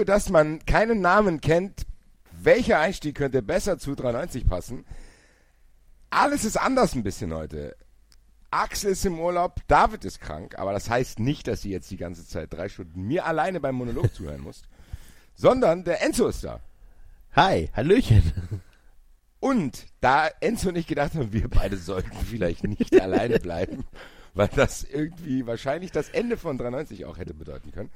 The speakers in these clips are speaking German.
Für das man keinen Namen kennt, welcher Einstieg könnte besser zu 93 passen? Alles ist anders ein bisschen heute. Axel ist im Urlaub, David ist krank, aber das heißt nicht, dass sie jetzt die ganze Zeit drei Stunden mir alleine beim Monolog zuhören muss, sondern der Enzo ist da. Hi, Hallöchen. Und da Enzo und ich gedacht haben, wir beide sollten vielleicht nicht alleine bleiben, weil das irgendwie wahrscheinlich das Ende von 93 auch hätte bedeuten können,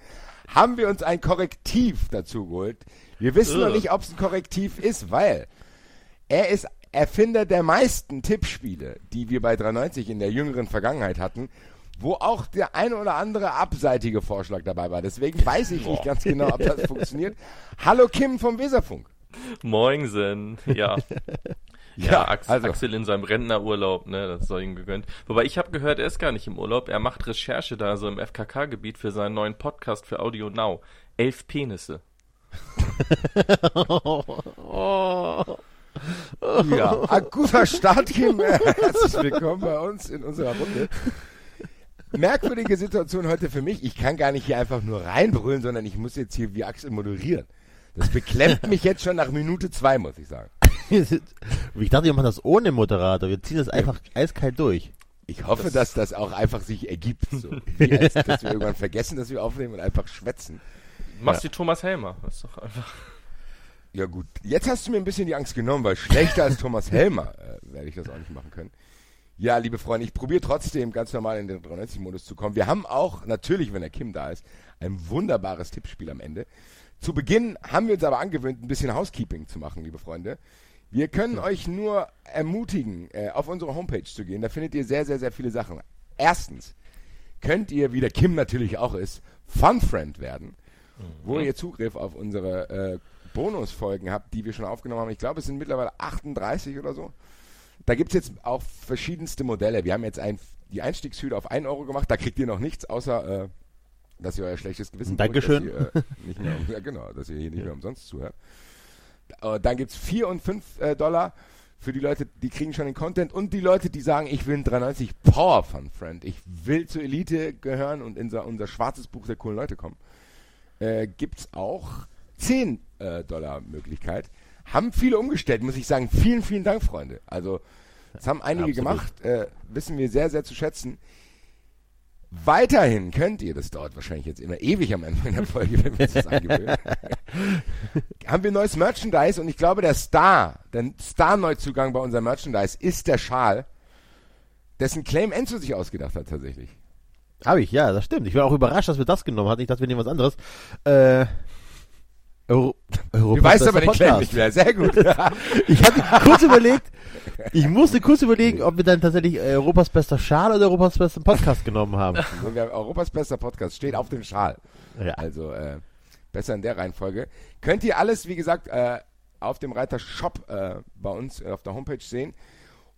haben wir uns ein Korrektiv dazu geholt. Wir wissen noch nicht, ob es ein Korrektiv ist, weil er ist Erfinder der meisten Tippspiele, die wir bei 93 in der jüngeren Vergangenheit hatten, wo auch der eine oder andere abseitige Vorschlag dabei war. Deswegen weiß ich nicht ganz genau, ob das funktioniert. Hallo Kim vom Weserfunk. Moinsen, ja. Ja, ja Axel, also. Axel in seinem Rentnerurlaub, ne, das soll ihm gegönnt. Wobei ich habe gehört, er ist gar nicht im Urlaub, er macht Recherche da so im FKK-Gebiet für seinen neuen Podcast für Audio Now. Elf Penisse. Ja, ein guter Start, Kim. Herzlich willkommen bei uns in unserer Runde. Merkwürdige Situation heute für mich. Ich kann gar nicht hier einfach nur reinbrüllen, sondern ich muss jetzt hier wie Axel moderieren. Das beklemmt mich jetzt schon nach Minute zwei, muss ich sagen. ich dachte, wir machen das ohne Moderator. Wir ziehen das einfach ja. eiskalt durch. Ich hoffe, das dass das auch einfach sich ergibt. So. Als, dass wir irgendwann vergessen, dass wir aufnehmen und einfach schwätzen. Machst ja. die Thomas Helmer. Das ist doch einfach. Ja gut, jetzt hast du mir ein bisschen die Angst genommen, weil schlechter als Thomas Helmer äh, werde ich das auch nicht machen können. Ja, liebe Freunde, ich probiere trotzdem ganz normal in den 93-Modus zu kommen. Wir haben auch, natürlich, wenn der Kim da ist, ein wunderbares Tippspiel am Ende. Zu Beginn haben wir uns aber angewöhnt, ein bisschen Housekeeping zu machen, liebe Freunde. Wir können ja. euch nur ermutigen, äh, auf unsere Homepage zu gehen. Da findet ihr sehr, sehr, sehr viele Sachen. Erstens könnt ihr, wie der Kim natürlich auch ist, Fun Friend werden, mhm. wo ihr Zugriff auf unsere äh, Bonusfolgen habt, die wir schon aufgenommen haben. Ich glaube, es sind mittlerweile 38 oder so. Da gibt es jetzt auch verschiedenste Modelle. Wir haben jetzt ein, die Einstiegshüte auf 1 Euro gemacht. Da kriegt ihr noch nichts, außer äh, dass ihr euer schlechtes Gewissen Dankeschön. Dass ihr, äh, nicht mehr, ja, genau, dass ihr hier nicht mehr umsonst zuhört. Dann gibt es 4 und 5 äh, Dollar für die Leute, die kriegen schon den Content und die Leute, die sagen, ich will ein 93 Power Fun Friend, ich will zur Elite gehören und in unser, unser schwarzes Buch der coolen Leute kommen, äh, gibt es auch 10 äh, Dollar Möglichkeit. Haben viele umgestellt, muss ich sagen. Vielen, vielen Dank, Freunde. Also, das haben einige ja, gemacht, äh, wissen wir sehr, sehr zu schätzen. Weiterhin könnt ihr, das dauert wahrscheinlich jetzt immer ewig am Ende der Folge, wenn wir uns das angewöhnen, haben wir neues Merchandise und ich glaube, der Star, der Star-Neuzugang bei unserem Merchandise ist der Schal, dessen Claim Enzo sich ausgedacht hat tatsächlich. Habe ich, ja, das stimmt. Ich war auch überrascht, dass wir das genommen hatten. Ich dachte, wir nehmen was anderes. Äh, Euro Europas du weißt aber den Claim nicht mehr. Sehr gut. ich hatte kurz überlegt, ich musste kurz überlegen, ob wir dann tatsächlich Europas bester Schal oder Europas besten Podcast genommen haben. Also, Europas bester Podcast steht auf dem Schal. Ja. Also äh, besser in der Reihenfolge. Könnt ihr alles, wie gesagt, äh, auf dem Reiter Shop äh, bei uns auf der Homepage sehen.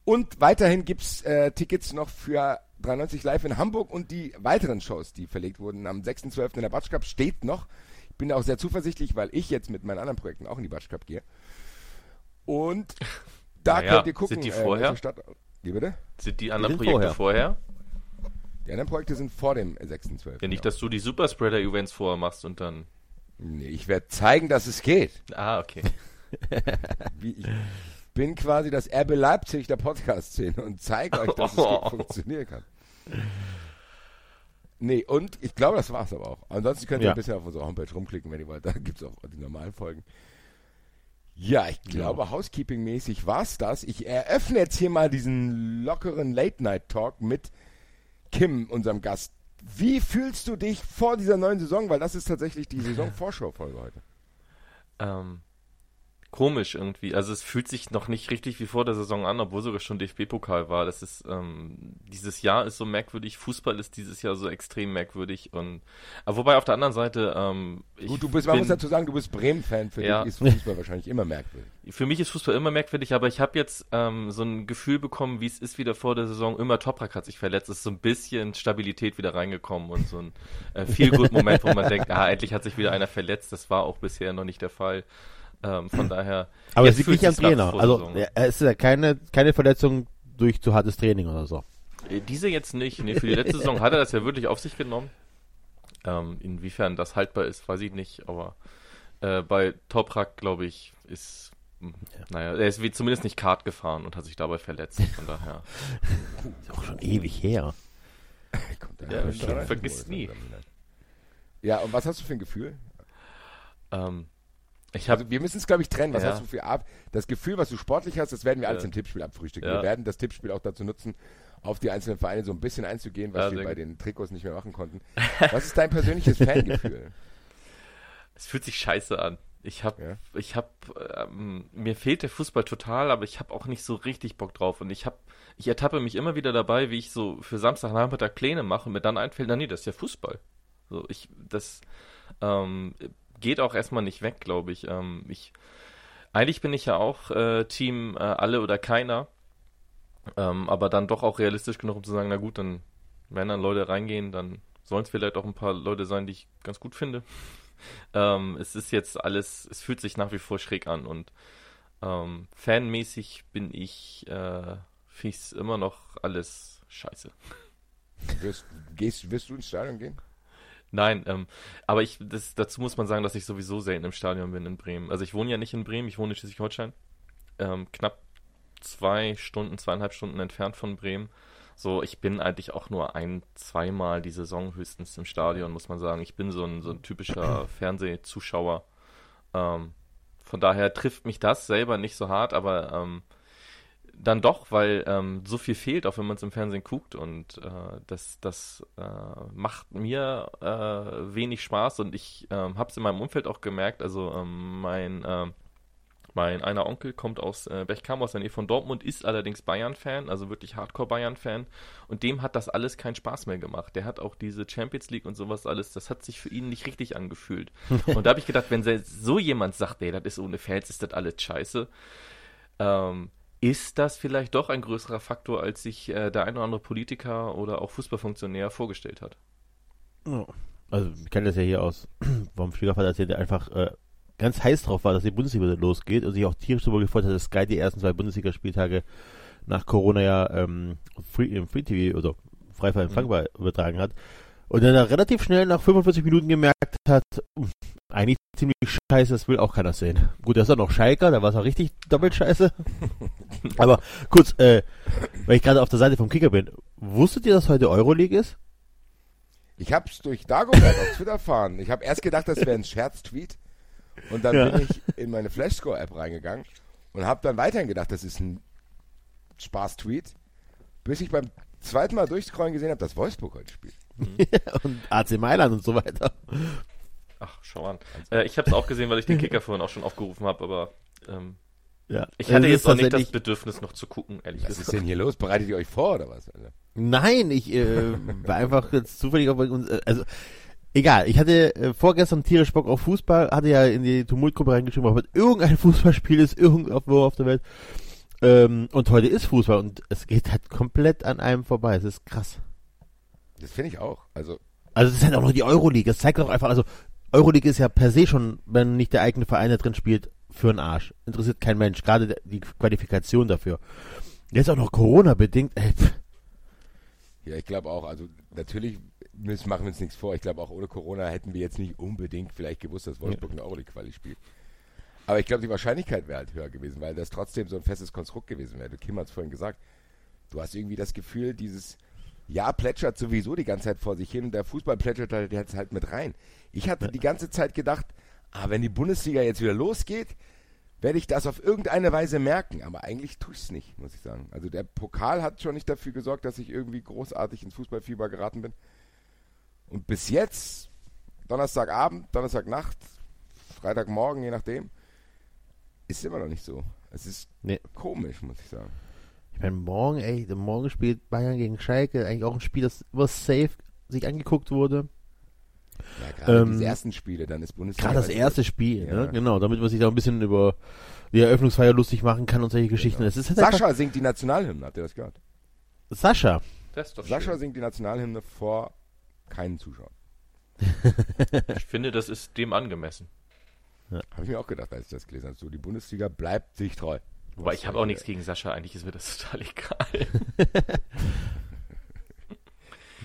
Und weiterhin gibt's äh, Tickets noch für 93 Live in Hamburg und die weiteren Shows, die verlegt wurden am 6.12. in der Batsch Cup, steht noch bin auch sehr zuversichtlich, weil ich jetzt mit meinen anderen Projekten auch in die Batsch Cup gehe. Und da naja, könnt ihr gucken. Sind die äh, vorher? Äh, Stadt, wie bitte? Sind die anderen die Projekte vorher. vorher? Die anderen Projekte sind vor dem 6.12. Ja, nicht, dass du die Superspreader-Events vorher machst und dann. Nee, ich werde zeigen, dass es geht. Ah, okay. Wie, ich bin quasi das Erbe Leipzig der Podcast-Szene und zeige euch, dass es oh. funktionieren kann. Nee, und ich glaube, das war's aber auch. Ansonsten könnt ihr ja. ein bisschen auf unserer Homepage rumklicken, wenn ihr wollt. Da gibt es auch die normalen Folgen. Ja, ich glaube, ja. Housekeeping-mäßig war's das. Ich eröffne jetzt hier mal diesen lockeren Late-Night-Talk mit Kim, unserem Gast. Wie fühlst du dich vor dieser neuen Saison? Weil das ist tatsächlich die Saison-Vorschau-Folge heute. Ähm, komisch irgendwie. Also es fühlt sich noch nicht richtig wie vor der Saison an, obwohl sogar schon DFB-Pokal war. Das ist ähm, dieses Jahr ist so merkwürdig. Fußball ist dieses Jahr so extrem merkwürdig und aber wobei auf der anderen Seite ähm, Gut, du bist, man muss dazu sagen, du bist Bremen-Fan. Für ja. dich ist Fußball wahrscheinlich immer merkwürdig. Für mich ist Fußball immer merkwürdig, aber ich habe jetzt ähm, so ein Gefühl bekommen, wie es ist wieder vor der Saison. Immer Toprak hat sich verletzt, es ist so ein bisschen Stabilität wieder reingekommen und so ein äh, viel gut Moment, wo man denkt, ah, endlich hat sich wieder einer verletzt. Das war auch bisher noch nicht der Fall. Ähm, von daher. Aber es liegt nicht am Trainer. Also es ist ja keine, keine Verletzung durch zu hartes Training oder so. Äh, diese jetzt nicht. Nee, für die letzte Saison hat er das ja wirklich auf sich genommen. Ähm, inwiefern das haltbar ist, weiß ich nicht, aber äh, bei Toprak, glaube ich, ist, ja. naja, er ist wie zumindest nicht Kart gefahren und hat sich dabei verletzt, von daher. ist auch schon ewig her. ja, vergisst nie. Ja, und was hast du für ein Gefühl? Ähm, ich hab, also wir müssen es, glaube ich, trennen. Was ja. hast du für Ab Das Gefühl, was du sportlich hast, das werden wir alles ja. im Tippspiel abfrühstücken. Ja. Wir werden das Tippspiel auch dazu nutzen, auf die einzelnen Vereine so ein bisschen einzugehen, was wir bei den Trikots nicht mehr machen konnten. Was ist dein persönliches Fangefühl? Es fühlt sich scheiße an. Ich hab, ja. ich hab, ähm, mir fehlt der Fußball total, aber ich habe auch nicht so richtig Bock drauf. Und ich hab, ich ertappe mich immer wieder dabei, wie ich so für Samstagnachmittag Pläne mache und mir dann einfällt, na nee, das ist ja Fußball. So, ich, das ähm, geht auch erstmal nicht weg, glaube ich. Ähm, ich. Eigentlich bin ich ja auch äh, Team äh, alle oder keiner. Ähm, aber dann doch auch realistisch genug, um zu sagen, na gut, dann, wenn dann Leute reingehen, dann sollen es vielleicht auch ein paar Leute sein, die ich ganz gut finde. ähm, es ist jetzt alles, es fühlt sich nach wie vor schräg an und ähm, fanmäßig bin ich, äh, finde immer noch alles scheiße. Wirst, gehst, wirst du ins Stadion gehen? Nein, ähm, aber ich, das, dazu muss man sagen, dass ich sowieso selten im Stadion bin in Bremen. Also ich wohne ja nicht in Bremen, ich wohne in Schleswig-Holstein. Ähm, knapp zwei Stunden, zweieinhalb Stunden entfernt von Bremen. So, ich bin eigentlich auch nur ein, zweimal die Saison höchstens im Stadion, muss man sagen. Ich bin so ein, so ein typischer Fernsehzuschauer. Ähm, von daher trifft mich das selber nicht so hart, aber ähm, dann doch, weil ähm, so viel fehlt, auch wenn man es im Fernsehen guckt und äh, das, das äh, macht mir äh, wenig Spaß und ich ähm, habe es in meinem Umfeld auch gemerkt, also ähm, mein, ähm, mein einer Onkel kommt aus äh, Bechkam, aus der Nähe von Dortmund, ist allerdings Bayern-Fan, also wirklich Hardcore-Bayern-Fan und dem hat das alles keinen Spaß mehr gemacht. Der hat auch diese Champions League und sowas alles, das hat sich für ihn nicht richtig angefühlt. und da habe ich gedacht, wenn so jemand sagt, ey, das ist ohne Fans, ist das alles scheiße, ähm, ist das vielleicht doch ein größerer Faktor, als sich äh, der ein oder andere Politiker oder auch Fußballfunktionär vorgestellt hat. Also, ich kenne das ja hier aus vom Schwiegervater, dass er einfach äh, ganz heiß drauf war, dass die Bundesliga losgeht und sich auch tierisch darüber gefreut hat, dass Sky die ersten zwei Bundesligaspieltage nach Corona ja ähm, Free, im Free TV oder frei empfangbar mhm. übertragen hat. Und dann er relativ schnell nach 45 Minuten gemerkt hat, eigentlich ziemlich scheiße, das will auch keiner sehen. Gut, da ist er noch Schalker, da war es auch richtig doppelt scheiße. Aber kurz, äh, weil ich gerade auf der Seite vom Kicker bin, wusstet ihr, dass heute Euroleague ist? Ich hab's durch Dagobert auf Twitter erfahren. Ich habe erst gedacht, das wäre ein Scherztweet. Und dann ja. bin ich in meine Flashscore-App reingegangen und habe dann weiterhin gedacht, das ist ein Spaß-Tweet, bis ich beim zweiten Mal durchscrollen gesehen habe, dass Wolfsburg heute spielt. Und AC Mailand und so weiter. Ach, schau an. Äh, ich habe es auch gesehen, weil ich den Kicker vorhin auch schon aufgerufen habe, aber ähm, ja. ich hatte jetzt auch nicht das Bedürfnis noch zu gucken, ehrlich was gesagt. Was ist denn hier los? Bereitet ihr euch vor oder was? Alter? Nein, ich äh, war einfach jetzt zufällig auf uns. Äh, also egal, ich hatte äh, vorgestern tierisch Bock auf Fußball, hatte ja in die Tumultgruppe reingeschrieben, ob irgendein Fußballspiel ist, irgendwo auf der Welt. Ähm, und heute ist Fußball und es geht halt komplett an einem vorbei. Es ist krass. Das finde ich auch. Also also es ist halt auch noch die Euroleague. Es zeigt doch einfach, also Euroleague ist ja per se schon, wenn nicht der eigene Verein da drin spielt, für einen Arsch. Interessiert kein Mensch. Gerade die Qualifikation dafür. Jetzt auch noch Corona-bedingt. Ja, ich glaube auch. Also natürlich müssen, machen wir uns nichts vor. Ich glaube auch ohne Corona hätten wir jetzt nicht unbedingt vielleicht gewusst, dass Wolfsburg ja. eine Euroleague-Quali spielt. Aber ich glaube, die Wahrscheinlichkeit wäre halt höher gewesen, weil das trotzdem so ein festes Konstrukt gewesen wäre. Kim hat es vorhin gesagt. Du hast irgendwie das Gefühl, dieses Jahr plätschert sowieso die ganze Zeit vor sich hin. Der Fußball plätschert halt jetzt halt mit rein. Ich hatte die ganze Zeit gedacht, ah, wenn die Bundesliga jetzt wieder losgeht, werde ich das auf irgendeine Weise merken. Aber eigentlich tue ich es nicht, muss ich sagen. Also der Pokal hat schon nicht dafür gesorgt, dass ich irgendwie großartig ins Fußballfieber geraten bin. Und bis jetzt, Donnerstagabend, Donnerstagnacht, Freitagmorgen, je nachdem, ist immer noch nicht so. Es ist nee. komisch, muss ich sagen. Ich meine, morgen, ey, morgen spielt Bayern gegen Schalke, eigentlich auch ein Spiel, das über safe sich angeguckt wurde. Ja, gerade ähm, die ersten Spiele, dann ist Bundesliga. Gerade das erste Spiel, ja. ne? genau, damit man sich da ein bisschen über die Eröffnungsfeier lustig machen kann und solche Geschichten. Genau. Halt Sascha singt die Nationalhymne, habt ihr das gehört? Sascha? Das Sascha schön. singt die Nationalhymne vor keinen Zuschauern. ich finde, das ist dem angemessen. Ja. Habe ich mir auch gedacht, als ich das gelesen habe. So, die Bundesliga bleibt sich treu. Wobei ich habe auch nichts gegen Sascha, eigentlich ist mir das total egal.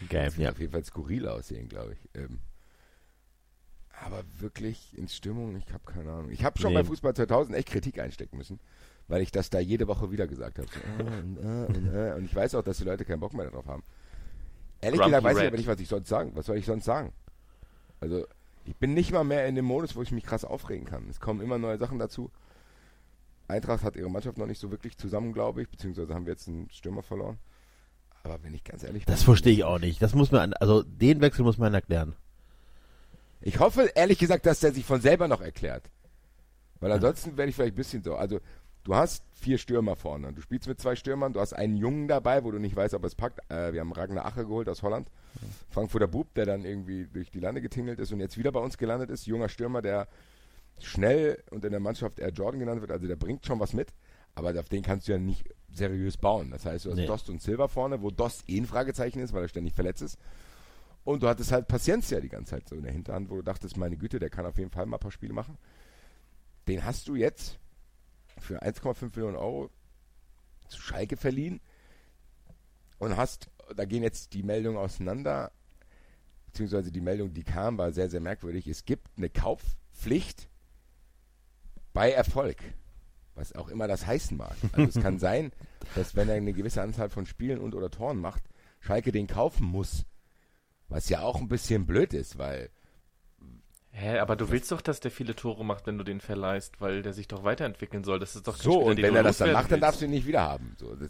Geil, das ja. auf jeden Fall skurril aussehen, glaube ich. Ähm, Aber wirklich in Stimmung, ich habe keine Ahnung. Ich habe schon Nee. bei Fußball 2000 echt Kritik einstecken müssen, weil ich das da jede Woche wieder gesagt habe. So, und, äh, und, äh. und ich weiß auch, dass die Leute keinen Bock mehr darauf haben. Ehrlich Grumpy gesagt weiß ich Red. aber nicht, was ich sonst sagen. Was soll ich sonst sagen? Also, ich bin nicht mal mehr in dem Modus, wo ich mich krass aufregen kann. Es kommen immer neue Sachen dazu. Eintracht hat ihre Mannschaft noch nicht so wirklich zusammen, glaube ich, beziehungsweise haben wir jetzt einen Stürmer verloren. Aber wenn ich ganz ehrlich Das bin, verstehe ich auch nicht. Das muss man, also den Wechsel muss man erklären. Ich hoffe, ehrlich gesagt, dass der sich von selber noch erklärt. Weil ansonsten werde ich vielleicht ein bisschen so. Also, du hast vier Stürmer vorne. Du spielst mit zwei Stürmern, du hast einen Jungen dabei, wo du nicht weißt, ob es packt. Äh, wir haben Ragnar Ache geholt aus Holland. Frankfurter Bub, der dann irgendwie durch die Lande getingelt ist und jetzt wieder bei uns gelandet ist. Junger Stürmer, der schnell und in der Mannschaft Air Jordan genannt wird. Also, der bringt schon was mit. Aber auf den kannst du ja nicht seriös bauen. Das heißt, du hast Nee. Dost und Silva vorne, wo Dost eh ein Fragezeichen ist, weil er ständig verletzt ist. Und du hattest halt Paciencia die ganze Zeit so in der Hinterhand, wo du dachtest, meine Güte, der kann auf jeden Fall mal ein paar Spiele machen. Den hast du jetzt für 1,5 Millionen Euro zu Schalke verliehen und hast, da gehen jetzt die Meldungen auseinander, beziehungsweise die Meldung, die kam, war sehr, sehr merkwürdig. Es gibt eine Kaufpflicht bei Erfolg. Was auch immer das heißen mag. Also es kann sein, dass wenn er eine gewisse Anzahl von Spielen und oder Toren macht, Schalke den kaufen muss. Was ja auch ein bisschen blöd ist, weil Hä, aber du willst doch, dass der viele Tore macht, wenn du den verleihst, weil der sich doch weiterentwickeln soll. Das ist doch kein so, Spieler, und wenn er das dann macht, dann darfst du ihn nicht wieder haben. So, das,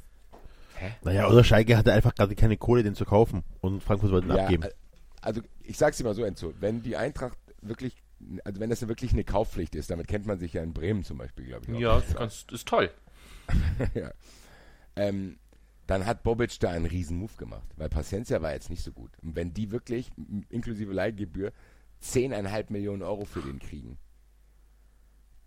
Naja, oder Schalke hatte einfach gerade keine Kohle, den zu kaufen. Und Frankfurt wollte ihn ja, abgeben. also ich sag's dir mal so, Enzo, wenn die Eintracht wirklich, also wenn das wirklich eine Kaufpflicht ist, damit kennt man sich ja in Bremen zum Beispiel, glaube ich. auch. Ja, ganz, ist toll. ja. ähm, dann hat Bobic da einen riesen Move gemacht, weil Paciencia war jetzt nicht so gut. Und wenn die wirklich inklusive Leihgebühr 10,5 Millionen Euro für den kriegen,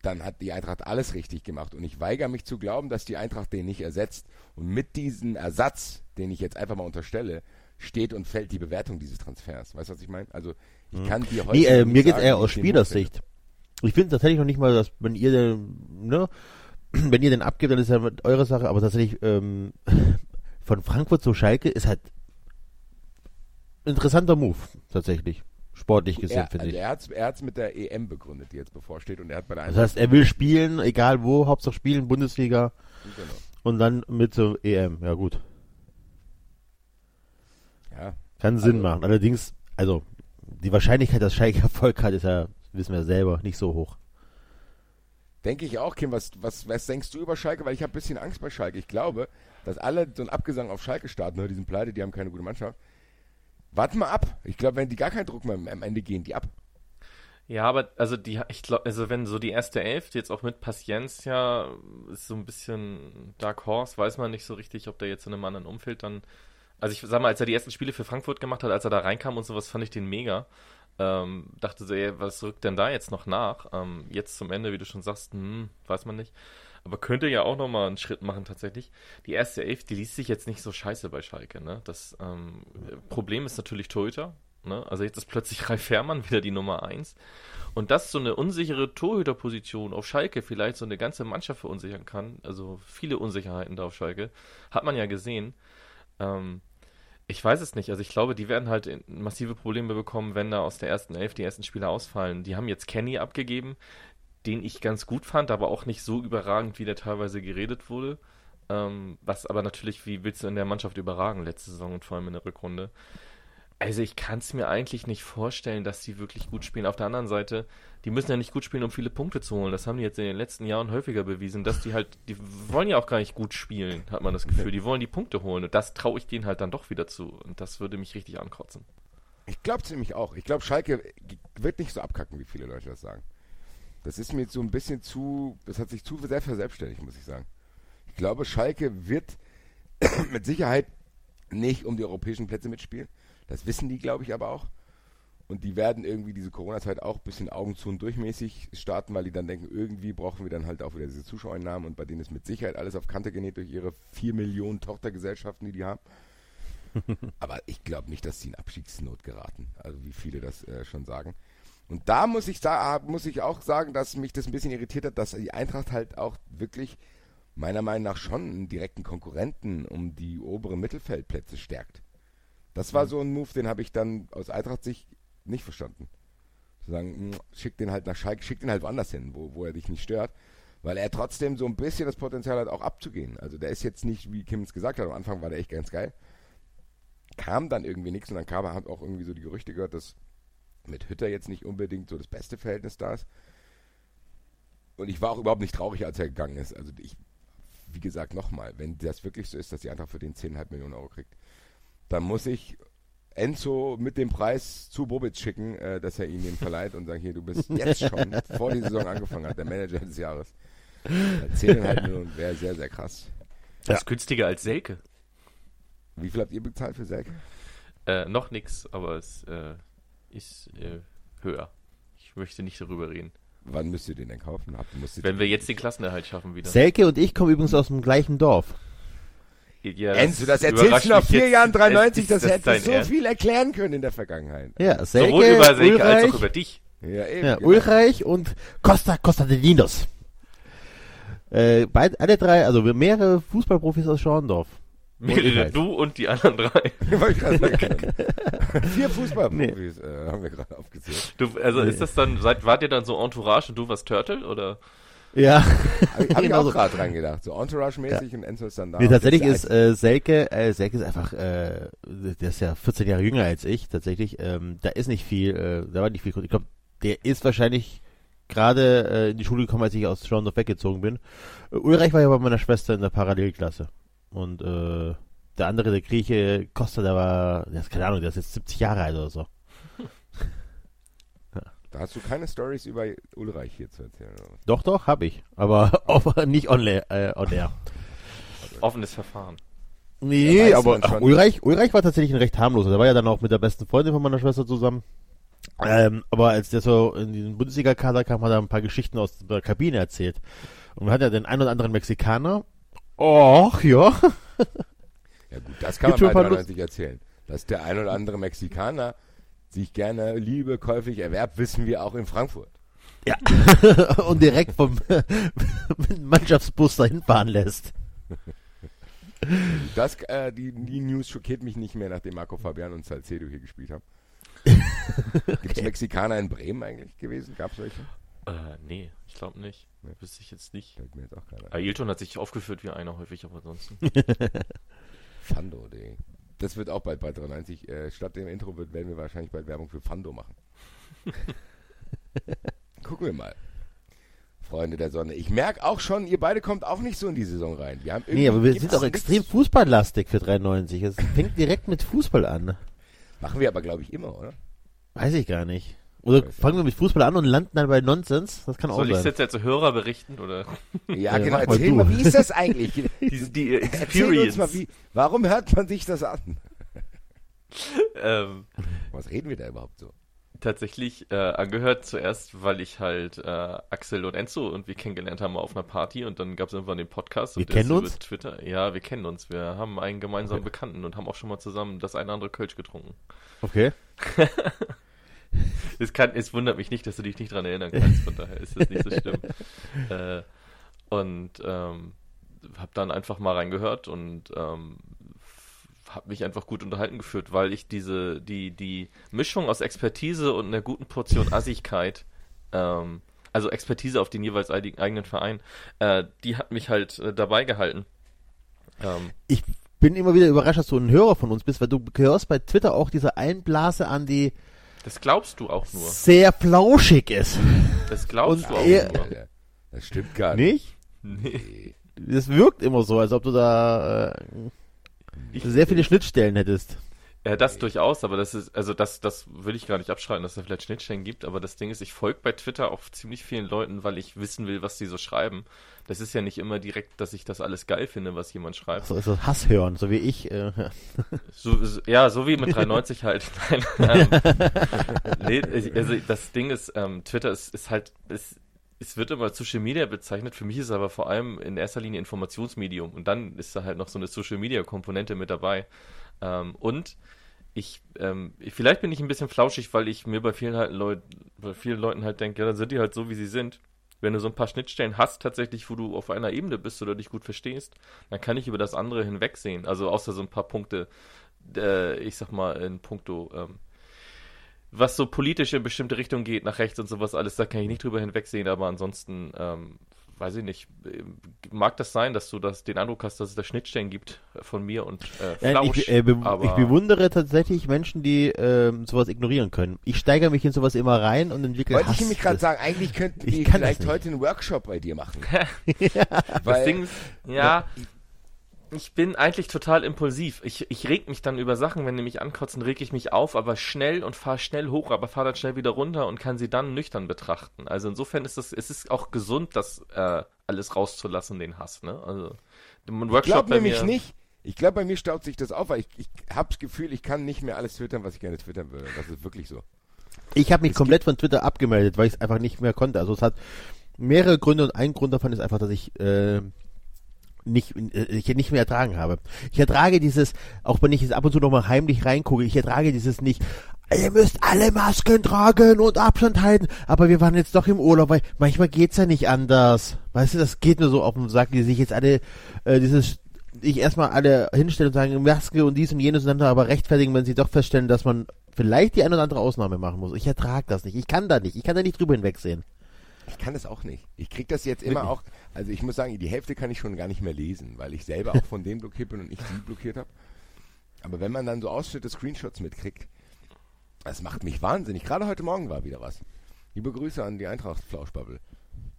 dann hat die Eintracht alles richtig gemacht. Und ich weigere mich zu glauben, dass die Eintracht den nicht ersetzt. Und mit diesem Ersatz, den ich jetzt einfach mal unterstelle, steht und fällt die Bewertung dieses Transfers. Weißt du, was ich meine? Also ich kann dir heute Nee, äh, mir geht's sagen, eher aus. Spielersicht. Ich finde tatsächlich noch nicht mal, dass wenn ihr den, ne, wenn ihr den abgebt, dann ist ja eure Sache, aber tatsächlich ähm, von Frankfurt zu Schalke ist halt interessanter Move, tatsächlich. Sportlich gesehen, Er, finde also ich. er hat's, er hat's mit der EM begründet, die jetzt bevorsteht. Und er hat bei der Das heißt, er will spielen, egal wo, Hauptsache spielen, Bundesliga genau. und dann mit zur EM. Ja gut, Ja, kann Sinn Also- machen. Allerdings, also die Wahrscheinlichkeit, dass Schalke Erfolg hat, ist ja, wissen wir selber, nicht so hoch. Denke ich auch, Kim. Was, was, was denkst du über Schalke? Weil ich habe ein bisschen Angst bei Schalke. Ich glaube, dass alle so einen Abgesang auf Schalke starten, ne, die sind pleite, die haben keine gute Mannschaft. Warten mal ab. Ich glaube, wenn die gar keinen Druck mehr am Ende gehen, die ab. Ja, aber also die, ich glaube, also wenn so die erste Elf, die jetzt auch mit Paciencia ist so ein bisschen Dark Horse, weiß man nicht so richtig, ob der jetzt in einem anderen Umfeld dann. Also ich sag mal, als er die ersten Spiele für Frankfurt gemacht hat, als er da reinkam und sowas, fand ich den mega. Ähm, dachte so, ey, was rückt denn da jetzt noch nach? Ähm, jetzt zum Ende, wie du schon sagst, hm, weiß man nicht. Aber könnte ja auch nochmal einen Schritt machen tatsächlich. Die erste Elf, die liest sich jetzt nicht so scheiße bei Schalke. Ne? Das ähm, Problem ist natürlich Torhüter. Ne? Also jetzt ist plötzlich Ralf Fährmann wieder die Nummer eins. Und dass so eine unsichere Torhüterposition auf Schalke vielleicht so eine ganze Mannschaft verunsichern kann, also viele Unsicherheiten da auf Schalke, hat man ja gesehen. Ähm, ich weiß es nicht. Also ich glaube, die werden halt massive Probleme bekommen, wenn da aus der ersten Elf die ersten Spieler ausfallen. Die haben jetzt Kenny abgegeben, den ich ganz gut fand, aber auch nicht so überragend, wie der teilweise geredet wurde. Ähm, was aber natürlich, wie willst du in der Mannschaft überragen letzte Saison und vor allem in der Rückrunde? Also ich kann es mir eigentlich nicht vorstellen, dass die wirklich gut spielen. Auf der anderen Seite, die müssen ja nicht gut spielen, um viele Punkte zu holen. Das haben die jetzt in den letzten Jahren häufiger bewiesen, dass die halt, die wollen ja auch gar nicht gut spielen, hat man das Gefühl. Die wollen die Punkte holen und das traue ich denen halt dann doch wieder zu. Und das würde mich richtig ankotzen. Ich glaube es nämlich auch. Ich glaube, Schalke wird nicht so abkacken, wie viele Leute das sagen. Das ist mir jetzt so ein bisschen zu, das hat sich zu sehr verselbstständigt, muss ich sagen. Ich glaube, Schalke wird mit Sicherheit nicht um die europäischen Plätze mitspielen. Das wissen die, glaube ich, aber auch. Und die werden irgendwie diese Corona-Zeit auch ein bisschen Augen zu und durchmäßig starten, weil die dann denken, irgendwie brauchen wir dann halt auch wieder diese Zuschauereinnahmen und bei denen ist mit Sicherheit alles auf Kante genäht durch ihre vier Millionen Tochtergesellschaften, die die haben. Aber ich glaube nicht, dass sie in Abstiegsnot geraten. Also wie viele das äh, schon sagen. Und da muss ich, sa- muss ich auch sagen, dass mich das ein bisschen irritiert hat, dass die Eintracht halt auch wirklich meiner Meinung nach schon einen direkten Konkurrenten um die oberen Mittelfeldplätze stärkt. Das war so ein Move, den habe ich dann aus Eintracht-Sicht nicht verstanden. Sagen, mh, schick den halt nach Schalke, schick den halt woanders hin, wo, wo er dich nicht stört. Weil er trotzdem so ein bisschen das Potenzial hat, auch abzugehen. Also der ist jetzt nicht, wie Kim es gesagt hat, am Anfang war der echt ganz geil. Kam dann irgendwie nichts und dann kam hat auch irgendwie so die Gerüchte gehört, dass mit Hütter jetzt nicht unbedingt so das beste Verhältnis da ist. Und ich war auch überhaupt nicht traurig, als er gegangen ist. Also ich, wie gesagt, nochmal, wenn das wirklich so ist, dass die Eintracht für den 10,5 Millionen Euro kriegt, dann muss ich Enzo mit dem Preis zu Bobic schicken, äh, dass er ihn den verleiht und sagen, hier, du bist jetzt schon, bevor die Saison angefangen hat, der Manager des Jahres. Äh, 10,5 Millionen wäre sehr, sehr krass. Das ist günstiger als Selke. Wie viel habt ihr bezahlt für Selke? Äh, noch nix, aber es äh, ist äh, höher. Ich möchte nicht darüber reden. Wann müsst ihr den denn kaufen? Habt, müsst ihr Wenn wir jetzt den Klassenerhalt schaffen wieder. Selke und ich kommen übrigens aus dem gleichen Dorf. Ja, Enzo, das erzählst du nach vier. Jahren 93, Ist das, das hätte so Ernst? viel erklären können in der Vergangenheit. Ja, Selke, Sowohl über Selke als Ulreich, auch über dich. Ja, eben. ja, genau. Ulreich und Costa Costa de Dinos. Äh, beide, alle drei, also mehrere Fußballprofis aus Schorndorf. Mehrere, du und die anderen drei. Wollte ich gerade sagen. Vier Fußballprofis äh, haben wir gerade aufgezählt. Du, also ist das dann, seid, wart ihr dann so Entourage und du warst Turtle oder? Ja, Habe hab ich Genau auch so. gerade dran gedacht. So Entourage-mäßig und Enzo ist dann da. Nee, tatsächlich ist äh, Selke, äh, Selke ist einfach, äh, der ist ja 14 Jahre jünger als ich, tatsächlich. Ähm, da ist nicht viel, äh, da war nicht viel. Ich glaube, der ist wahrscheinlich gerade äh, in die Schule gekommen, als ich aus Schorndorf weggezogen bin. Äh, Ulreich war ja bei meiner Schwester in der Parallelklasse. Und äh, der andere, der Grieche, Costa, der war, der ist keine Ahnung, der ist jetzt 70 Jahre alt oder so. Da hast du keine Stories über Ulreich hier zu erzählen. Oder? Doch, doch, hab ich. Aber auf, nicht on, äh, on air. Offenes Verfahren. Nee, weiß aber ach, Ulreich, Ulreich war tatsächlich ein recht harmloser. Der war ja dann auch mit der besten Freundin von meiner Schwester zusammen. Ähm, aber als der so in den Bundesliga-Kader kam, hat er ein paar Geschichten aus der Kabine erzählt. Und man hat ja den einen oder anderen Mexikaner. Och, ja. Ja gut, das kann Gibt schon man bei paar 93 erzählen. Dass der ein oder andere Mexikaner sich gerne Liebe käuflich erwerbt, wissen wir auch in Frankfurt. Ja. Und direkt vom Mannschaftsbus dahin fahren lässt. Das, äh, die, die News schockiert mich nicht mehr, nachdem Marco Fabian und Salcedo hier gespielt haben. Gibt es Mexikaner in Bremen eigentlich gewesen? Gab es welche? Äh, nee, ich glaube nicht. Nee. Wüsste ich jetzt nicht. Fällt mir jetzt auch ein. Ailton hat sich aufgeführt wie einer häufig, aber ansonsten. Fando, ey. Das wird auch bald bei 93. Äh, statt dem Intro wird, werden wir wahrscheinlich bald Werbung für Fando machen. Gucken wir mal. Freunde der Sonne. Ich merke auch schon, ihr beide kommt auch nicht so in die Saison rein. Wir haben Nee, aber wir sind auch nichts- extrem fußballlastig für 93. Es fängt direkt mit Fußball an. Machen wir aber, glaube ich, immer, oder? Weiß ich gar nicht. Oder fangen wir mit Fußball an und landen dann bei Nonsens? Das kann auch Soll ich sein. jetzt als Hörer berichten oder? Ja, genau. Erzähl mal, wie ist das eigentlich? Die, die Erzähl uns Experience. mal, wie, warum hört man sich das an? ähm, Was reden wir da überhaupt so? tatsächlich äh, angehört zuerst, weil ich halt äh, Axel und Enzo und wir kennengelernt haben auf einer Party und dann gab es irgendwann den Podcast. Wir kennen uns? Twitter. Ja, wir kennen uns. Wir haben einen gemeinsamen Bekannten und haben auch schon mal zusammen das eine oder andere Kölsch getrunken. Okay. Es, kann, es wundert mich nicht, dass du dich nicht dran erinnern kannst, von daher ist das nicht so schlimm. äh, und ähm, habe dann einfach mal reingehört und ähm, habe mich einfach gut unterhalten gefühlt, weil ich diese, die, die Mischung aus Expertise und einer guten Portion Assigkeit, ähm, also Expertise auf den jeweils eigenen Verein, äh, die hat mich halt äh, dabei gehalten. Ähm, Ich bin immer wieder überrascht, dass du ein Hörer von uns bist, weil du gehörst bei Twitter auch dieser Einblase an, die das glaubst du auch nur. sehr flauschig ist. Das glaubst Und du auch er- nur. Das stimmt gar nicht. Nicht? Nee. Das wirkt immer so, als ob du da äh, sehr viele Schnittstellen hättest. Ja, das durchaus, aber das ist, also das, das will ich gar nicht abschreiten, dass es da vielleicht Schnittstellen gibt, aber das Ding ist, ich folge bei Twitter auch ziemlich vielen Leuten, weil ich wissen will, was die so schreiben. Das ist ja nicht immer direkt, dass ich das alles geil finde, was jemand schreibt. So ist das Hass hören, so wie ich. Äh, So, so, ja, so wie mit 390 halt. Nein, ähm, nee, also das Ding ist, ähm, Twitter ist, ist halt, ist, es wird immer als Social Media bezeichnet. Für mich ist es aber vor allem in erster Linie Informationsmedium. Und dann ist da halt noch so eine Social Media Komponente mit dabei. Ähm, und ich, ähm, ich- vielleicht bin ich ein bisschen flauschig, weil ich mir bei vielen halt Leuten, bei vielen Leuten halt denke, ja, dann sind die halt so, wie sie sind. Wenn du so ein paar Schnittstellen hast, tatsächlich, wo du auf einer Ebene bist oder dich gut verstehst, dann kann ich über das andere hinwegsehen. Also außer so ein paar Punkte, äh, ich sag mal, in puncto ähm, was so politisch in bestimmte Richtungen geht, nach rechts und sowas alles, da kann ich nicht drüber hinwegsehen, aber ansonsten, ähm, weiß ich nicht, äh, mag das sein, dass du das, den Eindruck hast, dass es da Schnittstellen gibt von mir und äh, Ja, Flausch, ich, äh, be aber ich bewundere tatsächlich Menschen, die ähm, sowas ignorieren können. Ich steigere mich in sowas immer rein und entwickle Wollte Hass. ich nämlich gerade Das- sagen, eigentlich könnten Ich wir kann das vielleicht heute einen Workshop bei dir machen. das Weil, Ding ist, ja, ich bin eigentlich total impulsiv. Ich, ich reg mich dann über Sachen, wenn die mich ankotzen, reg ich mich auf, aber schnell und fahre schnell hoch, aber fahre dann schnell wieder runter und kann sie dann nüchtern betrachten. Also insofern ist das, es ist auch gesund, das äh, alles rauszulassen, den Hass. Ne? Also ein ich Workshop glaube bei nämlich mir, nicht. Ich glaube, bei mir staut sich das auf, weil ich, ich habe das Gefühl, ich kann nicht mehr alles twittern, was ich gerne twittern würde. Das ist wirklich so. Ich habe mich Es komplett von Twitter abgemeldet, weil ich es einfach nicht mehr konnte. Also es hat mehrere Gründe und ein Grund davon ist einfach, dass ich äh, nicht, äh, ich nicht mehr ertragen habe. Ich ertrage dieses, auch wenn ich jetzt ab und zu noch mal heimlich reingucke, ich ertrage dieses nicht, ihr müsst alle Masken tragen und Abstand halten, aber wir waren jetzt doch im Urlaub, weil manchmal geht's ja nicht anders. Weißt du, das geht nur so auf den Sack, die sich jetzt alle, äh, dieses, ich erstmal alle hinstellen und sagen, Maske und dies und jenes und dann aber rechtfertigen, wenn sie doch feststellen, dass man vielleicht die eine oder andere Ausnahme machen muss. Ich ertrage das nicht. Ich kann da nicht. Ich kann da nicht drüber hinwegsehen. Ich kann das auch nicht. Ich krieg das jetzt immer Wirklich? auch, also ich muss sagen, die Hälfte kann ich schon gar nicht mehr lesen, weil ich selber auch von denen blockiert bin und ich sie blockiert habe. Aber wenn man dann so Ausschnitte, Screenshots mitkriegt, das macht mich wahnsinnig. Gerade heute Morgen war wieder was. Liebe Grüße an die Eintracht-Flauschbubble.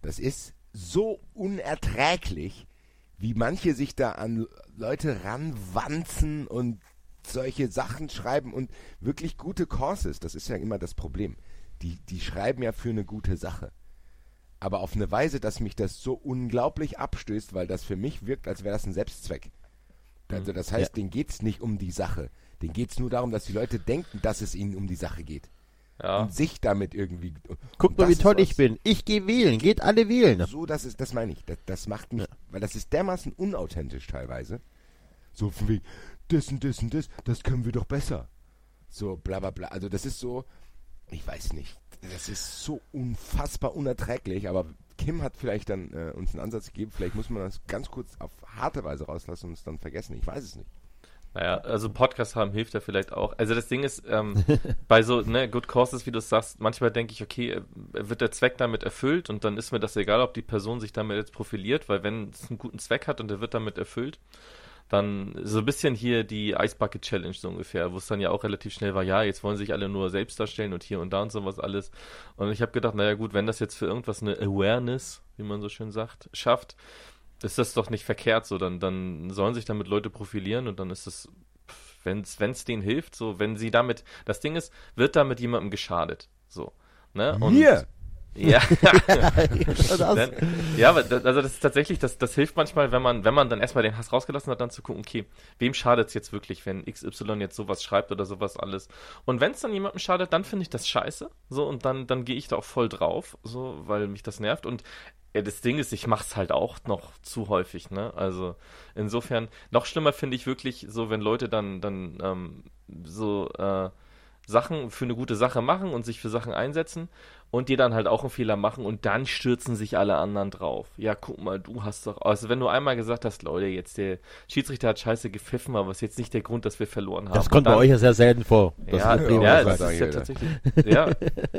Das ist so unerträglich, wie manche sich da an Leute ranwanzen und solche Sachen schreiben und wirklich gute Courses. Das ist ja immer das Problem. Die, die schreiben ja für eine gute Sache aber auf eine Weise, dass mich das so unglaublich abstößt, weil das für mich wirkt, als wäre das ein Selbstzweck. Also das heißt, Ja. denen geht's nicht um die Sache. Denen geht's nur darum, dass die Leute denken, dass es ihnen um die Sache geht. ja. Und sich damit irgendwie. Guckt und mal, wie toll ich bin. Ich gehe wählen. Geht alle wählen. So, das ist, das meine ich. Das, das macht mich, weil das ist dermaßen unauthentisch teilweise. So von wegen, das und das und das, das können wir doch besser. So, bla bla bla. Also das ist so, ich weiß nicht. Das ist so unfassbar unerträglich, aber Kim hat vielleicht dann äh, uns einen Ansatz gegeben. Vielleicht muss man das ganz kurz auf harte Weise rauslassen und es dann vergessen. Ich weiß es nicht. Naja, also Podcast haben hilft ja vielleicht auch. Also das Ding ist, ähm, bei so, ne, Good Causes, wie du es sagst, manchmal denke ich, okay, äh, wird der Zweck damit erfüllt und dann ist mir das egal, ob die Person sich damit jetzt profiliert, weil wenn es einen guten Zweck hat und der wird damit erfüllt, dann so ein bisschen hier die Ice Bucket Challenge so ungefähr, wo es dann ja auch relativ schnell war, ja, jetzt wollen sich alle nur selbst darstellen und hier und da und sowas alles. Und ich habe gedacht, naja gut, wenn das jetzt für irgendwas eine Awareness, wie man so schön sagt, schafft, ist das doch nicht verkehrt so, dann, dann sollen sich damit Leute profilieren und dann ist es, wenn es denen hilft, so, wenn sie damit, das Ding ist, wird damit jemandem geschadet, so, ne? Und, Mir? Ja. das, ja, aber das, also das ist tatsächlich, das, das hilft manchmal, wenn man, wenn man dann erstmal den Hass rausgelassen hat, dann zu gucken, okay, wem schadet es jetzt wirklich, wenn XY jetzt sowas schreibt oder sowas alles. Und wenn es dann jemandem schadet, dann finde ich das scheiße. So, und dann, dann gehe ich da auch voll drauf, so, weil mich das nervt. Und ja, das Ding ist, ich mach's halt auch noch zu häufig, ne? Also insofern, noch schlimmer finde ich wirklich so, wenn Leute dann, dann ähm, so äh, Sachen für eine gute Sache machen und sich für Sachen einsetzen und die dann halt auch einen Fehler machen und dann stürzen sich alle anderen drauf. Ja, guck mal, du hast doch, also wenn du einmal gesagt hast, Leute, jetzt der Schiedsrichter hat scheiße gepfiffen, aber ist jetzt nicht der Grund, dass wir verloren haben. das kommt Und bei dann, euch ja sehr selten vor. Das ja, ja ja, das ist ja tatsächlich. Ja,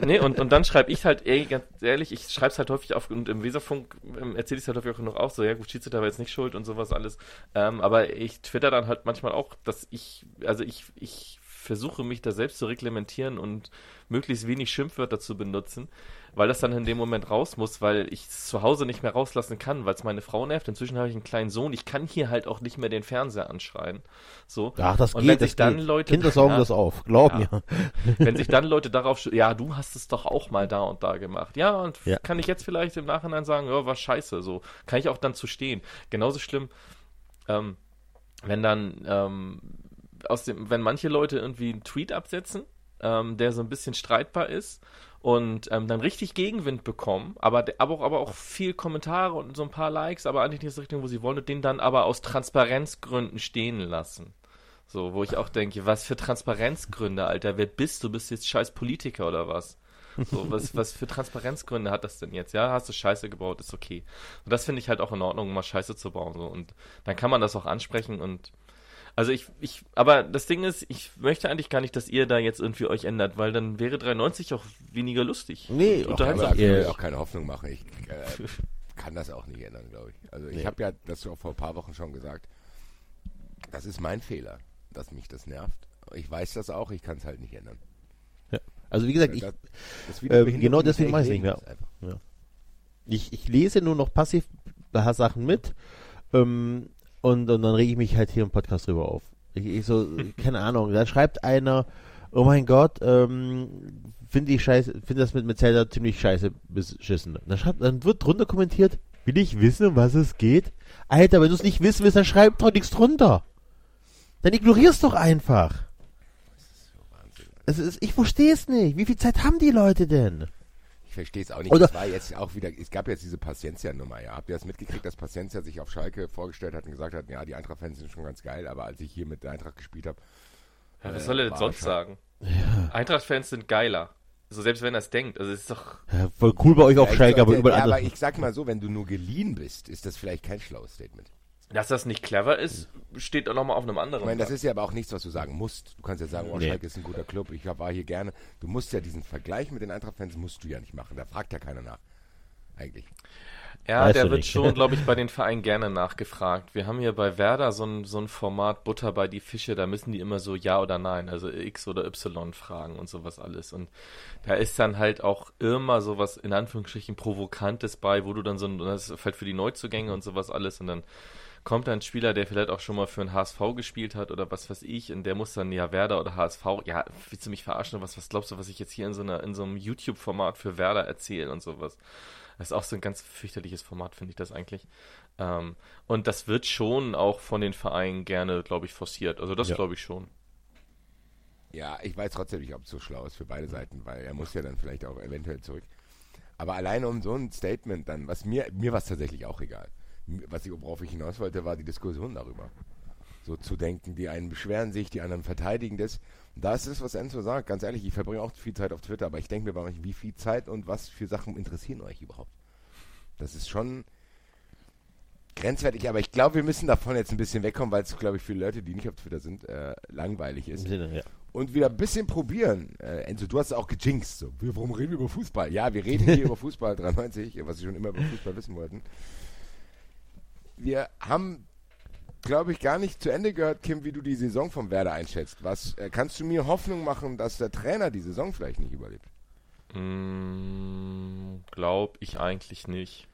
nee, und, und dann schreibe ich halt, ey, ganz ehrlich, ich schreibe es halt häufig auf und im Weserfunk ähm, erzähle ich es halt häufig auch noch auf, so, ja gut, Schiedsrichter war jetzt nicht schuld und sowas alles. Ähm, aber ich twitter dann halt manchmal auch, dass ich, also ich, ich versuche mich da selbst zu reglementieren und möglichst wenig Schimpfwörter zu benutzen, weil das dann in dem Moment raus muss, weil ich es zu Hause nicht mehr rauslassen kann, weil es meine Frau nervt. Inzwischen habe ich einen kleinen Sohn, ich kann hier halt auch nicht mehr den Fernseher anschreien. So. Ach, das Und geht. wenn das sich dann geht. Leute- Kinder saugen Ja. das auf. Glaub Ja. mir. Wenn sich dann Leute darauf, ja, du hast es doch auch mal da und da gemacht. Ja, und Ja. kann ich jetzt vielleicht im Nachhinein sagen, ja, war scheiße, so. Kann ich auch dann zu stehen. Genauso schlimm, ähm, wenn dann, ähm, aus dem, wenn manche Leute irgendwie einen Tweet absetzen, ähm, der so ein bisschen streitbar ist und ähm, dann richtig Gegenwind bekommen, aber, aber, auch, aber auch viel Kommentare und so ein paar Likes, aber eigentlich nicht so Richtung, wo sie wollen und den dann aber aus Transparenzgründen stehen lassen. So, wo ich auch denke, was für Transparenzgründe, Alter, wer bist du? Bist du jetzt scheiß Politiker oder was? So, was, was für Transparenzgründe hat das denn jetzt? Ja, hast du Scheiße gebaut, ist okay. Und das finde ich halt auch in Ordnung, mal Scheiße zu bauen. So. Und dann kann man das auch ansprechen und Also ich, ich, aber das Ding ist, ich möchte eigentlich gar nicht, dass ihr da jetzt irgendwie euch ändert, weil dann wäre 93 auch weniger lustig. Nee, Und Doch, aber unterhaltsam. ich will Ja. auch keine Hoffnung machen. Ich äh, kann das auch nicht ändern, glaube ich. Also ich Nee. habe ja das auch vor ein paar Wochen schon gesagt. Das ist mein Fehler, dass mich das nervt. Ich weiß das auch, ich kann es halt nicht ändern. Ja. Also wie gesagt, ich, das, das behindert genau deswegen ich mache ich's leben nicht mehr. einfach. ich, ich lese nur noch passiv ein paar Sachen mit ähm, und, und dann rege ich mich halt hier im Podcast drüber auf. Ich, ich so, keine Ahnung, dann schreibt einer, oh mein Gott, ähm, finde ich scheiße, finde das mit, mit Zelda ziemlich scheiße beschissen. Dann, schreibt, dann wird drunter kommentiert, will ich wissen, um was es geht? Alter, wenn du es nicht wissen willst, dann schreib doch nichts drunter. Dann ignorier's doch einfach. Es ist, ich verstehe es nicht. Wie viel Zeit haben die Leute denn? Ich verstehe es auch nicht. Oder- es war jetzt auch wieder, es gab jetzt diese Paciencia-Nummer, ja. Habt ihr das mitgekriegt, dass Paciencia sich auf Schalke vorgestellt hat und gesagt hat, ja, die Eintracht-Fans sind schon ganz geil, aber als ich hier mit der Eintracht gespielt habe, Ja, was Äh, soll er denn sonst sagen? Eintracht-Fans sind geiler. So selbst wenn er es denkt. Also es ist doch. Ja, voll cool bei euch auf Vielleicht Schalke, aber überall ja, aber anders. ich sag mal so, wenn du nur geliehen bist, ist das vielleicht kein schlaues Statement. Dass das nicht clever ist, steht auch nochmal auf einem anderen. Ich meine, das ist ja aber auch nichts, was du sagen musst. Du kannst ja sagen, oh, Nee. Schalke ist ein guter Club, ich war hier gerne. Du musst ja diesen Vergleich mit den Eintracht-Fans musst du ja nicht machen. Da fragt ja keiner nach. Eigentlich. Ja, Weißt der wird nicht. schon, glaube ich, bei den Vereinen gerne nachgefragt. Wir haben hier bei Werder so ein, so ein Format Butter bei die Fische, da müssen die immer so Ja oder Nein, also X oder Y fragen und sowas alles. Und da ist dann halt auch immer sowas in Anführungsstrichen Provokantes bei, wo du dann so ein, das ist halt für die Neuzugänge und sowas alles und dann kommt da ein Spieler, der vielleicht auch schon mal für einen HSV gespielt hat oder was weiß ich, und der muss dann ja Werder oder HSV, ja, willst du mich verarschen? Was, was glaubst du, was ich jetzt hier in so einer, in so einem YouTube-Format für Werder erzähle und sowas? Das ist auch so ein ganz fürchterliches Format, finde ich das eigentlich. Ähm, und das wird schon auch von den Vereinen gerne, glaube ich, forciert. Also das Ja. glaube ich schon. Ja, ich weiß trotzdem nicht, ob es so schlau ist für beide Seiten, weil er muss ja dann vielleicht auch eventuell zurück. Aber alleine um so ein Statement dann, was mir, mir war es tatsächlich auch egal. Was ich, worauf ich hinaus wollte, war die Diskussion darüber. So zu denken, die einen beschweren sich, die anderen verteidigen das. Und da ist es, was Enzo sagt. Ganz ehrlich, ich verbringe auch viel Zeit auf Twitter, aber ich denke mir bei manchen, wie viel Zeit und was für Sachen interessieren euch überhaupt? Das ist schon grenzwertig, aber ich glaube, wir müssen davon jetzt ein bisschen wegkommen, weil es, glaube ich, für Leute, die nicht auf Twitter sind, äh, langweilig Im ist Sinne, ja. und wieder ein bisschen probieren. Äh, Enzo, du hast es auch gejinxt. So. Warum reden wir über Fußball? Ja, wir reden hier über Fußball 93, was Sie schon immer über Fußball wissen wollten. Wir haben, glaube ich, gar nicht zu Ende gehört, Kim, wie du die Saison vom Werder einschätzt. Was äh, kannst du mir Hoffnung machen, dass der Trainer die Saison vielleicht nicht überlebt? Mm, Glaube ich eigentlich nicht.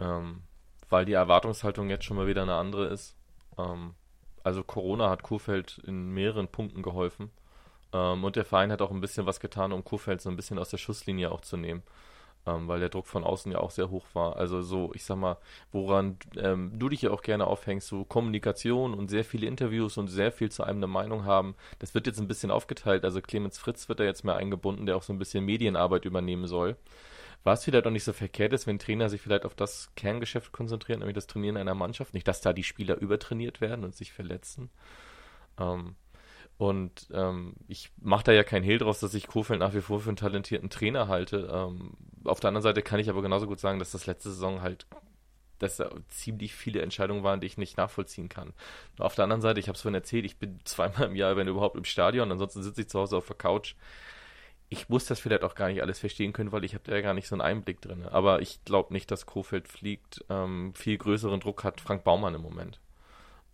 Ähm, weil die Erwartungshaltung jetzt schon mal wieder eine andere ist. Ähm, also Corona hat Kurfeld in mehreren Punkten geholfen. Ähm, und der Verein hat auch ein bisschen was getan, um Kurfeld so ein bisschen aus der Schusslinie auch zu nehmen. Ähm, weil der Druck von außen ja auch sehr hoch war. Also so, ich sag mal, woran ähm, du dich ja auch gerne aufhängst, so Kommunikation und sehr viele Interviews und sehr viel zu einem eine Meinung haben, das wird jetzt ein bisschen aufgeteilt. Also Clemens Fritz wird da jetzt mehr eingebunden, der auch so ein bisschen Medienarbeit übernehmen soll. Was vielleicht auch nicht so verkehrt ist, wenn Trainer sich vielleicht auf das Kerngeschäft konzentrieren, nämlich das Trainieren einer Mannschaft. Nicht, dass da die Spieler übertrainiert werden und sich verletzen. Ähm, und ähm, ich mache da ja keinen Hehl draus, dass ich Kofeld nach wie vor für einen talentierten Trainer halte. Ähm, auf der anderen Seite kann ich aber genauso gut sagen, dass das letzte Saison halt, dass da ziemlich viele Entscheidungen waren, die ich nicht nachvollziehen kann. Nur auf der anderen Seite, ich habe es vorhin erzählt, ich bin zweimal im Jahr, wenn überhaupt, im Stadion, ansonsten sitze ich zu Hause auf der Couch. Ich muss das vielleicht auch gar nicht alles verstehen können, weil ich habe da ja gar nicht so einen Einblick drin. Aber ich glaube nicht, dass Kofeld fliegt. Ähm, viel größeren Druck hat Frank Baumann im Moment.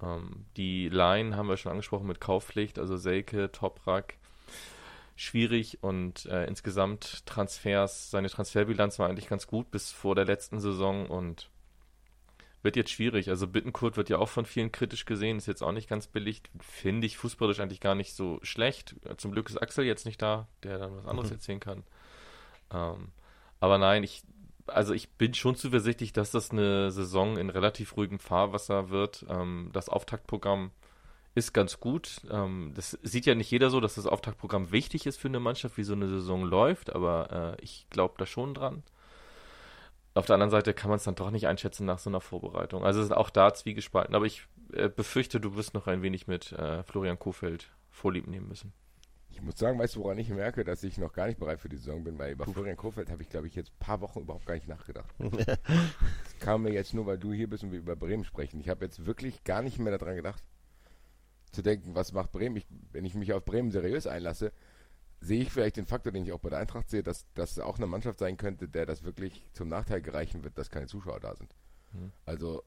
Ähm, die Line haben wir schon angesprochen mit Kaufpflicht, also Selke, Toprak. Schwierig und äh, insgesamt Transfers, seine Transferbilanz war eigentlich ganz gut bis vor der letzten Saison und wird jetzt schwierig. Also Bittenkurt wird ja auch von vielen kritisch gesehen, ist jetzt auch nicht ganz billig. Finde ich fußballisch eigentlich gar nicht so schlecht. Zum Glück ist Axel jetzt nicht da, der dann was anderes Mhm. erzählen kann. Ähm, aber nein, ich, also ich bin schon zuversichtlich, dass das eine Saison in relativ ruhigem Fahrwasser wird. Ähm, das Auftaktprogramm ist ganz gut. Ähm, das sieht ja nicht jeder so, dass das Auftaktprogramm wichtig ist für eine Mannschaft, wie so eine Saison läuft, aber äh, ich glaube da schon dran. Auf der anderen Seite kann man es dann doch nicht einschätzen nach so einer Vorbereitung. Also es ist auch da zwiegespalten. Aber ich äh, befürchte, du wirst noch ein wenig mit äh, Florian Kofeld Vorlieb nehmen müssen. Ich muss sagen, weißt du, woran ich merke, dass ich noch gar nicht bereit für die Saison bin, weil über Florian Kofeld habe ich, glaube ich, jetzt ein paar Wochen überhaupt gar nicht nachgedacht. Das kam mir jetzt nur, weil du hier bist und wir über Bremen sprechen. Ich habe jetzt wirklich gar nicht mehr daran gedacht. Zu denken, was macht Bremen? Ich, wenn ich mich auf Bremen seriös einlasse, sehe ich vielleicht den Faktor, den ich auch bei der Eintracht sehe, dass das auch eine Mannschaft sein könnte, der das wirklich zum Nachteil gereichen wird, dass keine Zuschauer da sind. Mhm. Also,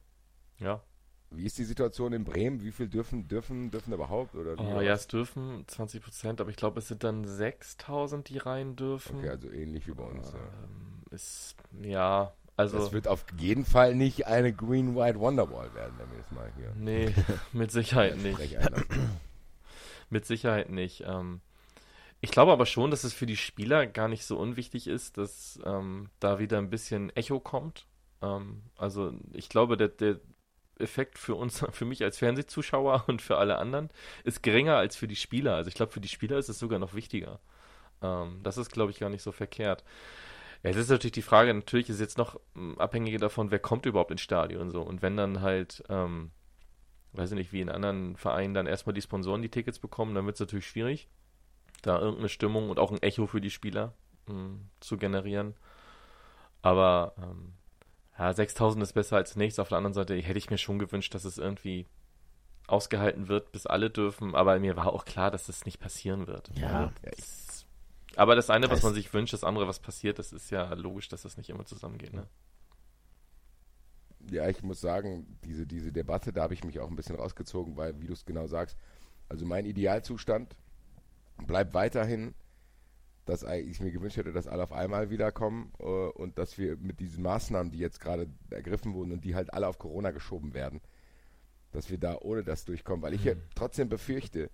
Ja. wie ist die Situation in Bremen? Wie viel dürfen, dürfen, dürfen überhaupt? Oder Oh, ja, es dürfen 20 Prozent, aber ich glaube, es sind dann 6000, die rein dürfen. Okay, also ähnlich wie bei uns. Ja. Ähm, ist, ja, also. Das wird auf jeden Fall nicht eine Green White Wonderwall werden, wenn wir jetzt mal hier Nee, mit Sicherheit nicht. Mit Sicherheit nicht. Ähm, ich glaube aber schon, dass es für die Spieler gar nicht so unwichtig ist, dass ähm, da wieder ein bisschen Echo kommt. Ähm, also ich glaube, der, der Effekt für uns, für mich als Fernsehzuschauer und für alle anderen ist geringer als für die Spieler. Also ich glaube, für die Spieler ist es sogar noch wichtiger. Ähm, das ist, glaube ich, gar nicht so verkehrt. Ja, es ist natürlich die Frage, natürlich ist jetzt noch ähm, abhängig davon, wer kommt überhaupt ins Stadion und so. Und wenn dann halt, ähm, weiß ich nicht, wie in anderen Vereinen dann erstmal die Sponsoren die Tickets bekommen, dann wird es natürlich schwierig, da irgendeine Stimmung und auch ein Echo für die Spieler mh, zu generieren. Aber ähm, ja, 6000 ist besser als nichts. Auf der anderen Seite hätte ich mir schon gewünscht, dass es irgendwie ausgehalten wird, bis alle dürfen. Aber mir war auch klar, dass das nicht passieren wird. Ja. Also, aber das eine, was man sich wünscht, das andere, was passiert, das ist ja logisch, dass das nicht immer zusammengeht. Ne? Ja, ich muss sagen, diese, diese Debatte, da habe ich mich auch ein bisschen rausgezogen, weil, wie du es genau sagst, also mein Idealzustand bleibt weiterhin, dass ich mir gewünscht hätte, dass alle auf einmal wiederkommen äh, und dass wir mit diesen Maßnahmen, die jetzt gerade ergriffen wurden und die halt alle auf Corona geschoben werden, dass wir da ohne das durchkommen, weil ich ja trotzdem befürchte,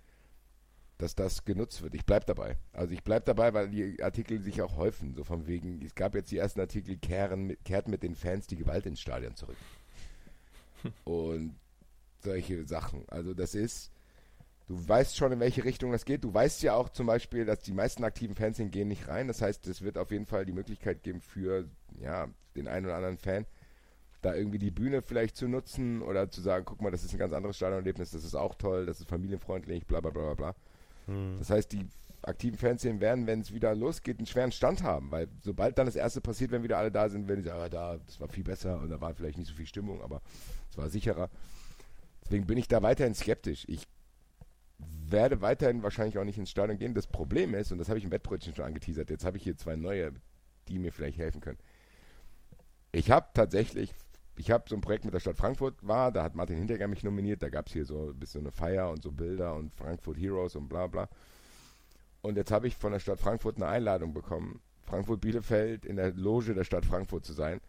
dass das genutzt wird. Ich bleib dabei. Also ich bleib dabei, weil die Artikel sich auch häufen. So von wegen, es gab jetzt die ersten Artikel, kehren mit, kehrt mit den Fans die Gewalt ins Stadion zurück. Und solche Sachen. Also das ist, du weißt schon, in welche Richtung das geht. Du weißt ja auch zum Beispiel, dass die meisten aktiven Fans gehen nicht rein. Das heißt, es wird auf jeden Fall die Möglichkeit geben für ja, den einen oder anderen Fan, da irgendwie die Bühne vielleicht zu nutzen oder zu sagen, guck mal, das ist ein ganz anderes Stadionerlebnis, das ist auch toll, das ist familienfreundlich, bla bla bla bla bla. Das heißt, die aktiven Fanszenen werden, wenn es wieder losgeht, einen schweren Stand haben, weil sobald dann das erste passiert, wenn wieder alle da sind, werden die sagen, ah, da, das war viel besser und da war vielleicht nicht so viel Stimmung, aber es war sicherer. Deswegen bin ich da weiterhin skeptisch. Ich werde weiterhin wahrscheinlich auch nicht ins Stadion gehen. Das Problem ist, und das habe ich im Wettbrötchen schon angeteasert, jetzt habe ich hier zwei neue, die mir vielleicht helfen können. Ich habe tatsächlich, ich habe so ein Projekt mit der Stadt Frankfurt war, da hat Martin Hinteregger mich nominiert, da gab es hier so ein bisschen eine Feier und so Bilder und Frankfurt Heroes und bla bla. Und jetzt habe ich von der Stadt Frankfurt eine Einladung bekommen, Frankfurt Bielefeld in der Loge der Stadt Frankfurt zu sein,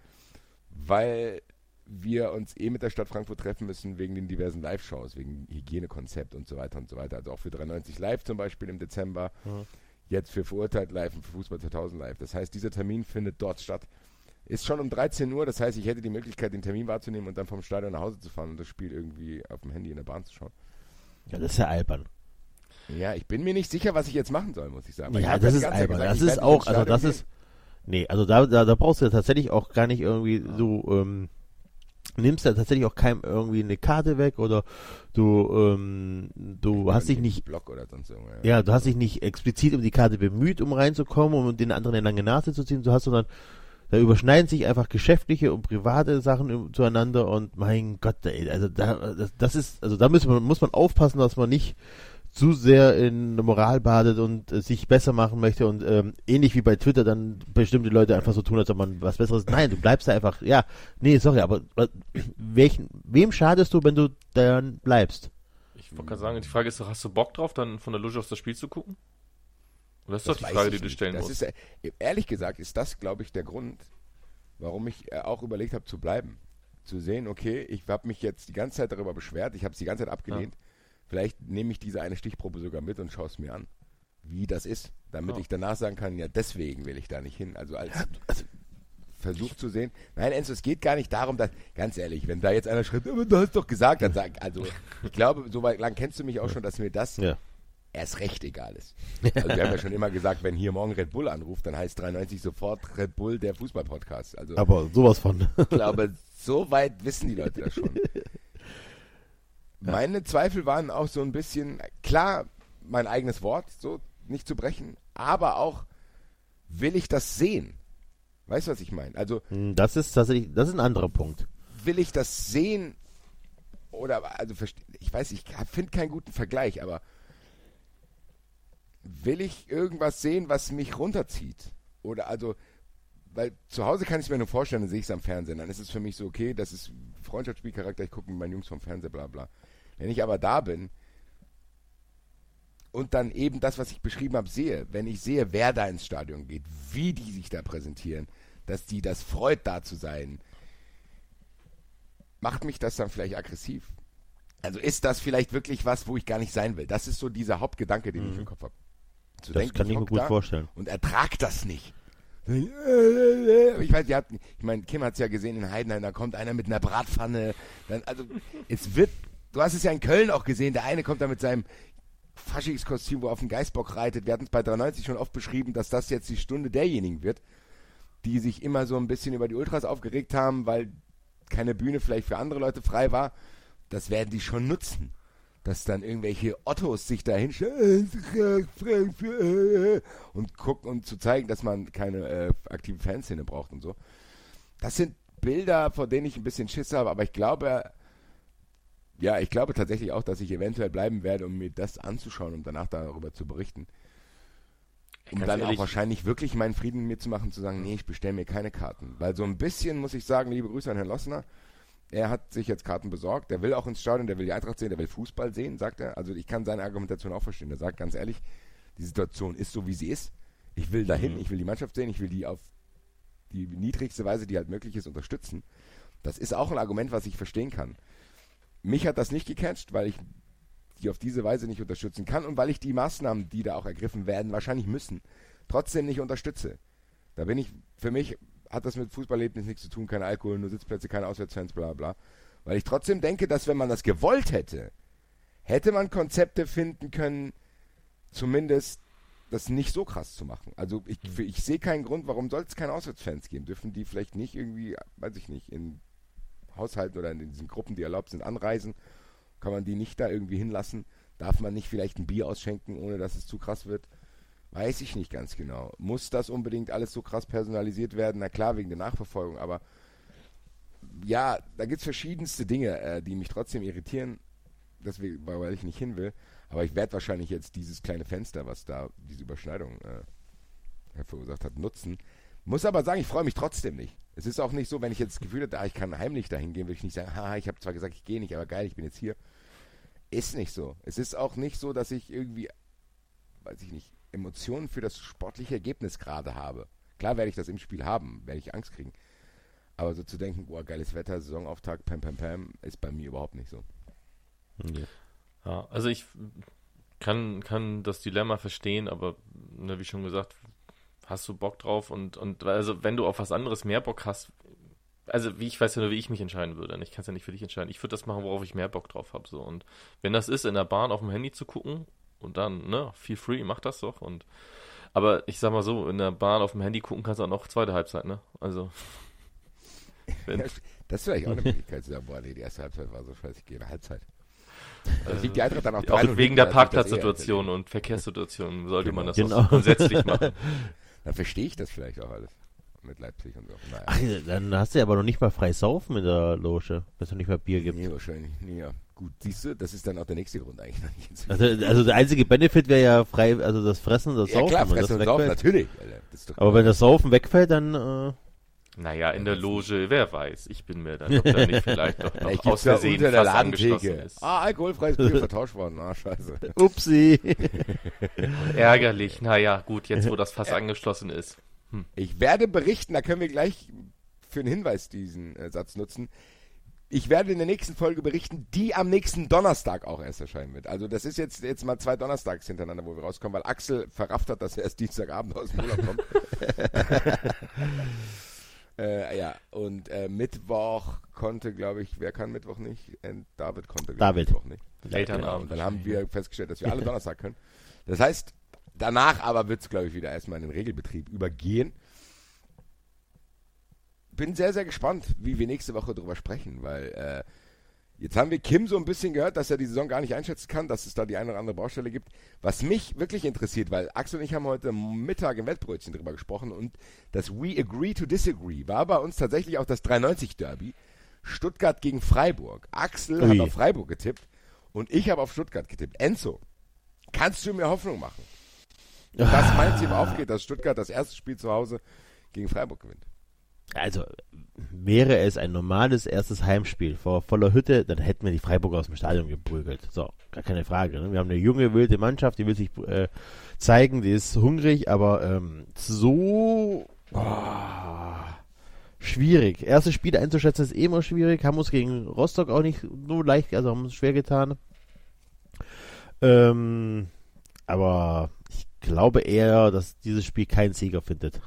weil wir uns eh mit der Stadt Frankfurt treffen müssen wegen den diversen Live-Shows, wegen Hygienekonzept und so weiter und so weiter. Also auch für 93 Live zum Beispiel im Dezember, Mhm. jetzt für Verurteilt Live und für Fußball 2000 Live. Das heißt, dieser Termin findet dort statt. Ist schon um 13 Uhr, das heißt, ich hätte die Möglichkeit, den Termin wahrzunehmen und dann vom Stadion nach Hause zu fahren und das Spiel irgendwie auf dem Handy in der Bahn zu schauen. Ja, das ist ja albern. Ja, ich bin mir nicht sicher, was ich jetzt machen soll, muss ich sagen. Ich Ja, hab das ist albern. gesagt, Das ich ist auch, also das Stadion ist, nee, also da, da, da brauchst du ja tatsächlich auch gar nicht irgendwie so, ähm, nimmst ja tatsächlich auch keinem irgendwie eine Karte weg oder du, ähm, du gehen. hast dich Nicht nicht, Block oder sonst irgendwas. ja, du hast dich nicht explizit um die Karte bemüht, um reinzukommen um den anderen eine lange Nase zu ziehen, du hast, sondern da überschneiden sich einfach geschäftliche und private Sachen zueinander und mein Gott, ey, also da, das, das ist, also da muss man, muss man aufpassen, dass man nicht zu sehr in der Moral badet und äh, sich besser machen möchte und ähm, ähnlich wie bei Twitter dann bestimmte Leute einfach so tun, als ob man was Besseres. Nein, du bleibst da einfach. Ja, nee, sorry, aber äh, welchen, wem schadest du, wenn du dann bleibst? Ich wollte gerade sagen, die Frage ist doch, hast du Bock drauf, dann von der Loge auf das Spiel zu gucken? Und das ist Das doch die Frage, die du nicht. stellen das musst. Ist, äh, ehrlich gesagt ist das, glaube ich, der Grund, warum ich äh, auch überlegt habe zu bleiben. Zu sehen, okay, ich habe mich jetzt die ganze Zeit darüber beschwert, ich habe es die ganze Zeit abgelehnt. Vielleicht nehme ich diese eine Stichprobe sogar mit und schaue es mir an, wie das ist, damit Ja. ich danach sagen kann, ja, deswegen will ich da nicht hin. Also als Also, Versuch zu sehen. Nein, Enzo, es geht gar nicht darum, dass, ganz ehrlich, wenn da jetzt einer schreibt, aber du hast doch gesagt, dann sag, also, ich glaube, so weit lang kennst du mich auch schon, dass mir das ja. Erst recht egal ist. Also wir haben ja schon immer gesagt, wenn hier morgen Red Bull anruft, dann heißt 93 sofort Red Bull der Fußball-Podcast. Also Aber sowas von. ich glaube, so weit wissen die Leute das schon. Meine Zweifel waren auch so ein bisschen, klar, mein eigenes Wort, so nicht zu brechen, aber auch, will ich das sehen? Weißt du, was ich meine? Also Hm, Das ist tatsächlich, das ist ein anderer Punkt. will ich das sehen oder, also, ich weiß, ich finde keinen guten Vergleich, aber will ich irgendwas sehen, was mich runterzieht? Oder also, weil zu Hause kann ich es mir nur vorstellen, dann sehe ich es am Fernsehen. Dann ist es für mich so, okay, das ist Freundschaftsspielcharakter, ich gucke mit meinen Jungs vom Fernseher, bla bla. Wenn ich aber da bin und dann eben das, was ich beschrieben habe, sehe, wenn ich sehe, wer da ins Stadion geht, wie die sich da präsentieren, dass die das freut, da zu sein, macht mich das dann vielleicht aggressiv. Also ist das vielleicht wirklich was, wo ich gar nicht sein will? Das ist so dieser Hauptgedanke, den mhm. ich im Kopf habe. Zu das kann ich mir gut vorstellen. Und ertrag das nicht. Ich weiß, ihr habt, ich meine, Kim hat es ja gesehen in Heidenheim, da kommt einer mit einer Bratpfanne. Dann, also, es wird, du hast es ja in Köln auch gesehen, der eine kommt da mit seinem Faschingskostüm, wo er auf dem Geißbock reitet. Wir hatten es bei 93 schon oft beschrieben, dass das jetzt die Stunde derjenigen wird, die sich immer so ein bisschen über die Ultras aufgeregt haben, weil keine Bühne vielleicht für andere Leute frei war. Das werden die schon nutzen dass dann irgendwelche Ottos sich da hinstellen und gucken und zu zeigen, dass man keine äh, aktive Fanszene braucht und so. Das sind Bilder, vor denen ich ein bisschen Schiss habe, aber ich glaube, ja, ich glaube tatsächlich auch, dass ich eventuell bleiben werde, um mir das anzuschauen und danach darüber zu berichten. Um dann auch wahrscheinlich wirklich meinen Frieden mit mir zu machen, zu sagen, nee, ich bestelle mir keine Karten. Weil so ein bisschen muss ich sagen, liebe Grüße an Herrn Lossner, er hat sich jetzt Karten besorgt. Der will auch ins Stadion, der will die Eintracht sehen, der will Fußball sehen, sagt er. Also ich kann seine Argumentation auch verstehen. Er sagt ganz ehrlich, die Situation ist so, wie sie ist. Ich will dahin, mhm. ich will die Mannschaft sehen, ich will die auf die niedrigste Weise, die halt möglich ist, unterstützen. Das ist auch ein Argument, was ich verstehen kann. Mich hat das nicht gecatcht, weil ich die auf diese Weise nicht unterstützen kann und weil ich die Maßnahmen, die da auch ergriffen werden, wahrscheinlich müssen, trotzdem nicht unterstütze. Da bin ich für mich hat das mit Fußballerlebnis nichts zu tun, kein Alkohol, nur Sitzplätze, keine Auswärtsfans, bla bla. Weil ich trotzdem denke, dass wenn man das gewollt hätte, hätte man Konzepte finden können, zumindest das nicht so krass zu machen. Also ich, für, ich sehe keinen Grund, warum soll es keine Auswärtsfans geben? Dürfen die vielleicht nicht irgendwie, weiß ich nicht, in Haushalten oder in diesen Gruppen, die erlaubt sind, anreisen? Kann man die nicht da irgendwie hinlassen? Darf man nicht vielleicht ein Bier ausschenken, ohne dass es zu krass wird? Weiß ich nicht ganz genau. Muss das unbedingt alles so krass personalisiert werden? Na klar, wegen der Nachverfolgung, aber ja, da gibt es verschiedenste Dinge, äh, die mich trotzdem irritieren, deswegen, weil ich nicht hin will. Aber ich werde wahrscheinlich jetzt dieses kleine Fenster, was da diese Überschneidung äh, verursacht hat, nutzen. Muss aber sagen, ich freue mich trotzdem nicht. Es ist auch nicht so, wenn ich jetzt das Gefühl hätte, ah, ich kann heimlich dahin gehen, würde ich nicht sagen, haha, ich habe zwar gesagt, ich gehe nicht, aber geil, ich bin jetzt hier. Ist nicht so. Es ist auch nicht so, dass ich irgendwie, weiß ich nicht, Emotionen für das sportliche Ergebnis gerade habe. Klar werde ich das im Spiel haben, werde ich Angst kriegen. Aber so zu denken, boah, geiles Wetter, Saisonauftakt, pam, pam, pam, ist bei mir überhaupt nicht so. Ja, ja also ich kann, kann das Dilemma verstehen, aber ne, wie schon gesagt, hast du Bock drauf und, und also wenn du auf was anderes mehr Bock hast, also wie ich weiß ja nur, wie ich mich entscheiden würde. Ich kann es ja nicht für dich entscheiden. Ich würde das machen, worauf ich mehr Bock drauf habe. So. Und wenn das ist, in der Bahn auf dem Handy zu gucken und dann, ne, feel free, mach das doch. Und aber ich sag mal so, in der Bahn auf dem Handy gucken kannst du auch noch zweite Halbzeit, ne? Also. das ist vielleicht auch eine Möglichkeit zu sagen, boah, nee, die erste Halbzeit war so scheiße, ich gehe in Halbzeit. Also liegt die Eintracht dann auch, auch wegen der Parkplatzsituation und Verkehrssituation sollte genau. man das genau. grundsätzlich machen. Dann verstehe ich das vielleicht auch alles mit Leipzig und so. Naja. Ach, dann hast du ja aber noch nicht mal frei saufen in der Loge, wenn es noch nicht mal Bier gibt. Nee, wahrscheinlich. Nee, ja. Gut, siehst du, das ist dann auch der nächste Grund eigentlich. Also, also der einzige Benefit wäre ja frei, also das Fressen, das ja, Saufen. Klar, Fressen und Saufen, natürlich. aber wenn das Saufen wegfällt, dann... Äh, naja, in der Loge, wer weiß. Ich bin mir dann, ob da nicht vielleicht doch noch aus Versehen unter der angeschlossen ist. Ah, alkoholfreies Bier vertauscht worden. Ah, scheiße. Upsi. Ärgerlich. Naja, gut, jetzt wo das Fass angeschlossen ist. Hm. Ich werde berichten, da können wir gleich für einen Hinweis diesen äh, Satz nutzen. Ich werde in der nächsten Folge berichten, die am nächsten Donnerstag auch erst erscheinen wird. Also das ist jetzt, jetzt mal zwei Donnerstags hintereinander, wo wir rauskommen, weil Axel verrafft hat, dass er erst Dienstagabend aus dem Urlaub kommt. äh, ja, und äh, Mittwoch konnte, glaube ich, wer kann Mittwoch nicht? Äh, David konnte, David. Mittwoch nicht. Elternabend. Genau. Dann haben wir festgestellt, dass wir alle Donnerstag können. Das heißt, danach aber wird es, glaube ich, wieder erstmal in den Regelbetrieb übergehen bin sehr, sehr gespannt, wie wir nächste Woche darüber sprechen, weil äh, jetzt haben wir Kim so ein bisschen gehört, dass er die Saison gar nicht einschätzen kann, dass es da die eine oder andere Baustelle gibt. Was mich wirklich interessiert, weil Axel und ich haben heute Mittag im Wettbrötchen drüber gesprochen und das We Agree to Disagree war bei uns tatsächlich auch das 93 Derby. Stuttgart gegen Freiburg. Axel Ui. hat auf Freiburg getippt und ich habe auf Stuttgart getippt. Enzo, kannst du mir Hoffnung machen, dass mein Team aufgeht, dass Stuttgart das erste Spiel zu Hause gegen Freiburg gewinnt? Also, wäre es ein normales erstes Heimspiel vor voller Hütte, dann hätten wir die Freiburger aus dem Stadion geprügelt. So, gar keine Frage. Ne? Wir haben eine junge, wilde Mannschaft, die will sich äh, zeigen, die ist hungrig, aber ähm, so boah, schwierig. Erste Spiel einzuschätzen ist eh immer schwierig. Haben uns gegen Rostock auch nicht so leicht, also haben uns schwer getan. Ähm, aber ich glaube eher, dass dieses Spiel keinen Sieger findet.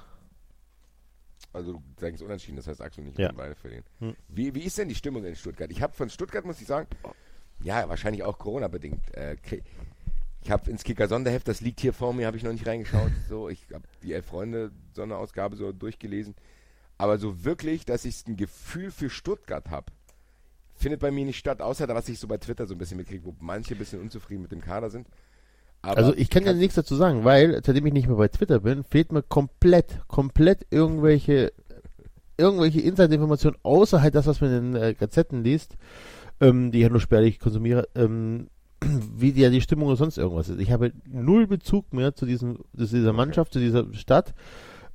Also du sagst unentschieden, das heißt Axel nicht Ja. beide verlieren. Hm. Wie, wie ist denn die Stimmung in Stuttgart? Ich habe von Stuttgart, muss ich sagen, ja, wahrscheinlich auch Corona-bedingt. Äh, ich habe ins Kicker-Sonderheft, das liegt hier vor mir, habe ich noch nicht reingeschaut. So, ich habe die Elf-Freunde-Sonderausgabe so durchgelesen. Aber so wirklich, dass ich ein Gefühl für Stuttgart habe, findet bei mir nicht statt, außer was ich so bei Twitter so ein bisschen mitkriege, wo manche ein bisschen unzufrieden mit dem Kader sind. Aber Also ich kann ja nichts dazu sagen, weil seitdem ich nicht mehr bei Twitter bin, fehlt mir komplett, komplett irgendwelche, irgendwelche Insider-Informationen, außer halt das, was man in den äh, Gazetten liest, ähm, die ich ja nur spärlich konsumiere, ähm, wie die, ja die Stimmung oder sonst irgendwas ist. Ich habe null Bezug mehr zu, diesem, zu dieser Mannschaft, zu dieser Stadt,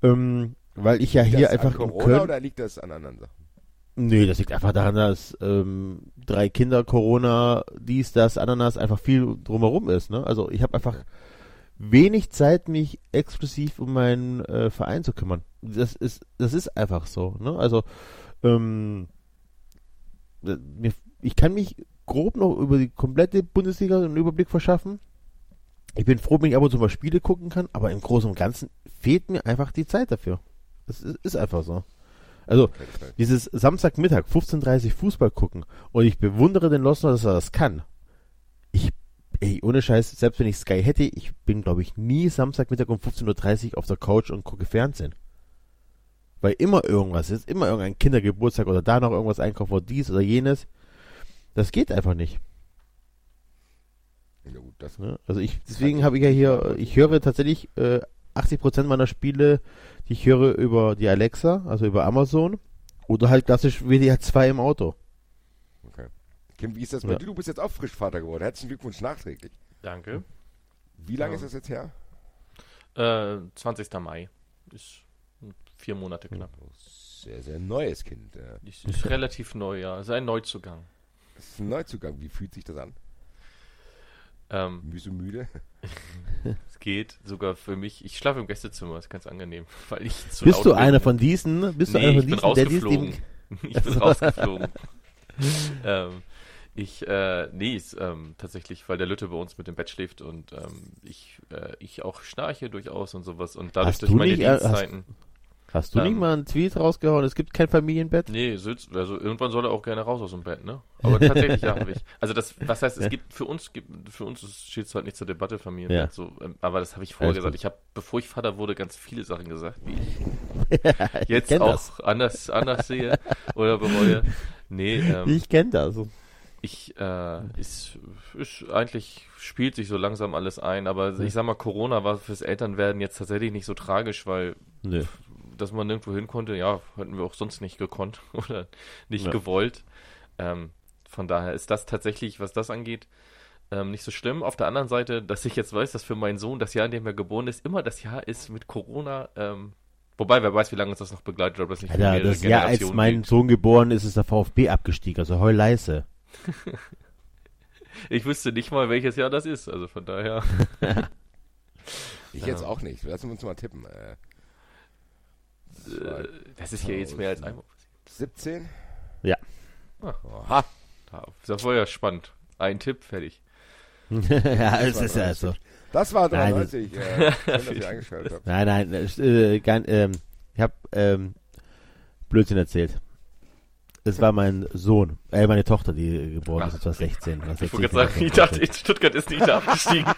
ähm, weil ich ja liegt hier einfach an in Corona Köln... oder liegt das an anderen Sachen? Nee, das liegt einfach daran, dass ähm, drei Kinder, Corona, dies, das, Ananas, einfach viel drumherum ist. Ne? Also ich habe einfach wenig Zeit, mich exklusiv um meinen äh, Verein zu kümmern. Das ist, das ist einfach so. Ne? Also ähm, äh, ich kann mich grob noch über die komplette Bundesliga einen Überblick verschaffen. Ich bin froh, wenn ich ab und zu mal Spiele gucken kann, aber im Großen und Ganzen fehlt mir einfach die Zeit dafür. Das ist, ist einfach so. Also dieses Samstagmittag 15.30 Fußball gucken und ich bewundere den Lossner, dass er das kann. Ich, ey, ohne Scheiß, selbst wenn ich Sky hätte, ich bin, glaube ich, nie Samstagmittag um 15.30 Uhr auf der Couch und gucke Fernsehen. Weil immer irgendwas ist, immer irgendein Kindergeburtstag oder da noch irgendwas einkaufen oder dies oder jenes. Das geht einfach nicht. Ja gut, das Ne? Also ich, deswegen habe ich ja hier, ich höre tatsächlich äh, 80% meiner Spiele, die ich höre über die Alexa, also über Amazon, oder halt klassisch WDR 2 im Auto. Okay. Kim, wie ist das bei Ja. dir? Du bist jetzt auch frisch Vater geworden. Herzlichen Glückwunsch nachträglich. Danke. Wie lange Ja. ist das jetzt her? Äh, 20. Mai. Ist vier Monate knapp. Sehr, sehr neues Kind. Äh, Ist, ist relativ neu, ja. Ist ein Neuzugang. Das ist ein Neuzugang. Wie fühlt sich das an? Ähm, Müse müde? es geht sogar für mich. Ich schlafe im Gästezimmer, ist ganz angenehm, weil ich zu Bist laut du bin. einer von diesen? Bist du Nee, einer ich von bin diesen, der dies rausgeflogen. dem, ich bin rausgeflogen. ähm, ich, äh, nee, ist, ähm, tatsächlich, weil der Lütte bei uns mit dem Bett schläft und ähm, ich, äh, ich auch schnarche durchaus und sowas und dadurch Hast durch du meine nicht, äh, hast- Dienstzeiten. Hast du Ähm. nicht mal einen Tweet rausgehauen? Es gibt kein Familienbett? Nee, sitzt, also irgendwann soll er auch gerne raus aus dem Bett, ne? Aber tatsächlich ja, habe ich. Also das, was heißt, es Ja. gibt für uns, gibt, für uns steht es halt nicht zur Debatte, Familien. Ja. So, ähm, aber das habe ich vorher Alles gesagt. gut. Ich habe, bevor ich Vater wurde, ganz viele Sachen gesagt, die ich Ich jetzt auch das. anders, anders sehe oder bereue. Nee, ähm, Ich kenne das. ich, äh, ist, ist, eigentlich spielt sich so langsam alles ein, aber Ja. ich sag mal, Corona war fürs Elternwerden jetzt tatsächlich nicht so tragisch, weil Nö. Dass man nirgendwo hin konnte, ja, hätten wir auch sonst nicht gekonnt oder nicht Ja. gewollt. Ähm, von daher ist das tatsächlich, was das angeht, ähm, nicht so schlimm. Auf der anderen Seite, dass ich jetzt weiß, dass für meinen Sohn das Jahr, in dem er geboren ist, immer das Jahr ist mit Corona. Ähm, wobei, wer weiß, wie lange uns das noch begleitet, ob das nicht Alter, das Jahr, als mein geht. Sohn geboren ist, ist der VfB abgestiegen, also heul leise. Ich wüsste nicht mal, welches Jahr das ist. Also von daher. Ich jetzt auch nicht. Lassen wir uns mal tippen. Äh, Äh, das ist hier jetzt mehr als einmal. 17? Ja. Ah, Oha. das war ja spannend. Ein Tipp, fertig. ja, es ist ja so. Das war Nein, 93. äh, schön, dass ihr eingeschaltet habt. Nein, nein, äh, gar, ähm, ich habe ähm, Blödsinn erzählt. Es war mein Sohn, äh, meine Tochter, die geboren ist, Ach. und zwar 16. war Ich 16 wollte gerade sagen, ich dachte, Stuttgart ist nicht abgestiegen.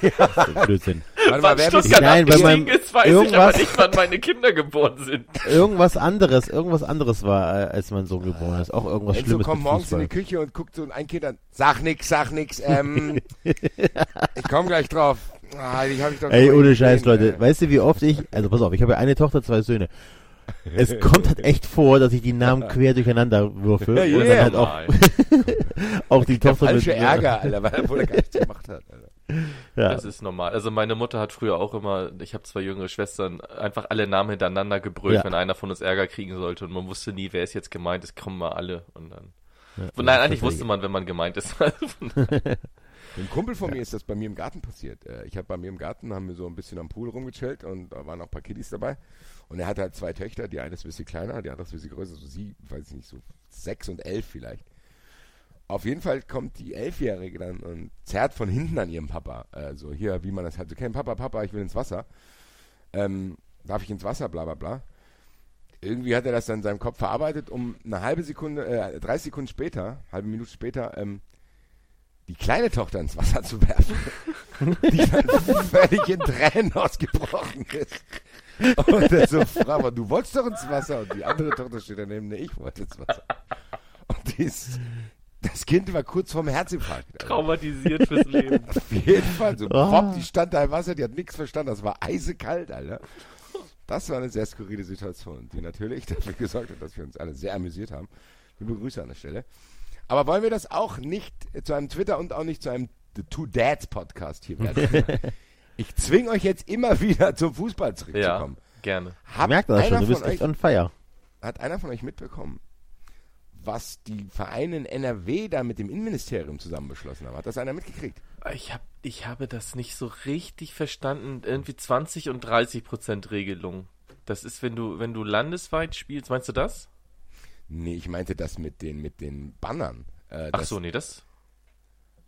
Blödsinn. Warte Wann mal, wer Stuttgart Nein, bei meinem- ist, weiß ich irgendwas- aber nicht, wann meine Kinder geboren sind. Irgendwas anderes, irgendwas anderes war, äh, als mein Sohn geboren ist. Auch irgendwas Enzo Schlimmes kommt morgens in die Küche und guckt so ein Kind an. Sag nix, sag nix. Ähm, ich komm gleich drauf. Ah, die hab ich doch Ey, ohne gesehen, Scheiß, Leute. äh. Weißt du, wie oft ich, also pass auf, ich habe ja eine Tochter, zwei Söhne. es kommt halt echt vor, dass ich die Namen quer durcheinander würfel. Ja, und yeah, dann halt auch, auch die Tochter falsche mit, Ärger, Alter, weil obwohl er gar nichts gemacht hat. Alter. Ja, Das ist normal. Also meine Mutter hat früher auch immer, ich habe zwei jüngere Schwestern, einfach alle Namen hintereinander gebrüllt, Ja. wenn einer von uns Ärger kriegen sollte und man wusste nie, wer ist jetzt gemeint, es kommen mal alle und dann. ja, Und nein, eigentlich wusste man, wenn man gemeint ist. Ein Kumpel von mir ist das bei mir im Garten passiert. Äh, Ich habe bei mir im Garten, haben wir so ein bisschen am Pool rumgechillt und da waren auch ein paar Kiddies dabei. Und er hatte halt zwei Töchter, die eine ist ein bisschen kleiner, die andere ist ein bisschen größer, so sie, weiß ich nicht, so sechs und elf vielleicht. Auf jeden Fall kommt die Elfjährige dann und zerrt von hinten an ihrem Papa. Äh, so hier, wie man das halt so kennt, Papa, Papa, ich will ins Wasser. Ähm, darf ich ins Wasser, bla bla bla. Irgendwie hat er das dann in seinem Kopf verarbeitet, um eine halbe Sekunde, äh, 30 Sekunden später, halbe Minute später, ähm, die kleine Tochter ins Wasser zu werfen, die dann völlig in Tränen ausgebrochen ist. Und er so fragt, du wolltest doch ins Wasser. Und die andere Tochter steht daneben, nee, ich wollte ins Wasser. Und die ist, das Kind war kurz vorm Herzinfarkt. Alter. Traumatisiert fürs Leben. Auf jeden Fall. So prompt, die stand da im Wasser, die hat nichts verstanden. Das war eisekalt, Alter. Das war eine sehr skurrile Situation, die natürlich dafür gesorgt hat, dass wir uns alle sehr amüsiert haben. Liebe Grüße an der Stelle. Aber wollen wir das auch nicht zu einem Twitter und auch nicht zu einem The Two Dads Podcast hier werden? ich zwinge euch jetzt immer wieder zum Fußball Ja, zurückzukommen. gerne. Hat, merkt das schon, du bist echt on fire. hat einer von euch mitbekommen, was die Vereine in NRW da mit dem Innenministerium zusammen beschlossen haben? Hat das einer mitgekriegt? Ich, hab, ich habe das nicht so richtig verstanden. Irgendwie 20 und 30 Prozent Regelung. Das ist, wenn du, wenn du landesweit spielst. Meinst du das? Nee, ich meinte das mit den, mit den Bannern. Äh, Ach so, nee, das.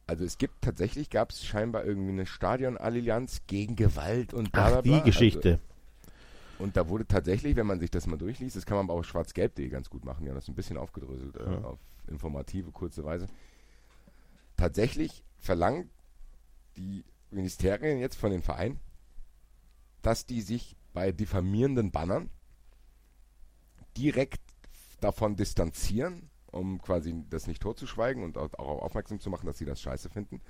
Also es gibt tatsächlich, gab es scheinbar irgendwie eine Stadionallianz gegen Gewalt und bla bla Ach, bla. die Geschichte. Also, und da wurde tatsächlich, wenn man sich das mal durchliest, das kann man aber auf schwarzgelb.de ganz gut machen, ja, das ist ein bisschen aufgedröselt, äh, Ja. auf informative, kurze Weise. Tatsächlich verlangt die Ministerien jetzt von den Vereinen, dass die sich bei diffamierenden Bannern direkt davon distanzieren, um quasi das nicht totzuschweigen und auch auch aufmerksam zu machen, dass sie das scheiße finden.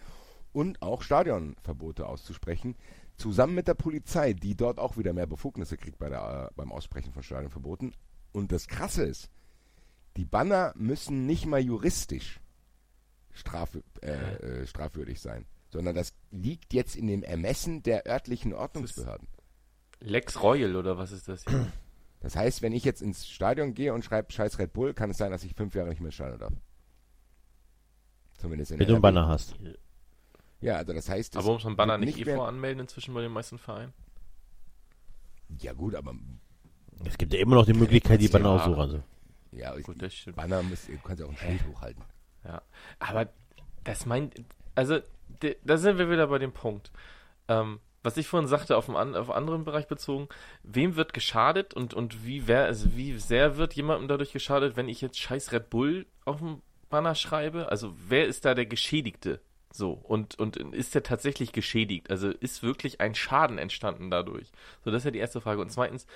Und auch Stadionverbote auszusprechen, zusammen mit der Polizei, die dort auch wieder mehr Befugnisse kriegt bei der, äh, beim Aussprechen von Stadionverboten. Und das Krasse ist, die Banner müssen nicht mal juristisch straf, äh, äh, strafwürdig sein, sondern das liegt jetzt in dem Ermessen der örtlichen Ordnungsbehörden. Lex Royal oder was ist das? hier? Das heißt, wenn ich jetzt ins Stadion gehe und schreibe Scheiß Red Bull, kann es sein, dass ich fünf Jahre nicht mehr ins Stadion darf. Zumindest in Wenn du einen. Banner hast. Ja, also das heißt, Aber muss man Banner wird nicht, eh voranmelden inzwischen bei den meisten Vereinen? Ja gut, aber Es gibt ja immer noch die Möglichkeit, die Banner Ja. auch so ran. ja, ich, Gut, das stimmt. Banner muss, du kannst ja auch ein Schild hochhalten. Ja, aber das meint, also da sind wir wieder bei dem Punkt. Ähm, was ich vorhin sagte, auf einen, an, auf anderen Bereich bezogen, wem wird geschadet und, und wie, wer, also wie sehr wird jemandem dadurch geschadet, wenn ich jetzt scheiß Red Bull auf dem Banner schreibe? Also wer ist da der Geschädigte? So, und, und ist der tatsächlich geschädigt? Also ist wirklich ein Schaden entstanden dadurch? So, das ist ja die erste Frage. Und zweitens,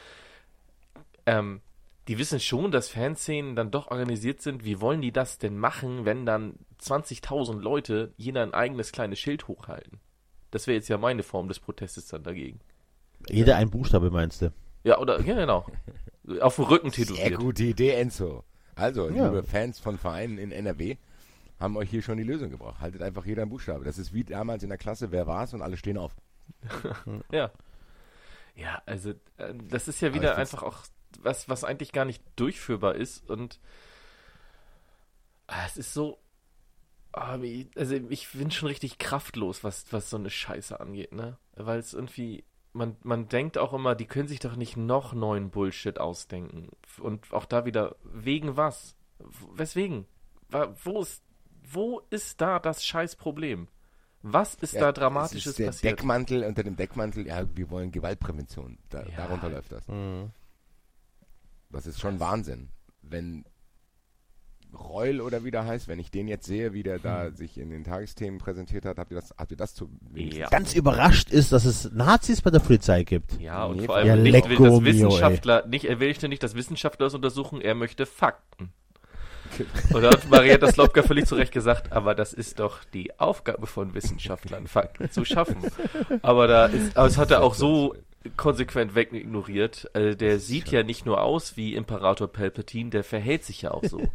ähm, die wissen schon, dass Fanszenen dann doch organisiert sind. Wie wollen die das denn machen, wenn dann 20.000 Leute jeder ein eigenes kleines Schild hochhalten? Das wäre jetzt ja meine Form des Protestes dann dagegen. Jeder ein Buchstabe meinst du? Ja, oder, ja, genau. Auf dem Rücken Sehr tätowiert. gute Idee, Enzo. Also, Ja. liebe Fans von Vereinen in NRW, haben euch hier schon die Lösung gebracht. Haltet einfach jeder einen Buchstabe. Das ist wie damals in der Klasse, wer war's und alle stehen auf. Ja. Ja, also, äh, das ist ja wieder einfach auch was, was eigentlich gar nicht durchführbar ist und ah, es ist so, ah, also ich bin schon richtig kraftlos, was, was so eine Scheiße angeht, ne? Weil es irgendwie, man, man denkt auch immer, die können sich doch nicht noch neuen Bullshit ausdenken. Und auch da wieder, wegen was? Weswegen? Wo ist, wo ist da das Scheißproblem? Was ist da es Dramatisches ist der passiert? Deckmantel, unter dem Deckmantel, ja, wir wollen Gewaltprävention. Da, Ja. Darunter läuft das. Mhm. Das ist schon Wahnsinn. Wenn Reul oder wie der heißt, wenn ich den jetzt sehe, wie der da sich in den Tagesthemen präsentiert hat, habt ihr das, habt ihr das zu Ja. Ganz überrascht ist, dass es Nazis bei der Polizei gibt. Ja, und Nee, vor ja, allem nicht will das Wissenschaftler, nicht, er will nicht, dass Wissenschaftler das untersuchen, er möchte Fakten. Und da hat Marietta Slopka völlig zu Recht gesagt, aber das ist doch die Aufgabe von Wissenschaftlern, Fakten zu schaffen. Aber da ist, aber es hat er auch so konsequent wegignoriert. Äh, der sieht ja nicht nur aus wie Imperator Palpatine, der verhält sich ja auch so.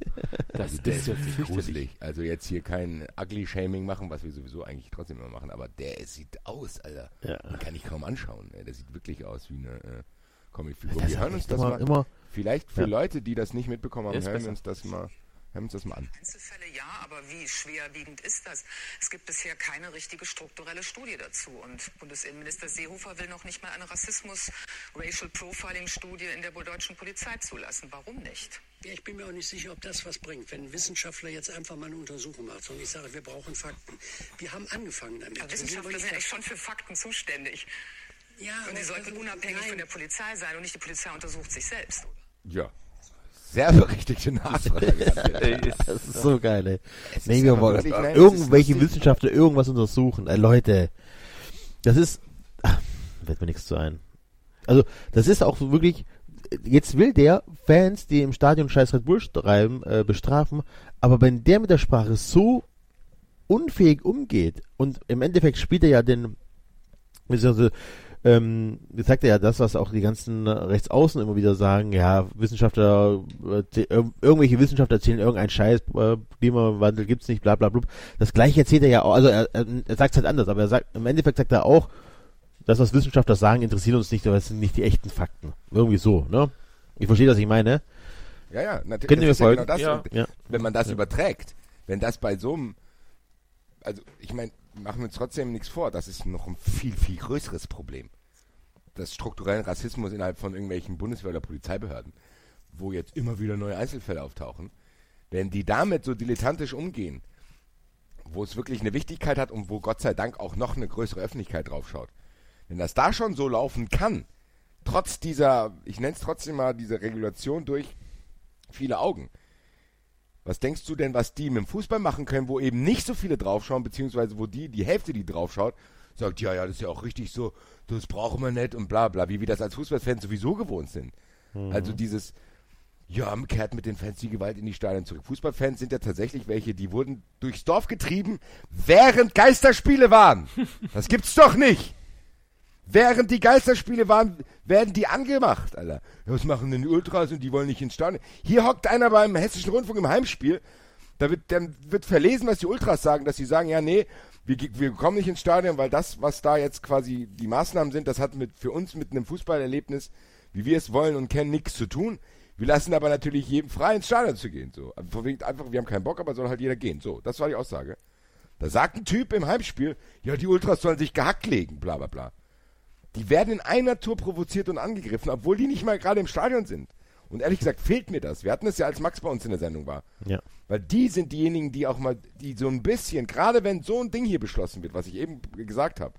Das Also der ist ja gruselig. Also jetzt hier kein Ugly-Shaming machen, was wir sowieso eigentlich trotzdem immer machen, aber der sieht aus, Alter. Ja. Den kann ich kaum anschauen. Der sieht wirklich aus wie eine äh, Comicfigur. Wir hören uns das immer, mal. immer Vielleicht für Ja. Leute, die das nicht mitbekommen haben, Ist hören wir uns das mal, hören uns das mal an. Einzelfälle ja, aber wie schwerwiegend ist das? Es gibt bisher keine richtige strukturelle Studie dazu. Und Bundesinnenminister Seehofer will noch nicht mal eine Rassismus-Racial Profiling-Studie in der deutschen Polizei zulassen. Warum nicht? Ja, ich bin mir auch nicht sicher, ob das was bringt, wenn ein Wissenschaftler jetzt einfach mal eine Untersuchung macht und ich sage, wir brauchen Fakten. Wir haben angefangen damit. Sind Wissenschaftler aber sind echt schon für Fakten zuständig. ja, Und aber sie sollten also, unabhängig nein. von der Polizei sein und nicht die Polizei untersucht sich selbst. Ja. Sehr berechtigte Nachfrage. Das ist so geil, ey. Nee, wir wollen irgendwelche. Wissenschaftler irgendwas untersuchen. Äh, Leute, das ist, ach, fällt mir nichts zu ein. Also, das ist auch wirklich, jetzt will der Fans, die im Stadion scheiß Red Bull treiben, äh, bestrafen, aber wenn der mit der Sprache so unfähig umgeht und im Endeffekt spielt er ja den, beziehungsweise, ähm, jetzt sagt er ja das, was auch die ganzen Rechtsaußen immer wieder sagen, ja, Wissenschaftler, äh, irgendwelche Wissenschaftler erzählen irgendeinen Scheiß, äh, Klimawandel gibt's nicht, bla bla bla. Das gleiche erzählt er ja auch, also er, er, er sagt es halt anders, aber er sagt, im Endeffekt sagt er auch, das, was Wissenschaftler sagen, interessiert uns nicht, aber es sind nicht die echten Fakten. Irgendwie so, ne? Ich verstehe, was ich meine. Ja, ja, natürlich. Ja genau das. Ja. Wenn man das Ja. überträgt, wenn das bei so einem, also ich meine, machen wir uns trotzdem nichts vor, das ist noch ein viel, viel größeres Problem. Das strukturellen Rassismus innerhalb von irgendwelchen Bundeswehr- oder Polizeibehörden, wo jetzt immer wieder neue Einzelfälle auftauchen, wenn die damit so dilettantisch umgehen, wo es wirklich eine Wichtigkeit hat und wo Gott sei Dank auch noch eine größere Öffentlichkeit draufschaut, wenn das da schon so laufen kann, trotz dieser, ich nenne es trotzdem mal, diese Regulation durch viele Augen. Was denkst du denn, was die mit dem Fußball machen können, wo eben nicht so viele draufschauen, beziehungsweise wo die, die Hälfte, die draufschaut, sagt, ja, ja, das ist ja auch richtig so, das brauchen wir nicht und bla bla, wie wir das als Fußballfans sowieso gewohnt sind. Also dieses, ja, kehrt mit den Fans die Gewalt in die Stadien zurück. Fußballfans sind ja tatsächlich welche, die wurden durchs Dorf getrieben, während Geisterspiele waren. Das gibt's doch nicht. Während die Geisterspiele waren, werden die angemacht, Alter. Was machen denn die Ultras und die wollen nicht ins Stadion? Hier hockt einer beim Hessischen Rundfunk im Heimspiel, da wird, dann wird verlesen, was die Ultras sagen, dass sie sagen, ja, nee, wir, wir kommen nicht ins Stadion, weil das, was da jetzt quasi die Maßnahmen sind, das hat mit, für uns mit einem Fußballerlebnis, wie wir es wollen und kennen, nichts zu tun. Wir lassen aber natürlich jedem frei ins Stadion zu gehen, so. Wegen Einfach, wir haben keinen Bock, aber soll halt jeder gehen. So, das war die Aussage. Da sagt ein Typ im Heimspiel, ja, die Ultras sollen sich gehackt legen, bla, bla, bla. Die werden in einer Tour provoziert und angegriffen, obwohl die nicht mal gerade im Stadion sind. Und ehrlich gesagt fehlt mir das. Wir hatten es ja, als Max bei uns in der Sendung war. Ja. Weil die sind diejenigen, die auch mal, die so ein bisschen, gerade wenn so ein Ding hier beschlossen wird, was ich eben gesagt habe,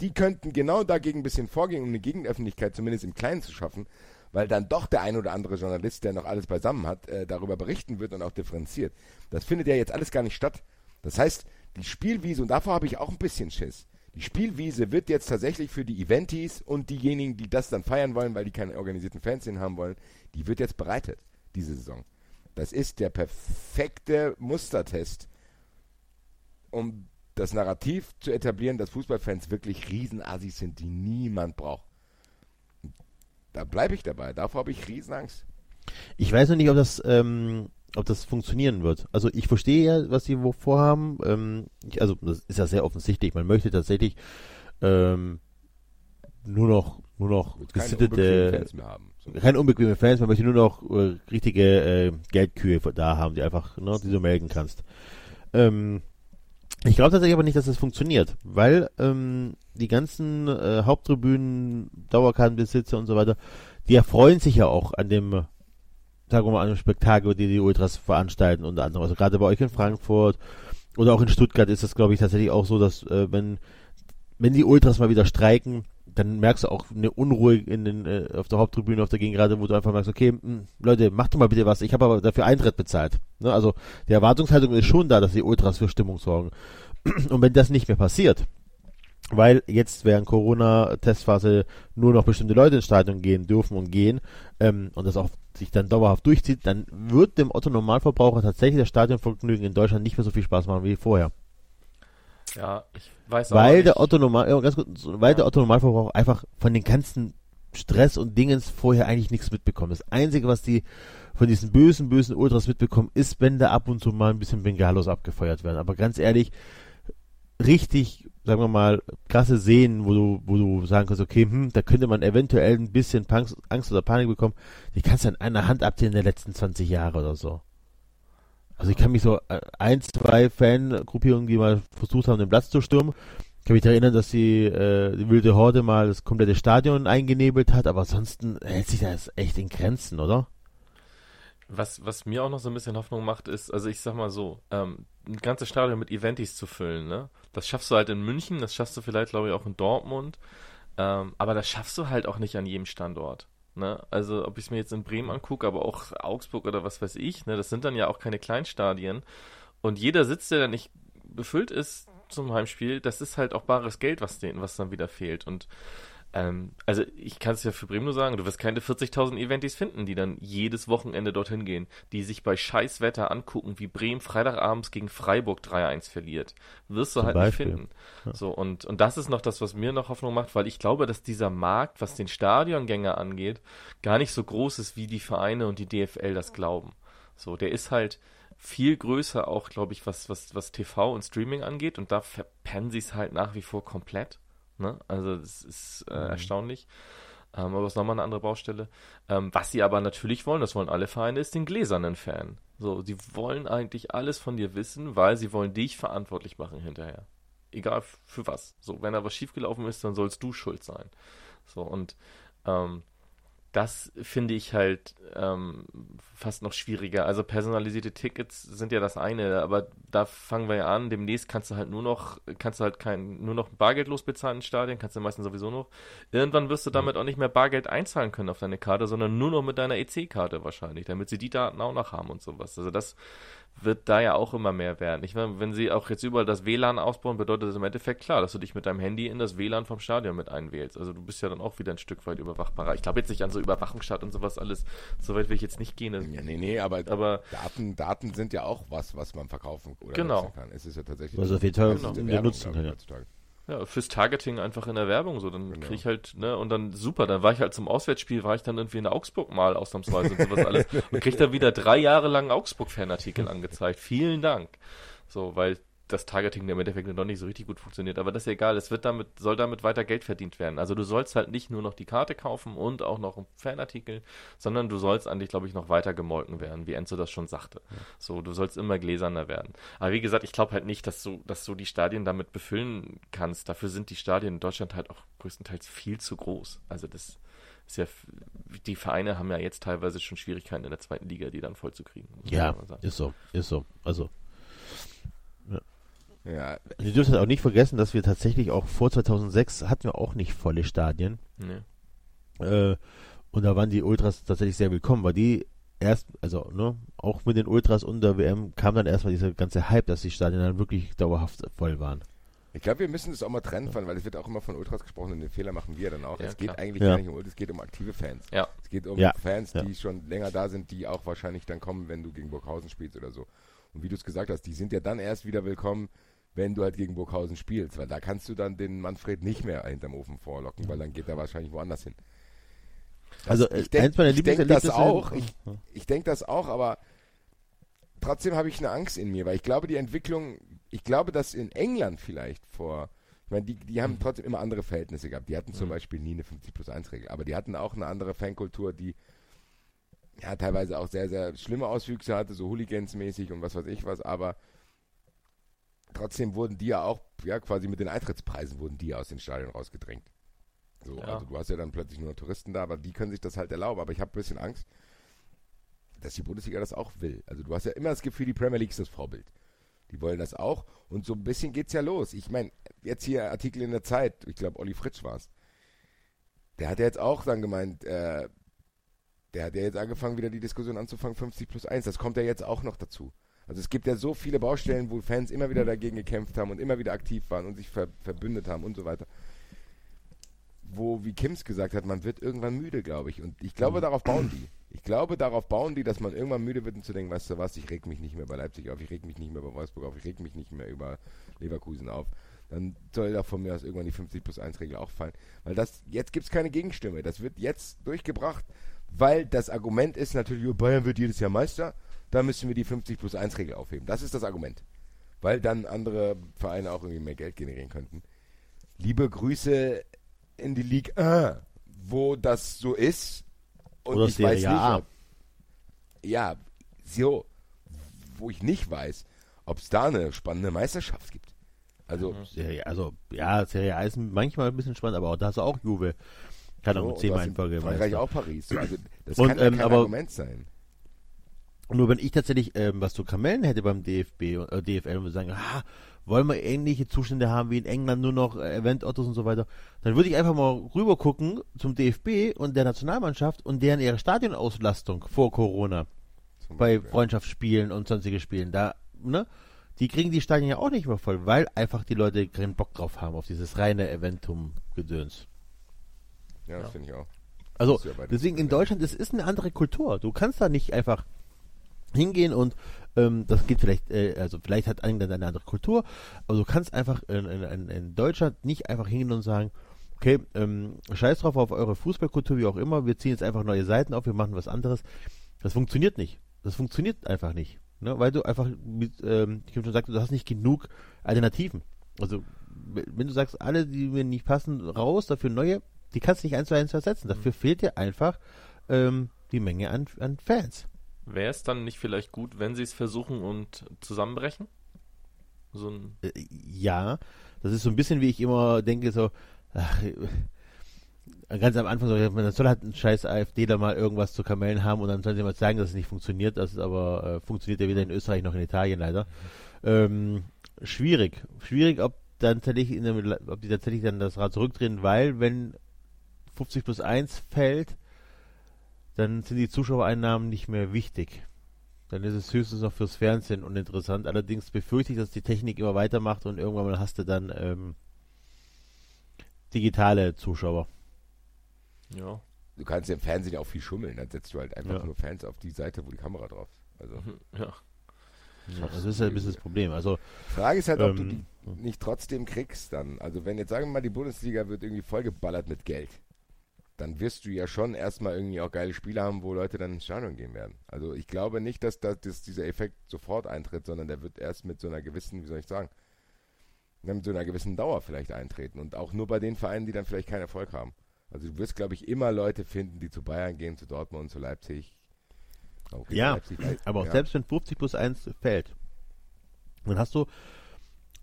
die könnten genau dagegen ein bisschen vorgehen, um eine Gegenöffentlichkeit zumindest im Kleinen zu schaffen, weil dann doch der ein oder andere Journalist, der noch alles beisammen hat, äh, darüber berichten wird und auch differenziert. Das findet ja jetzt alles gar nicht statt. Das heißt, die Spielwiese, und davor habe ich auch ein bisschen Schiss, die Spielwiese wird jetzt tatsächlich für die Eventis und diejenigen, die das dann feiern wollen, weil die keine organisierten Fans haben wollen, die wird jetzt bereitet, diese Saison. Das ist der perfekte Mustertest, um das Narrativ zu etablieren, dass Fußballfans wirklich Riesenassis sind, die niemand braucht. Da bleibe ich dabei. Davor habe ich Riesenangst. Ich weiß noch nicht, ob das, ähm, ob das funktionieren wird. Also ich verstehe ja, was sie vorhaben. Ähm, ich, also das ist ja sehr offensichtlich. Man möchte tatsächlich ähm, nur noch, nur noch gesittete, Fans mehr haben. So. keine unbequeme Fans. Man möchte nur noch äh, richtige äh, Geldkühe da haben, die einfach, ne, die du melden kannst. Ähm, ich glaube tatsächlich aber nicht, dass das funktioniert, weil ähm, die ganzen äh, Haupttribünen, Dauerkartenbesitzer und so weiter, die erfreuen sich ja auch an dem, mal, an Spektakel, die die Ultras veranstalten unter anderem. Also gerade bei euch in Frankfurt oder auch in Stuttgart ist es, glaube ich, tatsächlich auch so, dass äh, wenn wenn die Ultras mal wieder streiken, dann merkst du auch eine Unruhe in den, äh, auf der Haupttribüne, auf der Gegengrade, wo du einfach merkst, okay, mh, Leute, macht doch mal bitte was. Ich habe aber dafür Eintritt bezahlt. Ne? Also die Erwartungshaltung ist schon da, dass die Ultras für Stimmung sorgen. Und wenn das nicht mehr passiert, weil jetzt während Corona-Testphase nur noch bestimmte Leute ins Stadion gehen dürfen und gehen ähm, und das auch sich dann dauerhaft durchzieht, dann wird dem Otto Normalverbraucher tatsächlich das Stadionvergnügen in Deutschland nicht mehr so viel Spaß machen wie vorher. Ja, ich weiß auch Weil nicht. der Otto Normal, ganz so, weil Ja. der Otto Normalverbraucher einfach von den ganzen Stress und Dingens vorher eigentlich nichts mitbekommt. Das Einzige, was die von diesen bösen, bösen Ultras mitbekommen, ist, wenn da ab und zu mal ein bisschen Bengalos abgefeuert werden. Aber ganz ehrlich, richtig, sagen wir mal, krasse Szenen, wo du, wo du sagen kannst, okay, hm, da könnte man eventuell ein bisschen Pank- Angst oder Panik bekommen, die kannst du an einer Hand abzählen in den letzten 20 Jahre oder so. Also ich kann mich so äh, ein, zwei Fangruppierungen, die mal versucht haben, den Platz zu stürmen, kann mich erinnern, dass die, äh, die wilde Horde mal das komplette Stadion eingenebelt hat, aber ansonsten hält sich das echt in Grenzen, oder? Was, was mir auch noch so ein bisschen Hoffnung macht, ist, also ich sag mal so, ähm, ein ganzes Stadion mit Eventis zu füllen, ne? Das schaffst du halt in München, das schaffst du vielleicht, glaube ich, auch in Dortmund, ähm, aber das schaffst du halt auch nicht an jedem Standort. Ne? Also ob ich es mir jetzt in Bremen angucke, aber auch Augsburg oder was weiß ich, ne? das sind dann ja auch keine Kleinstadien. Und jeder Sitz, der dann nicht befüllt ist zum Heimspiel, das ist halt auch bares Geld, was denen, was dann wieder fehlt. Und ähm, also ich kann es ja für Bremen nur sagen, du wirst keine 40.000 Eventis finden, die dann jedes Wochenende dorthin gehen, die sich bei Scheißwetter angucken, wie Bremen Freitagabends gegen Freiburg 3-1 verliert. Wirst du Zum halt Beispiel. nicht finden. So, und, und das ist noch das, was mir noch Hoffnung macht, weil ich glaube, dass dieser Markt, was den Stadiongänger angeht, gar nicht so groß ist, wie die Vereine und die DFL das glauben. So, der ist halt viel größer auch, glaube ich, was, was, was TV und Streaming angeht und da verpennen sie es halt nach wie vor komplett. Ne? Also das ist äh, erstaunlich. Ähm, aber das ist nochmal eine andere Baustelle. Ähm, was sie aber natürlich wollen, das wollen alle Vereine, ist den gläsernen Fan. So, sie wollen eigentlich alles von dir wissen, weil sie wollen dich verantwortlich machen hinterher. Egal für was. So, wenn da was schiefgelaufen ist, dann sollst du schuld sein. So, und ähm, das finde ich halt ähm, fast noch schwieriger. Also personalisierte Tickets sind ja das eine, aber da fangen wir ja an. Demnächst kannst du halt nur noch, kannst du halt kein, nur noch bargeldlos bezahlen in Stadien, kannst du meistens sowieso noch. Irgendwann wirst du damit auch nicht mehr Bargeld einzahlen können auf deine Karte, sondern nur noch mit deiner EC-Karte wahrscheinlich, damit sie die Daten auch noch haben und sowas. Also das wird da ja auch immer mehr werden. Ich meine, wenn sie auch jetzt überall das WLAN ausbauen, bedeutet das im Endeffekt klar, dass du dich mit deinem Handy in das WLAN vom Stadion mit einwählst. Also du bist ja dann auch wieder ein Stück weit überwachbarer. Ich glaube jetzt nicht an so Überwachungsstaat und sowas alles. So weit will ich jetzt nicht gehen. Ja, nee, nee, aber, Aber- Daten, Daten sind ja auch was, was man verkaufen oder Genau. nutzen kann. Es ist ja tatsächlich Fall das ist genau. Werbung, nutzen kann, ich, ja. heutzutage. Ja, fürs Targeting einfach in der Werbung so. Dann Genau. krieg ich halt, ne, und dann super, dann war ich halt zum Auswärtsspiel, war ich dann irgendwie in Augsburg mal ausnahmsweise und sowas alles. Und krieg dann wieder drei Jahre lang Augsburg-Fanartikel angezeigt. Vielen Dank. So, weil das Targeting im Endeffekt noch nicht so richtig gut funktioniert. Aber das ist egal, es wird damit, soll damit weiter Geld verdient werden. Also du sollst halt nicht nur noch die Karte kaufen und auch noch einen Fanartikel, sondern du sollst eigentlich, glaube ich, noch weiter gemolken werden, wie Enzo das schon sagte. So, du sollst immer gläserner werden. Aber wie gesagt, ich glaube halt nicht, dass du, dass du die Stadien damit befüllen kannst. Dafür sind die Stadien in Deutschland halt auch größtenteils viel zu groß. Also das ist ja, die Vereine haben ja jetzt teilweise schon Schwierigkeiten in der zweiten Liga, die dann voll zu kriegen. muss man Ja, ist so, ist so. Also, Ja, ihr dürft halt auch nicht vergessen, dass wir tatsächlich auch vor 2006 hatten wir auch nicht volle Stadien. Nee. Äh, und da waren die Ultras tatsächlich sehr willkommen, weil die erst, also, ne, auch mit den Ultras und der WM kam dann erstmal dieser ganze Hype, dass die Stadien dann wirklich dauerhaft voll waren. Ich glaube, wir müssen das auch mal trennen von, weil es wird auch immer von Ultras gesprochen und den Fehler machen wir dann auch. Ja, es geht klar. eigentlich Ja. gar nicht um Ultras, es geht um aktive Fans. Ja. Es geht um Ja. Fans, Ja. die schon länger da sind, die auch wahrscheinlich dann kommen, wenn du gegen Burghausen spielst oder so. Und wie du es gesagt hast, die sind ja dann erst wieder willkommen, wenn du halt gegen Burghausen spielst, weil da kannst du dann den Manfred nicht mehr hinterm Ofen vorlocken, weil dann geht er wahrscheinlich woanders hin. Das- Also, äh, ich denk- eins meiner ich denk das auch. Ich, ich denke das auch, aber trotzdem habe ich eine Angst in mir, weil ich glaube, die Entwicklung, ich glaube, dass in England vielleicht vor, ich meine, die, die haben trotzdem immer andere Verhältnisse gehabt. Die hatten zum Mhm. Beispiel nie eine 50 plus 1 Regel, aber die hatten auch eine andere Fankultur, die ja teilweise auch sehr, sehr schlimme Auswüchse hatte, so Hooligans-mäßig und was weiß ich was, aber trotzdem wurden die ja auch, ja, quasi mit den Eintrittspreisen wurden die aus den Stadien rausgedrängt. So, Ja. also du hast ja dann plötzlich nur Touristen da, aber die können sich das halt erlauben. Aber ich habe ein bisschen Angst, dass die Bundesliga das auch will. Also du hast ja immer das Gefühl, die Premier League ist das Vorbild. Die wollen das auch. Und so ein bisschen geht's ja los. Ich meine, jetzt hier Artikel in der Zeit, ich glaube, Olli Fritsch war's. Der hat ja jetzt auch dann gemeint, äh, der hat ja jetzt angefangen, wieder die Diskussion anzufangen, 50 plus 1. Das kommt ja jetzt auch noch dazu. Also es gibt ja so viele Baustellen, wo Fans immer wieder dagegen gekämpft haben und immer wieder aktiv waren und sich ver verbündet haben und so weiter. Wo, wie Kims gesagt hat, man wird irgendwann müde, glaube ich. Und ich glaube, darauf bauen die. Ich glaube, darauf bauen die, dass man irgendwann müde wird und zu denken, weißt du was, ich reg mich nicht mehr bei Leipzig auf, ich reg mich nicht mehr bei Wolfsburg auf, ich reg mich nicht mehr über Leverkusen auf. Dann soll da von mir aus irgendwann die 50 plus 1 Regel auch fallen. Weil das, jetzt gibt es keine Gegenstimme. Das wird jetzt durchgebracht, weil das Argument ist natürlich, oh, Bayern wird jedes Jahr Meister, da müssen wir die 50 plus 1 Regel aufheben. Das ist das Argument. Weil dann andere Vereine auch irgendwie mehr Geld generieren könnten. Liebe Grüße in die Liga, A, wo das so ist. Und Oder ich Serie weiß nicht, A. ob, ja, so, wo ich nicht weiß, ob es da eine spannende Meisterschaft gibt. Also, Serie, also, ja, Serie A ist manchmal ein bisschen spannend, aber auch da ist auch Juve. Kann auch so, nur und zehnmal in Folge Frankreich auch Paris. Also, das Und, kann ja ähm, kein aber- Argument sein. Nur wenn ich tatsächlich ähm, was zu Kamellen hätte beim DFB, äh, DFL und würde sagen, ah, wollen wir ähnliche Zustände haben wie in England, nur noch äh, Event-Autos und so weiter, dann würde ich einfach mal rüber gucken zum DFB und der Nationalmannschaft und deren ihre Stadionauslastung vor Corona Zum bei Beispiel. Freundschaftsspielen und sonstige Spielen. Da, ne? Die kriegen die Stadien ja auch nicht mehr voll, weil einfach die Leute keinen Bock drauf haben, auf dieses reine Eventum-Gedöns. Ja, das finde ich auch. Also ja deswegen in. Deutschland, es ist eine andere Kultur. Du kannst da nicht einfach hingehen und ähm, das geht vielleicht, äh, also vielleicht hat England eine andere Kultur, aber du kannst einfach in, in, in- Deutschland nicht einfach hingehen und sagen, okay, ähm, scheiß drauf auf eure Fußballkultur, wie auch immer, wir ziehen jetzt einfach neue Seiten auf, wir machen was anderes. Das funktioniert nicht. Das funktioniert einfach nicht. Ne? Weil du einfach, mit, ähm, ich habe schon gesagt, du hast nicht genug Alternativen. Also wenn du sagst, alle, die mir nicht passen, raus, dafür neue, die kannst du nicht eins zu eins ersetzen. Dafür fehlt dir einfach ähm, die Menge an, an Fans. Wäre es dann nicht vielleicht gut, wenn sie es versuchen und zusammenbrechen? So ein Äh, ja, das ist so ein bisschen, wie ich immer denke, so, ach, äh, ganz am Anfang so, man soll halt ein scheiß AfDler mal irgendwas zu Kamellen haben und dann sollen sie mal sagen, dass es nicht funktioniert. Das ist aber, äh, funktioniert ja weder in Österreich noch in Italien leider. Ähm, schwierig. Schwierig, ob dann tatsächlich in der, ob die tatsächlich dann das Rad zurückdrehen, weil wenn 50 plus 1 fällt, dann sind die Zuschauereinnahmen nicht mehr wichtig. Dann ist es höchstens noch fürs Fernsehen uninteressant. Allerdings befürchte ich, dass die Technik immer weitermacht und irgendwann mal hast du dann ähm, digitale Zuschauer. ja. Du kannst ja im Fernsehen auch viel schummeln. Dann setzt du halt einfach Ja. nur Fans auf die Seite, wo die Kamera drauf ist. Also, Ja. Ja, das ist halt ein bisschen das Problem. Also, Frage ist halt, ob Ähm, du die nicht trotzdem kriegst dann. Also wenn jetzt sagen wir mal, die Bundesliga wird irgendwie vollgeballert mit Geld, dann wirst du ja schon erstmal irgendwie auch geile Spiele haben, wo Leute dann ins Stadion gehen werden. Also ich glaube nicht, dass, da- dass dieser Effekt sofort eintritt, sondern der wird erst mit so einer gewissen, wie soll ich sagen, mit so einer gewissen Dauer vielleicht eintreten. Und auch nur bei den Vereinen, die dann vielleicht keinen Erfolg haben. Also du wirst, glaube ich, immer Leute finden, die zu Bayern gehen, zu Dortmund, zu Leipzig. Okay, Ja, Leipzig, weil- aber ja. selbst wenn 50 plus 1 fällt, dann hast du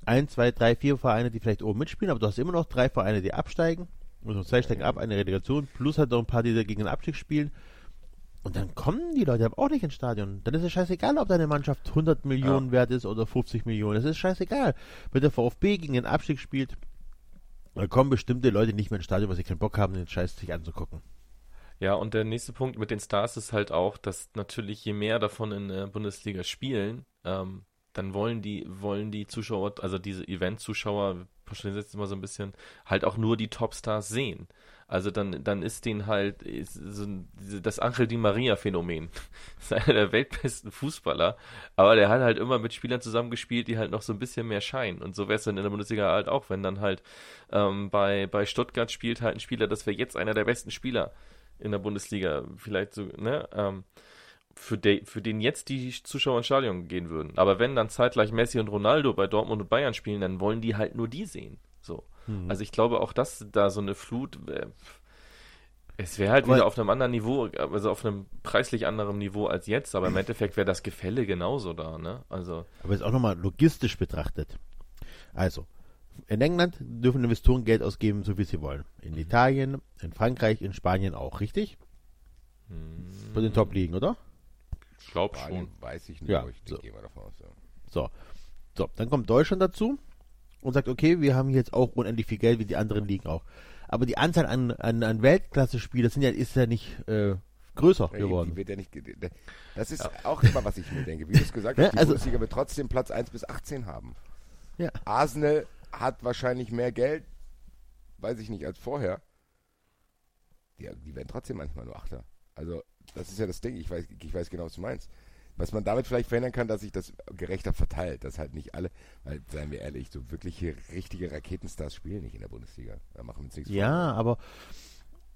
ein, zwei, drei, vier Vereine, die vielleicht oben mitspielen, aber du hast immer noch drei Vereine, die absteigen. Und zwei steigen ab, eine Relegation, plus halt noch ein paar, die da gegen den Abstieg spielen. Und dann kommen die Leute aber auch nicht ins Stadion. Dann ist es scheißegal, ob deine Mannschaft 100 Millionen wert ist oder 50 Millionen. Das ist scheißegal. Wenn der VfB gegen den Abstieg spielt, dann kommen bestimmte Leute nicht mehr ins Stadion, weil sie keinen Bock haben, den Scheiß sich anzugucken. Ja, und der nächste Punkt mit den Stars ist halt auch, dass natürlich je mehr davon in der Bundesliga spielen, ähm, dann wollen die, wollen die Zuschauer, also diese Event-Zuschauer, pauschalisieren jetzt immer so ein bisschen, halt auch nur die Topstars sehen. Also dann, dann ist denen halt ist so das Angel Di Maria-Phänomen. ist einer der weltbesten Fußballer, aber der hat halt immer mit Spielern zusammengespielt, die halt noch so ein bisschen mehr scheinen. Und so wäre es dann in der Bundesliga halt auch, wenn dann halt ähm, bei, bei Stuttgart spielt halt ein Spieler, das wäre jetzt einer der besten Spieler in der Bundesliga, vielleicht so, ne, ähm, für, de, für den jetzt die Zuschauer ins Stadion gehen würden. Aber wenn dann zeitgleich Messi und Ronaldo bei Dortmund und Bayern spielen, dann wollen die halt nur die sehen. So. Also ich glaube auch, dass da so eine Flut, äh, es wäre halt Aber- wieder auf einem anderen Niveau, also auf einem preislich anderen Niveau als jetzt, aber im Endeffekt wäre das Gefälle genauso da, ne? Also, Aber jetzt auch nochmal logistisch betrachtet. Also, in England dürfen Investoren Geld ausgeben, so wie sie wollen. In Italien, in Frankreich, in Spanien auch, richtig? Bei den Top-Ligen, oder? Glaube schon. weiß ich nicht, Ja, ich so. gehe mal davon aus. Ja. So. So, dann kommt Deutschland dazu und sagt, okay, wir haben jetzt auch unendlich viel Geld, wie die anderen Ligen auch. Aber die Anzahl an, an, an Weltklasse-Spielern ja, ist ja nicht äh, größer Ja, geworden. Die wird ja nicht, das ist auch immer, was ich mir denke. Wie du es gesagt Ja, hast, die also- Bundesliga wird trotzdem Platz 1 bis 18 haben. Ja. Arsenal hat wahrscheinlich mehr Geld, weiß ich nicht, als vorher. Die, die werden trotzdem manchmal nur Achter. Also das ist ja das Ding. Ich weiß, ich weiß genau, was du meinst. Was man damit vielleicht verhindern kann, dass sich das gerechter verteilt, dass halt nicht alle, weil, seien wir ehrlich, so wirkliche, richtige Raketenstars spielen nicht in der Bundesliga. Da machen wir uns nichts Ja, vor. aber,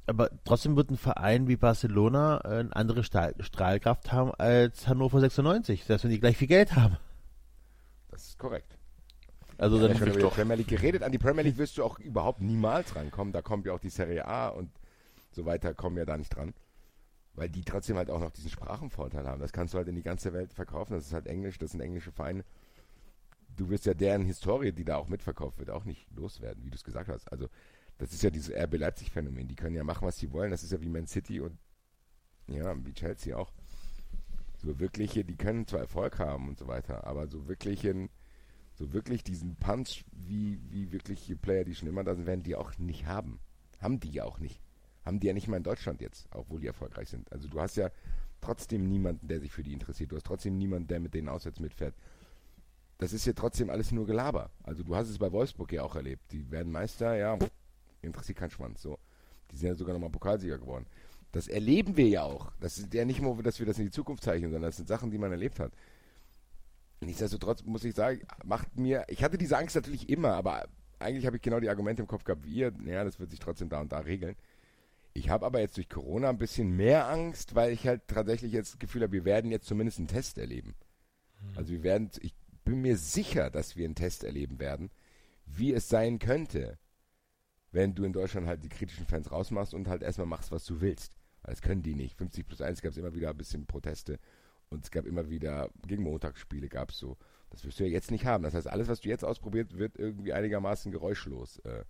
aber trotzdem wird ein Verein wie Barcelona äh, eine andere Stahl Strahlkraft haben als Hannover 96, selbst wenn die gleich viel Geld haben. Das ist korrekt. Also ja, dann schon über die Premier League geredet. An die Premier League wirst du auch überhaupt niemals rankommen. Da kommt ja auch die Serie A und so weiter kommen ja da nicht dran weil die trotzdem halt auch noch diesen Sprachenvorteil haben. Das kannst du halt in die ganze Welt verkaufen. Das ist halt Englisch, das sind englische Vereine. Du wirst ja deren Historie, die da auch mitverkauft wird, auch nicht loswerden, wie du es gesagt hast. Also, das ist ja dieses RB Leipzig-Phänomen. Die können ja machen, was sie wollen. Das ist ja wie Man City und ja, wie Chelsea auch. So wirkliche, die können zwar Erfolg haben und so weiter, aber so wirklichen, so wirklich diesen Punch, wie, wie wirkliche Player, die schon immer da sind, werden die auch nicht haben. Haben die ja auch nicht haben die ja nicht mal in Deutschland jetzt, obwohl die erfolgreich sind. Also du hast ja trotzdem niemanden, der sich für die interessiert. Du hast trotzdem niemanden, der mit denen auswärts mitfährt. Das ist ja trotzdem alles nur Gelaber. Also du hast es bei Wolfsburg ja auch erlebt. Die werden Meister, ja, interessiert kein Schwanz. So. Die sind ja sogar nochmal Pokalsieger geworden. Das erleben wir ja auch. Das ist ja nicht nur, dass wir das in die Zukunft zeichnen, sondern das sind Sachen, die man erlebt hat. Nichtsdestotrotz muss ich sagen, macht mir, ich hatte diese Angst natürlich immer, aber eigentlich habe ich genau die Argumente im Kopf gehabt wie ihr. Naja, das wird sich trotzdem da und da regeln. Ich habe aber jetzt durch Corona ein bisschen mehr Angst, weil ich halt tatsächlich jetzt das Gefühl habe, wir werden jetzt zumindest einen Test erleben. Mhm. Also wir werden, ich bin mir sicher, dass wir einen Test erleben werden, wie es sein könnte, wenn du in Deutschland halt die kritischen Fans rausmachst und halt erstmal machst, was du willst. Das können die nicht. 50 plus 1 gab es immer wieder ein bisschen Proteste und es gab immer wieder, gegen Montagsspiele gab es so. Das wirst du ja jetzt nicht haben. Das heißt, alles, was du jetzt ausprobiert, wird irgendwie einigermaßen geräuschlos äh,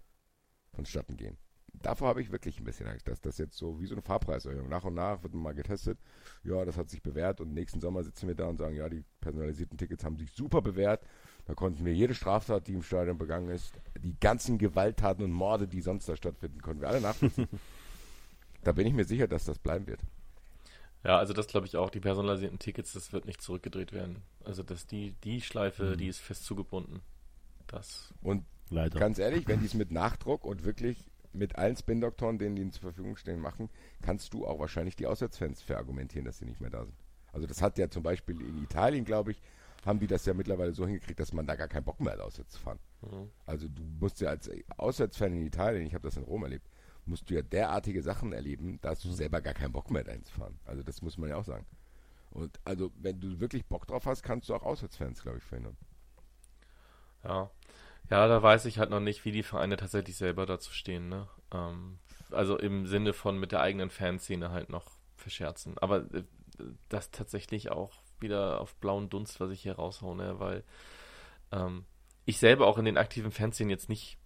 vonstatten gehen davor habe ich wirklich ein bisschen Angst, dass das jetzt so wie so eine Fahrpreiserhöhung. Nach und nach wird man mal getestet. Ja, das hat sich bewährt und nächsten Sommer sitzen wir da und sagen, ja, die personalisierten Tickets haben sich super bewährt. Da konnten wir jede Straftat, die im Stadion begangen ist, die ganzen Gewalttaten und Morde, die sonst da stattfinden, konnten wir alle nachvollziehen. da bin ich mir sicher, dass das bleiben wird. Ja, also das glaube ich auch. Die personalisierten Tickets, das wird nicht zurückgedreht werden. Also dass die, die Schleife, mhm. die ist fest zugebunden. Das. Und Leider. ganz ehrlich, wenn die es mit Nachdruck und wirklich mit allen Spin-Doktoren, denen die zur Verfügung stehen, machen, kannst du auch wahrscheinlich die Auswärtsfans verargumentieren, dass sie nicht mehr da sind. Also das hat ja zum Beispiel in Italien, glaube ich, haben die das ja mittlerweile so hingekriegt, dass man da gar keinen Bock mehr hat, auswärts zu fahren. Mhm. Also du musst ja als Auswärtsfan in Italien, ich habe das in Rom erlebt, musst du ja derartige Sachen erleben, da hast du selber gar keinen Bock mehr dahin zu fahren. Also das muss man ja auch sagen. Und also wenn du wirklich Bock drauf hast, kannst du auch Auswärtsfans, glaube ich, verhindern. Ja, ja, da weiß ich halt noch nicht, wie die Vereine tatsächlich selber dazu stehen. Ne? Ähm, also im Sinne von mit der eigenen Fanszene halt noch verscherzen. Aber äh, das tatsächlich auch wieder auf blauen Dunst, was ich hier raushaue, ne? weil ähm, ich selber auch in den aktiven Fanszenen jetzt nicht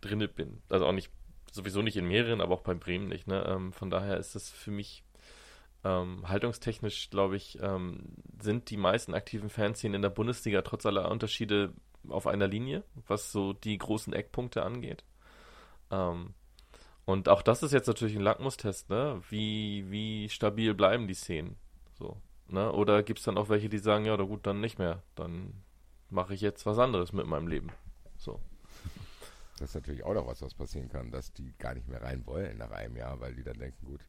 drinne bin. Also auch nicht, sowieso nicht in mehreren, aber auch beim Bremen nicht. Ne? Ähm, von daher ist das für mich ähm, haltungstechnisch, glaube ich, ähm, sind die meisten aktiven Fanszenen in der Bundesliga trotz aller Unterschiede auf einer Linie, was so die großen Eckpunkte angeht. Ähm, und auch das ist jetzt natürlich ein Lackmustest, ne? Wie, wie stabil bleiben die Szenen? So, ne? Oder gibt es dann auch welche, die sagen, ja, da gut, dann nicht mehr. Dann mache ich jetzt was anderes mit meinem Leben. So. Das ist natürlich auch noch was, was passieren kann, dass die gar nicht mehr rein wollen nach einem Jahr, weil die dann denken, gut,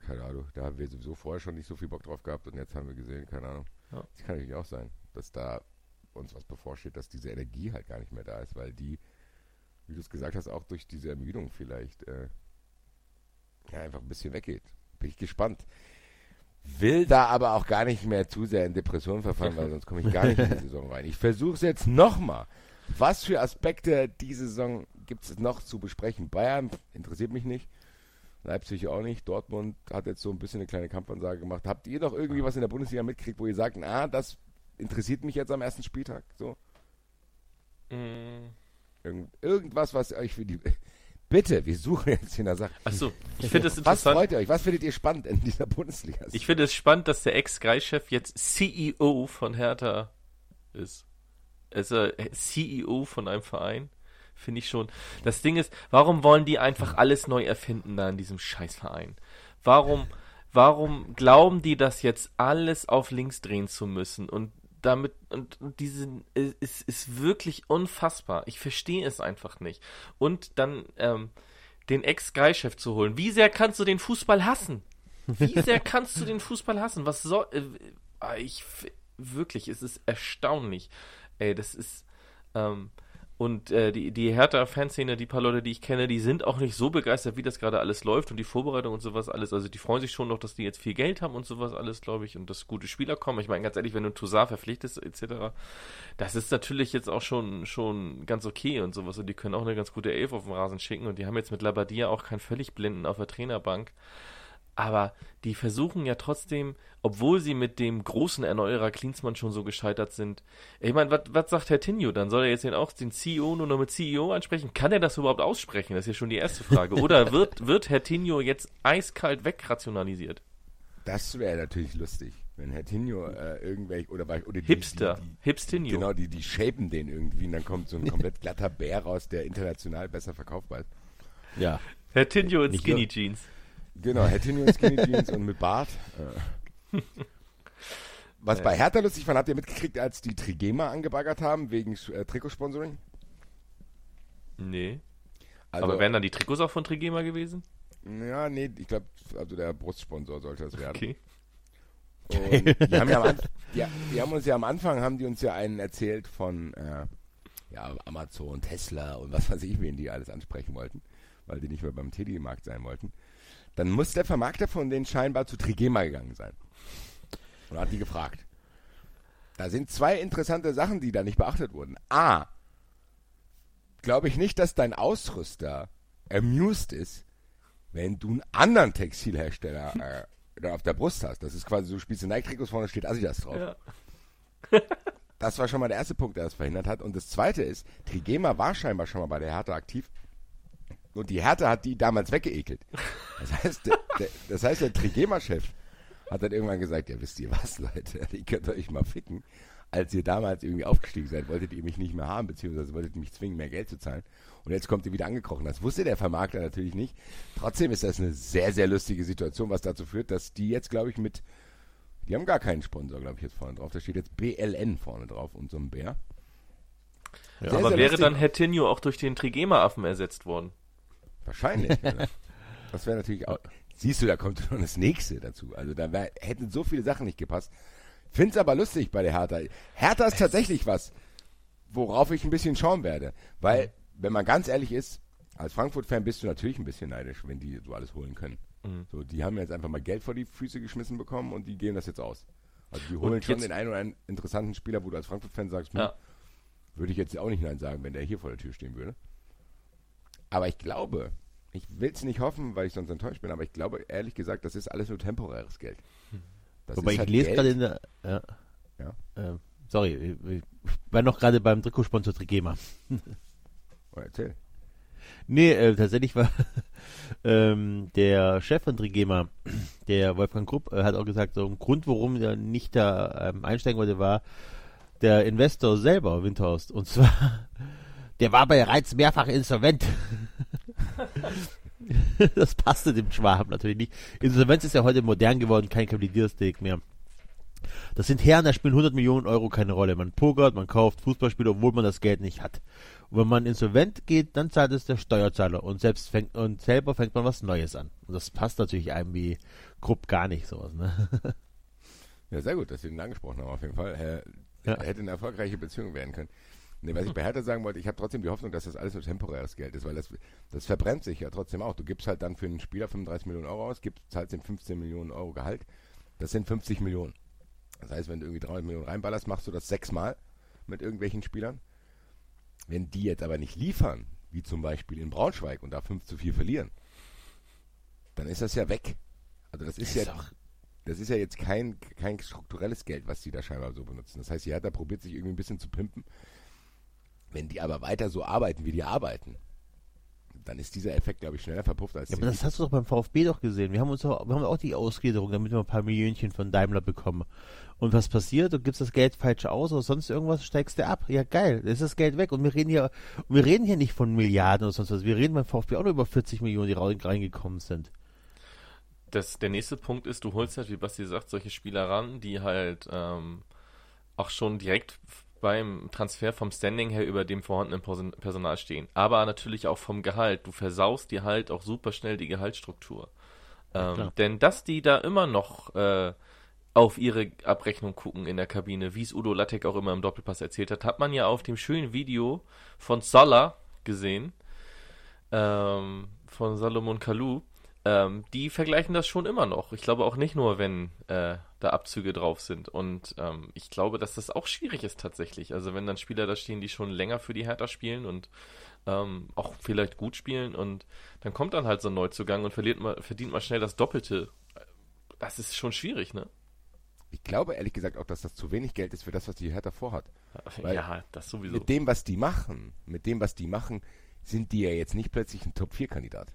keine Ahnung, da haben wir sowieso vorher schon nicht so viel Bock drauf gehabt und jetzt haben wir gesehen, keine Ahnung. Ja. Das kann natürlich auch sein, dass da uns was bevorsteht, dass diese Energie halt gar nicht mehr da ist, weil die, wie du es gesagt hast, auch durch diese Ermüdung vielleicht äh, ja, einfach ein bisschen weggeht. Bin ich gespannt. Will da aber auch gar nicht mehr zu sehr in Depressionen verfallen, weil sonst komme ich gar nicht in die Saison rein. Ich versuche es jetzt nochmal. Was für Aspekte diese Saison gibt es noch zu besprechen? Bayern interessiert mich nicht. Leipzig auch nicht. Dortmund hat jetzt so ein bisschen eine kleine Kampfansage gemacht. Habt ihr noch irgendwie was in der Bundesliga mitgekriegt, wo ihr sagt, ah, das interessiert mich jetzt am ersten Spieltag. So. Mm. Irgend, irgendwas, was euch für die. Bitte, wir suchen jetzt in der Sache. Achso, ich finde es interessant. Was freut ihr euch? Was findet ihr spannend in dieser Bundesliga? Ich finde es spannend, dass der Ex-Sky-Chef jetzt CEO von Hertha ist. Also CEO von einem Verein. Finde ich schon. Das Ding ist, warum wollen die einfach alles neu erfinden da in diesem Scheißverein? Warum, warum glauben die, das jetzt alles auf links drehen zu müssen und damit und, und diese ist, ist wirklich unfassbar. Ich verstehe es einfach nicht. Und dann ähm, den Ex-Sky-Chef zu holen. Wie sehr kannst du den Fußball hassen? Wie sehr kannst du den Fußball hassen? Was soll. Äh, ich. Wirklich, es ist erstaunlich. Ey, das ist. Ähm, und äh, die, die Hertha-Fanszene, die paar Leute, die ich kenne, die sind auch nicht so begeistert, wie das gerade alles läuft und die Vorbereitung und sowas alles. Also die freuen sich schon noch, dass die jetzt viel Geld haben und sowas alles, glaube ich, und dass gute Spieler kommen. Ich meine, ganz ehrlich, wenn du Toussaint verpflichtest etc., das ist natürlich jetzt auch schon, schon ganz okay und sowas. Und die können auch eine ganz gute Elf auf den Rasen schicken und die haben jetzt mit Labadia auch keinen völlig Blinden auf der Trainerbank. Aber die versuchen ja trotzdem, obwohl sie mit dem großen Erneuerer Klinsmann schon so gescheitert sind. Ich meine, was sagt Herr Tinio? Dann soll er jetzt den auch den CEO nur noch mit CEO ansprechen? Kann er das überhaupt aussprechen? Das ist ja schon die erste Frage. Oder wird, wird Herr Tinio jetzt eiskalt wegrationalisiert? Das wäre natürlich lustig, wenn Herr Tinio äh, irgendwelche oder, oder die, Hipster, die, die, Hipstinio. Genau, die, die shapen den irgendwie und dann kommt so ein komplett glatter Bär raus, der international besser verkaufbar ist. Ja. Herr Tinio in Skinny Jeans. Genau, hätte nur Skinny Jeans und mit Bart. Äh. Was bei Hertha lustig fand, habt ihr mitgekriegt, als die Trigema angebaggert haben wegen äh, Trikotsponsoring? Nee. Also, Aber wären dann die Trikots auch von Trigema gewesen? Ja, nee, ich glaube, also der Brustsponsor sollte das werden. Okay. Und die haben, ja am, die, die haben uns ja am Anfang, haben die uns ja einen erzählt von äh, ja, Amazon, Tesla und was weiß ich, wen die alles ansprechen wollten, weil die nicht mehr beim Teddy-Markt sein wollten. Dann muss der Vermarkter von denen scheinbar zu Trigema gegangen sein. Und hat die gefragt. Da sind zwei interessante Sachen, die da nicht beachtet wurden. A. Glaube ich nicht, dass dein Ausrüster amused ist, wenn du einen anderen Textilhersteller äh, auf der Brust hast. Das ist quasi so, du spielst den Nike-Trikots vorne steht Asidas drauf. Ja. das war schon mal der erste Punkt, der das verhindert hat. Und das zweite ist, Trigema war scheinbar schon mal bei der Hertha aktiv und die Hertha hat die damals weggeekelt. Das heißt, der, der, das heißt, der Trigema-Chef hat dann irgendwann gesagt, ja, wisst ihr was, Leute, ihr könnt euch mal ficken. Als ihr damals irgendwie aufgestiegen seid, wolltet ihr mich nicht mehr haben, beziehungsweise wolltet ihr mich zwingen, mehr Geld zu zahlen. Und jetzt kommt ihr wieder angekrochen. Das wusste der Vermarkter natürlich nicht. Trotzdem ist das eine sehr, sehr lustige Situation, was dazu führt, dass die jetzt, glaube ich, mit, die haben gar keinen Sponsor, glaube ich, jetzt vorne drauf. Da steht jetzt BLN vorne drauf und so ein Bär. Ja, aber wäre lustig. dann Herr Tinio auch durch den Trigema-Affen ersetzt worden? Wahrscheinlich. das wäre natürlich auch. Siehst du, da kommt schon das nächste dazu. Also da wär, hätten so viele Sachen nicht gepasst. Find's aber lustig bei der Hertha. Hertha ist tatsächlich was, worauf ich ein bisschen schauen werde. Weil, wenn man ganz ehrlich ist, als Frankfurt-Fan bist du natürlich ein bisschen neidisch, wenn die so alles holen können. Mhm. So, die haben jetzt einfach mal Geld vor die Füße geschmissen bekommen und die gehen das jetzt aus. Also die holen schon den einen oder einen interessanten Spieler, wo du als Frankfurt-Fan sagst, ja. würde ich jetzt auch nicht Nein sagen, wenn der hier vor der Tür stehen würde. Aber ich glaube, ich will es nicht hoffen, weil ich sonst enttäuscht bin, aber ich glaube, ehrlich gesagt, das ist alles nur temporäres Geld. Das Wobei ich halt lese gerade in der. Ja, ja. Äh, sorry, ich war noch gerade beim Trikotsponsor Trigema. oh, erzähl. Nee, äh, tatsächlich war ähm, der Chef von Trigema, der Wolfgang Krupp, äh, hat auch gesagt, so ein Grund, warum er nicht da ähm, einsteigen wollte, war der Investor selber, Windhorst. Und zwar der war bereits mehrfach insolvent. das passte dem Schwab natürlich nicht. Insolvenz ist ja heute modern geworden, kein Kavaliersdeg mehr. Das sind Herren, da spielen 100 Millionen Euro keine Rolle. Man pokert, man kauft Fußballspiele, obwohl man das Geld nicht hat. Und wenn man insolvent geht, dann zahlt es der Steuerzahler und selbst fängt und selber fängt man was Neues an. Und das passt natürlich einem wie Krupp gar nicht sowas. Ne? Ja, sehr gut, dass Sie ihn angesprochen haben auf jeden Fall. Er ja. hätte eine erfolgreiche Beziehung werden können. Nee, was ich bei Hertha sagen wollte, ich habe trotzdem die Hoffnung, dass das alles nur temporäres Geld ist, weil das, das verbrennt sich ja trotzdem auch. Du gibst halt dann für einen Spieler 35 Millionen Euro aus, gibst, zahlst ihm 15 Millionen Euro Gehalt. Das sind 50 Millionen. Das heißt, wenn du irgendwie 300 Millionen reinballerst, machst du das sechsmal mit irgendwelchen Spielern. Wenn die jetzt aber nicht liefern, wie zum Beispiel in Braunschweig und da 5 zu 4 verlieren, dann ist das ja weg. Also das ist, das ja, das ist ja jetzt kein, kein strukturelles Geld, was die da scheinbar so benutzen. Das heißt, die Hertha probiert sich irgendwie ein bisschen zu pimpen wenn die aber weiter so arbeiten, wie die arbeiten, dann ist dieser Effekt, glaube ich, schneller verpufft als Ja, aber das hast du doch beim VfB doch gesehen. Wir haben uns auch, wir haben auch die Ausgliederung, damit wir ein paar Millionchen von Daimler bekommen. Und was passiert? Du gibst das Geld falsch aus oder sonst irgendwas, steigst du ab. Ja, geil, dann ist das Geld weg. Und wir reden hier, wir reden hier nicht von Milliarden oder sonst was. Wir reden beim VfB auch nur über 40 Millionen, die reingekommen sind. Das, der nächste Punkt ist, du holst halt, wie Basti sagt, solche Spieler ran, die halt ähm, auch schon direkt beim Transfer vom Standing her über dem vorhandenen Personal stehen. Aber natürlich auch vom Gehalt. Du versaust dir halt auch super schnell die Gehaltsstruktur. Ähm, denn dass die da immer noch äh, auf ihre Abrechnung gucken in der Kabine, wie es Udo Lattek auch immer im Doppelpass erzählt hat, hat man ja auf dem schönen Video von Salah gesehen, ähm, von Salomon Kalou. Ähm, die vergleichen das schon immer noch. Ich glaube auch nicht nur, wenn äh, da Abzüge drauf sind. Und ähm, ich glaube, dass das auch schwierig ist tatsächlich. Also wenn dann Spieler da stehen, die schon länger für die Hertha spielen und ähm, auch vielleicht gut spielen und dann kommt dann halt so ein Neuzugang und verliert mal, verdient mal schnell das Doppelte. Das ist schon schwierig, ne? Ich glaube ehrlich gesagt auch, dass das zu wenig Geld ist für das, was die Hertha vorhat. Weil ja, das sowieso. Mit dem, was die machen, mit dem, was die machen, sind die ja jetzt nicht plötzlich ein Top-4-Kandidat.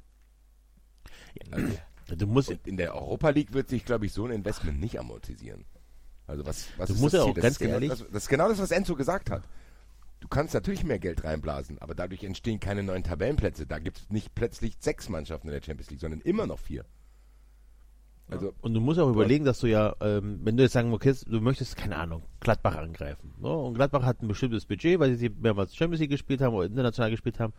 Also, Du musst, in der Europa League wird sich, glaube ich, so ein Investment nicht amortisieren. Also was, was Du ist musst das ja auch das ganz ist genau, ehrlich- das, das ist genau das, was Enzo gesagt hat. Du kannst natürlich mehr Geld reinblasen, aber dadurch entstehen keine neuen Tabellenplätze. Da gibt es nicht plötzlich sechs Mannschaften in der Champions League, sondern immer noch vier. Also Und du musst auch überlegen, dass du ja, ähm, wenn du jetzt sagen, okay, du möchtest, keine Ahnung, Gladbach angreifen. So, und Gladbach hat ein bestimmtes Budget, weil sie mehrmals Champions League gespielt haben oder international gespielt haben.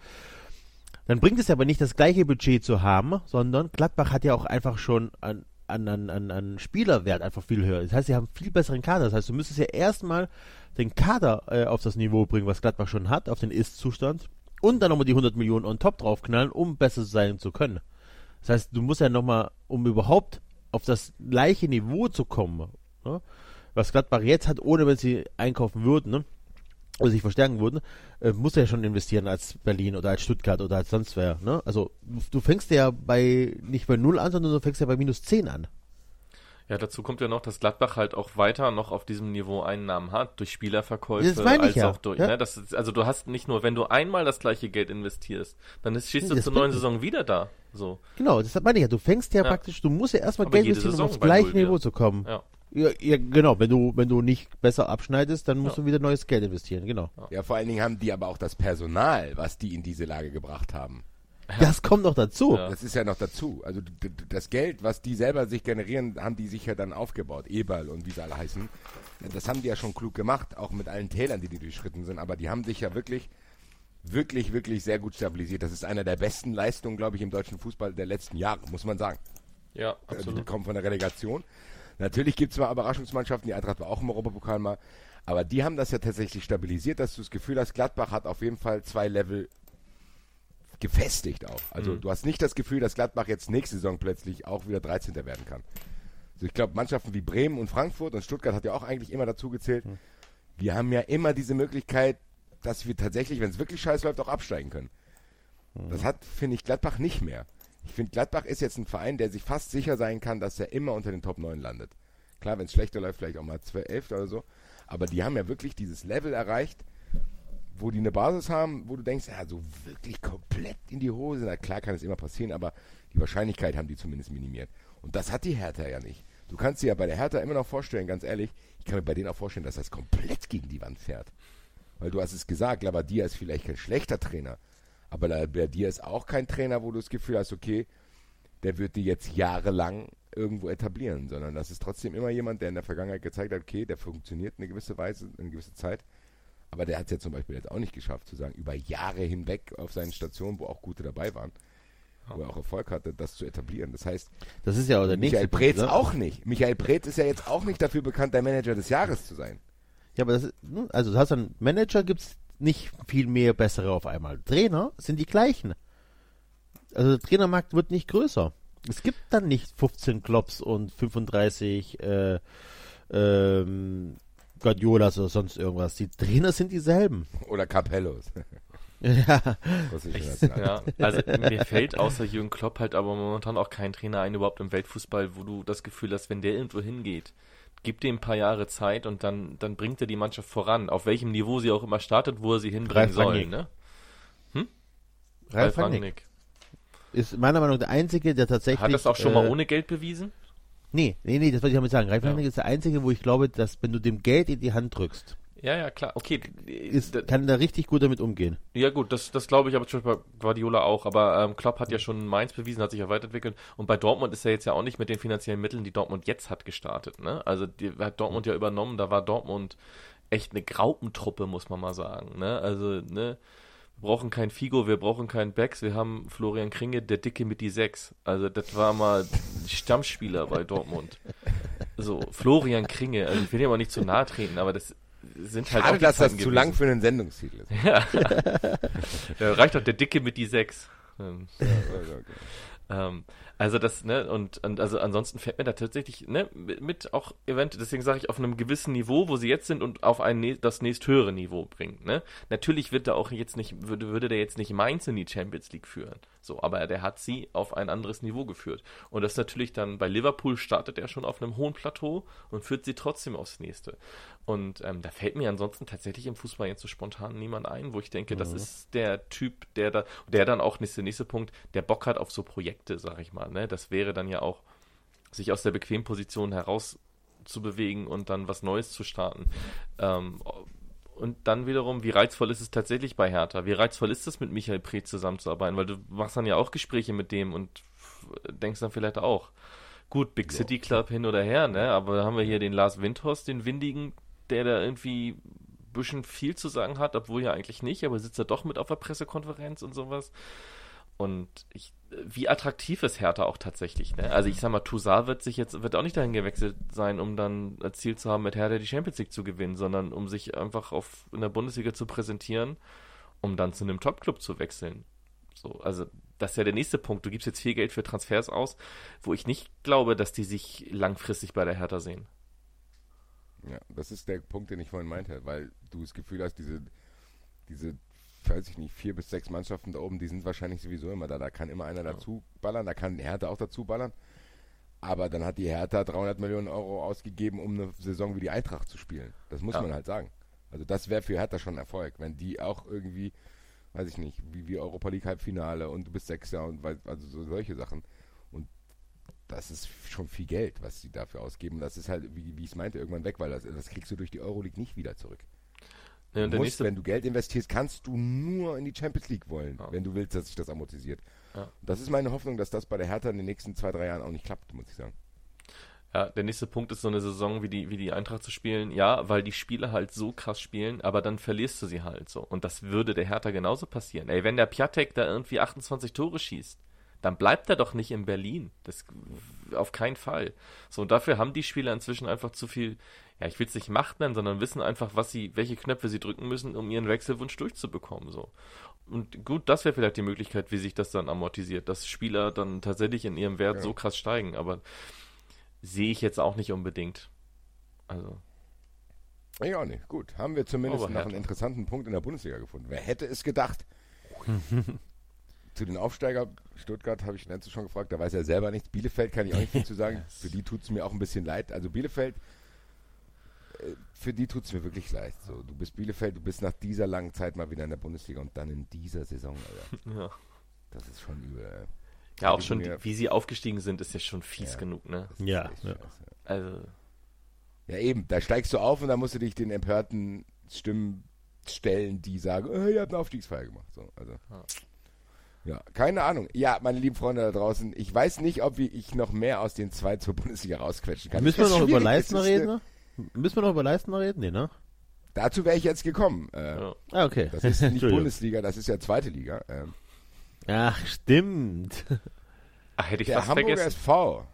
Dann bringt es aber nicht, das gleiche Budget zu haben, sondern Gladbach hat ja auch einfach schon an, an, an, an, Spielerwert einfach viel höher. Das heißt, sie haben viel besseren Kader. Das heißt, du müsstest ja erstmal den Kader äh, auf das Niveau bringen, was Gladbach schon hat, auf den Ist-Zustand. Und dann nochmal die 100 Millionen on top draufknallen, um besser sein zu können. Das heißt, du musst ja nochmal, um überhaupt auf das gleiche Niveau zu kommen, ne, was Gladbach jetzt hat, ohne wenn sie einkaufen würden, ne, oder sich verstärken würden, äh, musst du ja schon investieren als Berlin oder als Stuttgart oder als sonst wer. Ne? Also du, fängst ja bei nicht bei null an, sondern du fängst ja bei minus 10 an. Ja, dazu kommt ja noch, dass Gladbach halt auch weiter noch auf diesem Niveau Einnahmen hat, durch Spielerverkäufe, Das meine ich als ja, auch durch, ja. ne, das ist, also du hast nicht nur, wenn du einmal das gleiche Geld investierst, dann ist, stehst du Das zur neuen. Saison wieder da, so. Genau, das meine ich ja. Du fängst ja, Ja. praktisch, du musst ja erstmal Aber Geld investieren, um aufs gleiche. Niveau zu kommen. Ja. Ja, ja, genau. Wenn du, wenn du nicht besser abschneidest, dann musst Ja. du wieder neues Geld investieren, genau. ja, vor allen Dingen haben die aber auch das Personal, was die in diese Lage gebracht haben. Das kommt noch dazu. Ja. Das ist ja noch dazu. Also das Geld, was die selber sich generieren, haben die sich ja dann aufgebaut. Eberl und wie sie alle heißen. Das haben die ja schon klug gemacht, auch mit allen Tälern, die die durchschritten sind. Aber die haben sich ja wirklich, wirklich, wirklich sehr gut stabilisiert. Das ist einer der besten Leistungen, glaube ich, im deutschen Fußball der letzten Jahre, muss man sagen. Ja, Also die absolut. kommen von der Relegation. Natürlich gibt es mal Überraschungsmannschaften, die Eintracht war auch im Europapokal mal. Aber die haben das ja tatsächlich stabilisiert, dass du das Gefühl hast, Gladbach hat auf jeden Fall zwei Level gefestigt auch. Also Mhm. du hast nicht das Gefühl, dass Gladbach jetzt nächste Saison plötzlich auch wieder 13. werden kann. Also ich glaube, Mannschaften wie Bremen und Frankfurt und Stuttgart hat ja auch eigentlich immer dazu gezählt. Mhm. Wir haben ja immer diese Möglichkeit, dass wir tatsächlich, wenn es wirklich scheiß läuft, auch absteigen können. Mhm. Das hat, finde ich, Gladbach nicht mehr. Ich finde, Gladbach ist jetzt ein Verein, der sich fast sicher sein kann, dass er immer unter den Top 9 landet. Klar, wenn es schlechter läuft, vielleicht auch mal 12 oder so. Aber die haben ja wirklich dieses Level erreicht, wo die eine Basis haben, wo du denkst, ja, so wirklich komplett in die Hose. Na klar kann es immer passieren, aber die Wahrscheinlichkeit haben die zumindest minimiert. Und das hat die Hertha ja nicht. Du kannst dir ja bei der Hertha immer noch vorstellen, ganz ehrlich, ich kann mir bei denen auch vorstellen, dass das komplett gegen die Wand fährt. Weil du hast es gesagt, Labadia ist vielleicht kein schlechter Trainer, aber Labadia ist auch kein Trainer, wo du das Gefühl hast, okay, der wird die jetzt jahrelang irgendwo etablieren, sondern das ist trotzdem immer jemand, der in der Vergangenheit gezeigt hat, okay, der funktioniert eine gewisse Weise, eine gewisse Zeit. Aber der hat es ja zum Beispiel jetzt auch nicht geschafft, zu sagen, über Jahre hinweg auf seinen Stationen, wo auch gute dabei waren, wo er auch Erfolg hatte, das zu etablieren. Das heißt, Das ist ja auch der nächste Michael Punkt, Preetz ne? auch nicht. Michael Preetz ist ja jetzt auch nicht dafür bekannt, der Manager des Jahres zu sein. Ja, aber das ist, ne, also du hast einen Manager, gibt's nicht viel mehr bessere auf einmal. Trainer sind die gleichen. Also der Trainermarkt wird nicht größer. Es gibt dann nicht 15 Klops und 35 äh, ähm, Guardiolas oder sonst irgendwas. Die Trainer sind dieselben. Oder Capellos. ja, Russische Ja, also mir fällt außer Jürgen Klopp halt aber momentan auch kein Trainer ein überhaupt im Weltfußball, wo du das Gefühl hast, wenn der irgendwo hingeht, gib dem ein paar Jahre Zeit und dann, dann bringt er die Mannschaft voran, auf welchem Niveau sie auch immer startet, wo er sie hinbringen Ralf soll. Rangnick. Ne? Ralf Rangnick ist meiner Meinung nach der Einzige, der tatsächlich... Hat das auch schon mal äh, ohne Geld bewiesen? Nee, nee, nee, das wollte ich damit sagen. Ralf Ja. Rangnick ist der Einzige, wo ich glaube, dass wenn du dem Geld in die Hand drückst, Ja, ja, klar. Okay. ist, kann er richtig gut damit umgehen. Ja gut, das, das glaube ich aber zum Beispiel bei Guardiola auch. Aber ähm, Klopp hat ja schon in Mainz bewiesen, hat sich ja weiterentwickelt. Und bei Dortmund ist er jetzt ja auch nicht mit den finanziellen Mitteln, die Dortmund jetzt hat, gestartet. Ne? Also die hat Dortmund ja übernommen. Da war Dortmund echt eine Graupentruppe, muss man mal sagen. Ne? Also ne, wir brauchen kein Figo, wir brauchen keinen Becks. Wir haben Florian Kringe, der Dicke mit die Sechs. Also das war mal Stammspieler bei Dortmund. So, Florian Kringe, also ich will ihm aber nicht zu nahe treten, aber das sind halt Schade, auch dass das zu lang für einen Sendungstitel ist. Ja. ja, reicht doch der Dicke mit die sechs. Ähm, Okay. ähm, also das, ne, und, und also ansonsten fällt mir da tatsächlich, ne, mit, auch Event, deswegen sage ich auf einem gewissen Niveau, wo sie jetzt sind und auf ein das nächsthöhere Niveau bringen, ne. Natürlich wird er auch jetzt nicht, würde, würde der jetzt nicht Mainz in die Champions League führen. So, aber der hat sie auf ein anderes Niveau geführt. Und das natürlich dann bei Liverpool startet er schon auf einem hohen Plateau und führt sie trotzdem aufs nächste. Und ähm, da fällt mir ansonsten tatsächlich im Fußball jetzt so spontan niemand ein, wo ich denke, das ist der Typ, der da, der dann auch nächste, nächste Punkt, der Bock hat auf so Projekte, sag ich mal. Ne? Das wäre dann ja auch, sich aus der bequemen Position heraus zu bewegen und dann was Neues zu starten. Ähm, und dann wiederum, wie reizvoll ist es tatsächlich bei Hertha? Wie reizvoll ist es, mit Michael Preetz zusammenzuarbeiten? Weil du machst dann ja auch Gespräche mit dem und denkst dann vielleicht auch, gut, Big City Club hin oder her, ne? Aber da haben wir hier den Lars Windhorst, den Windigen, der da irgendwie ein bisschen viel zu sagen hat, obwohl ja eigentlich nicht, aber sitzt er doch mit auf der Pressekonferenz und sowas. Und ich, wie attraktiv ist Hertha auch tatsächlich, ne? Also ich sag mal, Toussaint wird sich jetzt, wird auch nicht dahin gewechselt sein, um dann als Ziel zu haben, mit Hertha die Champions League zu gewinnen, sondern um sich einfach auf, in der Bundesliga zu präsentieren, um dann zu einem Top-Club zu wechseln. So, also das ist ja der nächste Punkt. Du gibst jetzt viel Geld für Transfers aus, wo ich nicht glaube, dass die sich langfristig bei der Hertha sehen. Ja, das ist der Punkt, den ich vorhin meinte, weil du das Gefühl hast, diese, diese, weiß ich nicht, vier bis sechs Mannschaften da oben, die sind wahrscheinlich sowieso immer da. Da kann immer einer dazu ballern, da kann Hertha auch dazu ballern. Aber dann hat die Hertha 300 Millionen Euro ausgegeben, um eine Saison wie die Eintracht zu spielen. Das muss Ja. man halt sagen. Also das wäre für Hertha schon ein Erfolg, wenn die auch irgendwie, weiß ich nicht, wie, wie Europa League Halbfinale und du bist Sechster und also so solche Sachen. Und das ist schon viel Geld, was sie dafür ausgeben. Das ist halt, wie, wie ich es meinte, irgendwann weg, weil das, das kriegst du durch die Euroleague nicht wieder zurück. Der musst, nächste, wenn du Geld investierst, kannst du nur in die Champions League wollen, Ja. wenn du willst, dass sich das amortisiert. Ja. Das ist meine Hoffnung, dass das bei der Hertha in den nächsten zwei, drei Jahren auch nicht klappt, muss ich sagen. Ja, der nächste Punkt ist so eine Saison wie die, wie die Eintracht zu spielen. Ja, weil die Spieler halt so krass spielen, aber dann verlierst du sie halt so. Und das würde der Hertha genauso passieren. Ey, wenn der Piatek da irgendwie 28 Tore schießt, dann bleibt er doch nicht in Berlin. Das auf keinen Fall. So, und dafür haben die Spieler inzwischen einfach zu viel, ja, ich will es nicht Macht nennen, sondern wissen einfach, was sie, welche Knöpfe sie drücken müssen, um ihren Wechselwunsch durchzubekommen. So. Und gut, das wäre vielleicht die Möglichkeit, wie sich das dann amortisiert, dass Spieler dann tatsächlich in ihrem Wert Ja. so krass steigen. Aber sehe ich jetzt auch nicht unbedingt. Also, Ich auch nicht. Gut, haben wir zumindest Aber noch einen interessanten Punkt in der Bundesliga gefunden. Wer hätte es gedacht? zu den Aufsteiger Stuttgart habe ich Lenze schon gefragt, da weiß er selber nichts. Bielefeld kann ich auch nicht viel zu sagen. Für die tut es mir auch ein bisschen leid. Also Bielefeld, für die tut es mir wirklich leid. So, du bist Bielefeld, du bist nach dieser langen Zeit mal wieder in der Bundesliga und dann in dieser Saison, Alter. ja. Das ist schon übel. ey. Ja, auch schon, die, wie sie aufgestiegen sind, ist ja schon fies Ja. genug, ne? Ja, ja. Also, Ja, eben, da steigst du auf und dann musst du dich den empörten Stimmen stellen, die sagen, oh, ihr habt eine Aufstiegsfeier gemacht. So, also. Ja. Ja, keine Ahnung. Ja, meine lieben Freunde da draußen, ich weiß nicht, ob ich noch mehr aus den zwei zur Bundesliga rausquetschen kann. Müssen wir noch über. Leistner ist, reden? ne? Müssen wir noch über Leistner reden? Nee, ne? Dazu wäre ich jetzt gekommen. Äh, ja. Ah, okay. Das ist nicht. Bundesliga, das ist ja zweite Liga. Ähm, Ach, stimmt. Ach, hätte ich der fast Hamburger vergessen. SV.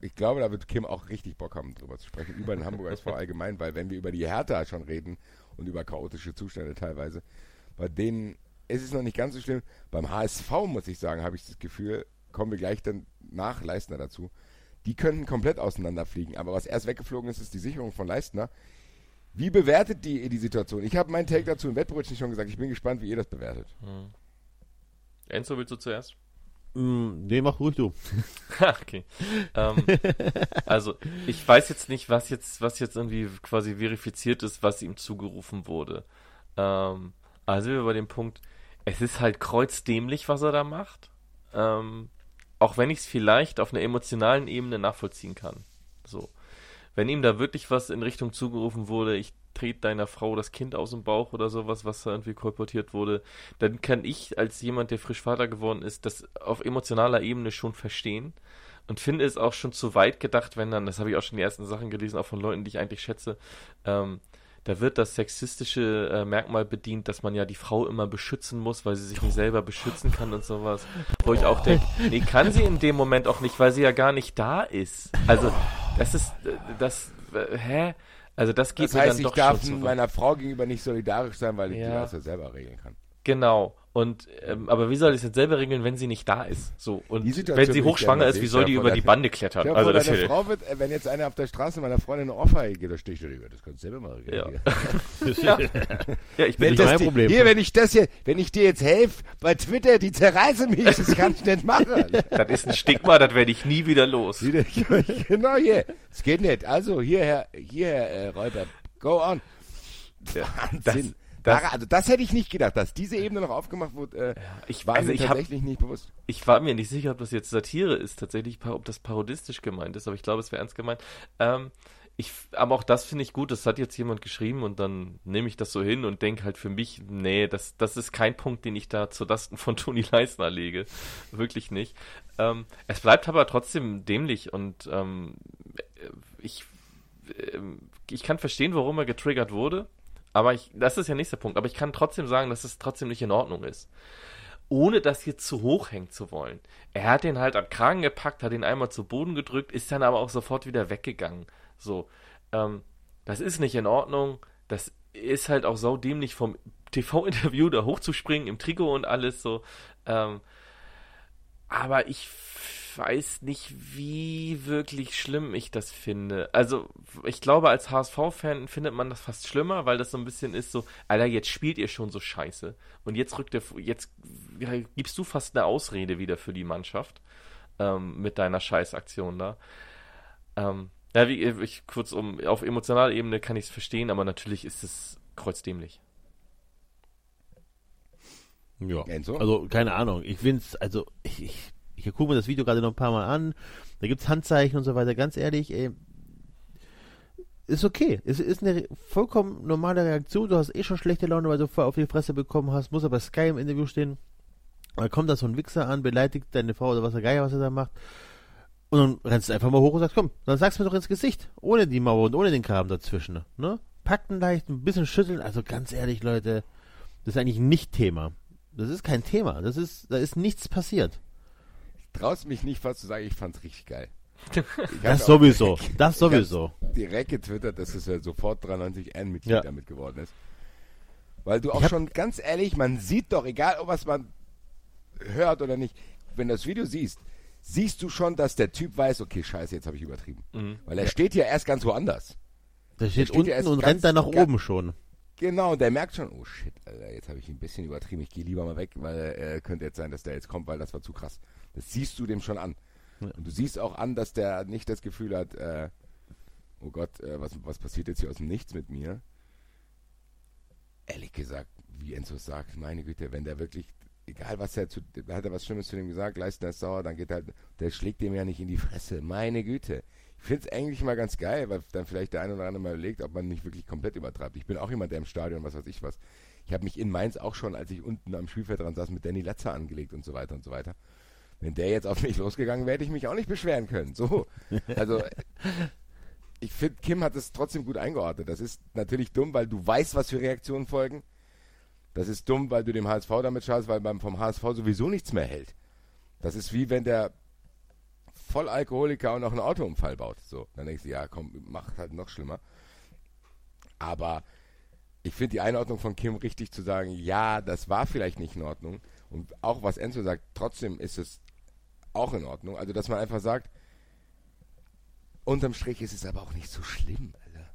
Ich glaube, da wird Kim auch richtig Bock haben, drüber zu sprechen, über den Hamburger SV allgemein, weil wenn wir über die Hertha schon reden und über chaotische Zustände teilweise, bei denen ist es noch nicht ganz so schlimm. Beim HSV, muss ich sagen, habe ich das Gefühl, kommen wir gleich dann nach Leistner dazu, die könnten komplett auseinanderfliegen. Aber was erst weggeflogen ist, ist die Sicherung von Leistner. Wie bewertet die die Situation? Ich habe meinen Take dazu im Wettbrötchen schon gesagt. Ich bin gespannt, wie ihr das bewertet. Enzo, willst du zuerst? Mm, nee, mach ruhig du. okay. Ähm, also, ich weiß jetzt nicht, was jetzt, was jetzt irgendwie quasi verifiziert ist, was ihm zugerufen wurde. Ähm, also sind wir bei dem Punkt, es ist halt kreuzdämlich, was er da macht. Ähm, auch wenn ich es vielleicht auf einer emotionalen Ebene nachvollziehen kann. So. Wenn ihm da wirklich was in Richtung zugerufen wurde, ich trete deiner Frau das Kind aus dem Bauch oder sowas, was da irgendwie kolportiert wurde, dann kann ich als jemand, der frisch Vater geworden ist, das auf emotionaler Ebene schon verstehen und finde es auch schon zu weit gedacht, wenn dann, das habe ich auch schon die ersten Sachen gelesen, auch von Leuten, die ich eigentlich schätze, ähm, da wird das sexistische äh, Merkmal bedient, dass man ja die Frau immer beschützen muss, weil sie sich nicht selber beschützen kann und sowas. Wo ich auch denke, nee, kann sie in dem Moment auch nicht, weil sie ja gar nicht da ist. Also, das ist, äh, das, äh, hä? Also das geht Das mir heißt, dann ich doch darf schon meiner Frau gegenüber nicht solidarisch sein, weil ich Ja. das ja selber regeln kann. Genau. Und ähm, aber wie soll ich es jetzt selber regeln, wenn sie nicht da ist? So und wenn sie hochschwanger ist, wie soll die über die Bande klettern? Ja, also das Frau wird, äh, wenn jetzt einer auf der Straße meiner Freundin eine Ohrfeige gibt, da stehe ich darüber. Das kannst du selber mal regeln. ja. Hier. ja, ich bin nicht mein Problem. Hier, wenn ich das hier, wenn ich dir jetzt helfe bei Twitter, die zerreißen mich, das kann ich nicht machen. das ist ein Stigma, das werde ich nie wieder los. Genau hier. Es geht nicht. Also hierher, hierher, äh, Räuber. Go on. Wahnsinn. das- Das, also das hätte ich nicht gedacht, dass diese Ebene noch aufgemacht wurde. Äh, ich- war also mir ich hab- tatsächlich nicht bewusst. Ich war mir nicht sicher, ob das jetzt Satire ist, tatsächlich, ob das parodistisch gemeint ist, aber ich glaube, es wäre ernst gemeint. Ähm, ich, aber auch das finde ich gut, das hat jetzt jemand geschrieben und dann nehme ich das so hin und denke halt für mich, nee, das, das ist kein Punkt, den ich da zu Lasten von Toni Leisner lege. Wirklich nicht. Ähm, es bleibt aber trotzdem dämlich und ähm, ich, ähm, ich kann verstehen, warum er getriggert wurde, aber ich, das ist ja nächster Punkt, aber ich kann trotzdem sagen, dass es trotzdem nicht in Ordnung ist ohne das jetzt zu hoch hängen zu wollen. Er hat den halt am Kragen gepackt, hat ihn einmal zu Boden gedrückt, ist dann aber auch sofort wieder weggegangen. So, ähm, das ist nicht in Ordnung. Das ist halt auch saudämlich vom TV-Interview da hochzuspringen im Trikot und alles so. Ähm, aber ich weiß nicht, wie wirklich schlimm ich das finde. Also, ich glaube, als HSV-Fan findet man das fast schlimmer, weil das so ein bisschen ist so, Alter, jetzt spielt ihr schon so scheiße. Und jetzt rückt der, jetzt ja, gibst du fast eine Ausrede wieder für die Mannschaft ähm, mit deiner Scheißaktion da. Ähm, ja, wie ich kurz um, auf emotionaler Ebene kann ich es verstehen, aber natürlich ist es kreuzdämlich. Ja. Also, keine Ahnung. Ich find's, also, ich, ich, ich gucke mir das Video gerade noch ein paar Mal an. Da gibt's Handzeichen und so weiter. Ganz ehrlich, ey, ist okay. Es ist eine vollkommen normale Reaktion. Du hast eh schon schlechte Laune, weil du vorher auf die Fresse bekommen hast. Muss aber Sky im Interview stehen. Da kommt da so ein Wichser an, beleidigt deine Frau oder was der Geier, was er da macht. Und dann rennst du einfach mal hoch und sagst, komm, dann sag's mir doch ins Gesicht. Ohne die Mauer und ohne den Kram dazwischen. Ne? Packen leicht, ein bisschen schütteln. Also ganz ehrlich, Leute, das ist eigentlich nicht Thema. Das ist kein Thema. Das ist, da ist nichts passiert. Traust mich nicht fast zu sagen, ich fand's richtig geil. Das sowieso. direkt- Das sowieso. Direkt getwittert, dass es ja sofort 93 N-Mitglied Ja. damit geworden ist. Weil du auch hab- schon, ganz ehrlich, man sieht doch, egal ob was man hört oder nicht, wenn du das Video siehst, siehst du schon, dass der Typ weiß, okay, scheiße, jetzt habe ich übertrieben. Mhm. Weil er steht ja erst ganz woanders. Der steht steht unten ja erst und ganz- rennt dann nach ganz- oben schon. Genau, und der merkt schon, oh shit, Alter, jetzt habe ich ihn ein bisschen übertrieben, ich gehe lieber mal weg, weil äh, könnte jetzt sein, dass der jetzt kommt, weil das war zu krass. Das siehst du dem schon an. Und du siehst auch an, dass der nicht das Gefühl hat, äh, oh Gott, äh, was, was passiert jetzt hier aus dem Nichts mit mir? Ehrlich gesagt, wie Enzo sagt, meine Güte, wenn der wirklich, egal was er zu, da hat er was Schlimmes zu dem gesagt, Leistner ist sauer, dann geht er, der schlägt dem ja nicht in die Fresse, meine Güte. Ich finde es eigentlich mal ganz geil, weil dann vielleicht der eine oder andere mal überlegt, ob man nicht wirklich komplett übertreibt. Ich bin auch jemand, der im Stadion, was weiß ich was. Ich habe mich in Mainz auch schon, als ich unten am Spielfeld dran saß, mit Danny Letzer angelegt und so weiter und so weiter. Wenn der jetzt auf mich losgegangen wäre, hätte ich mich auch nicht beschweren können. So. Also, ich finde, Kim hat es trotzdem gut eingeordnet. Das ist natürlich dumm, weil du weißt, was für Reaktionen folgen. Das ist dumm, weil du dem HSV damit schadest, weil beim vom HSV sowieso nichts mehr hält. Das ist wie wenn der Vollalkoholiker auch noch einen Autounfall baut. So, dann denkst du, ja, komm, macht halt noch schlimmer. Aber ich finde die Einordnung von Kim richtig zu sagen, ja, das war vielleicht nicht in Ordnung. Und auch was Enzo sagt, trotzdem ist es auch in Ordnung. Also, dass man einfach sagt, unterm Strich ist es aber auch nicht so schlimm, Alter.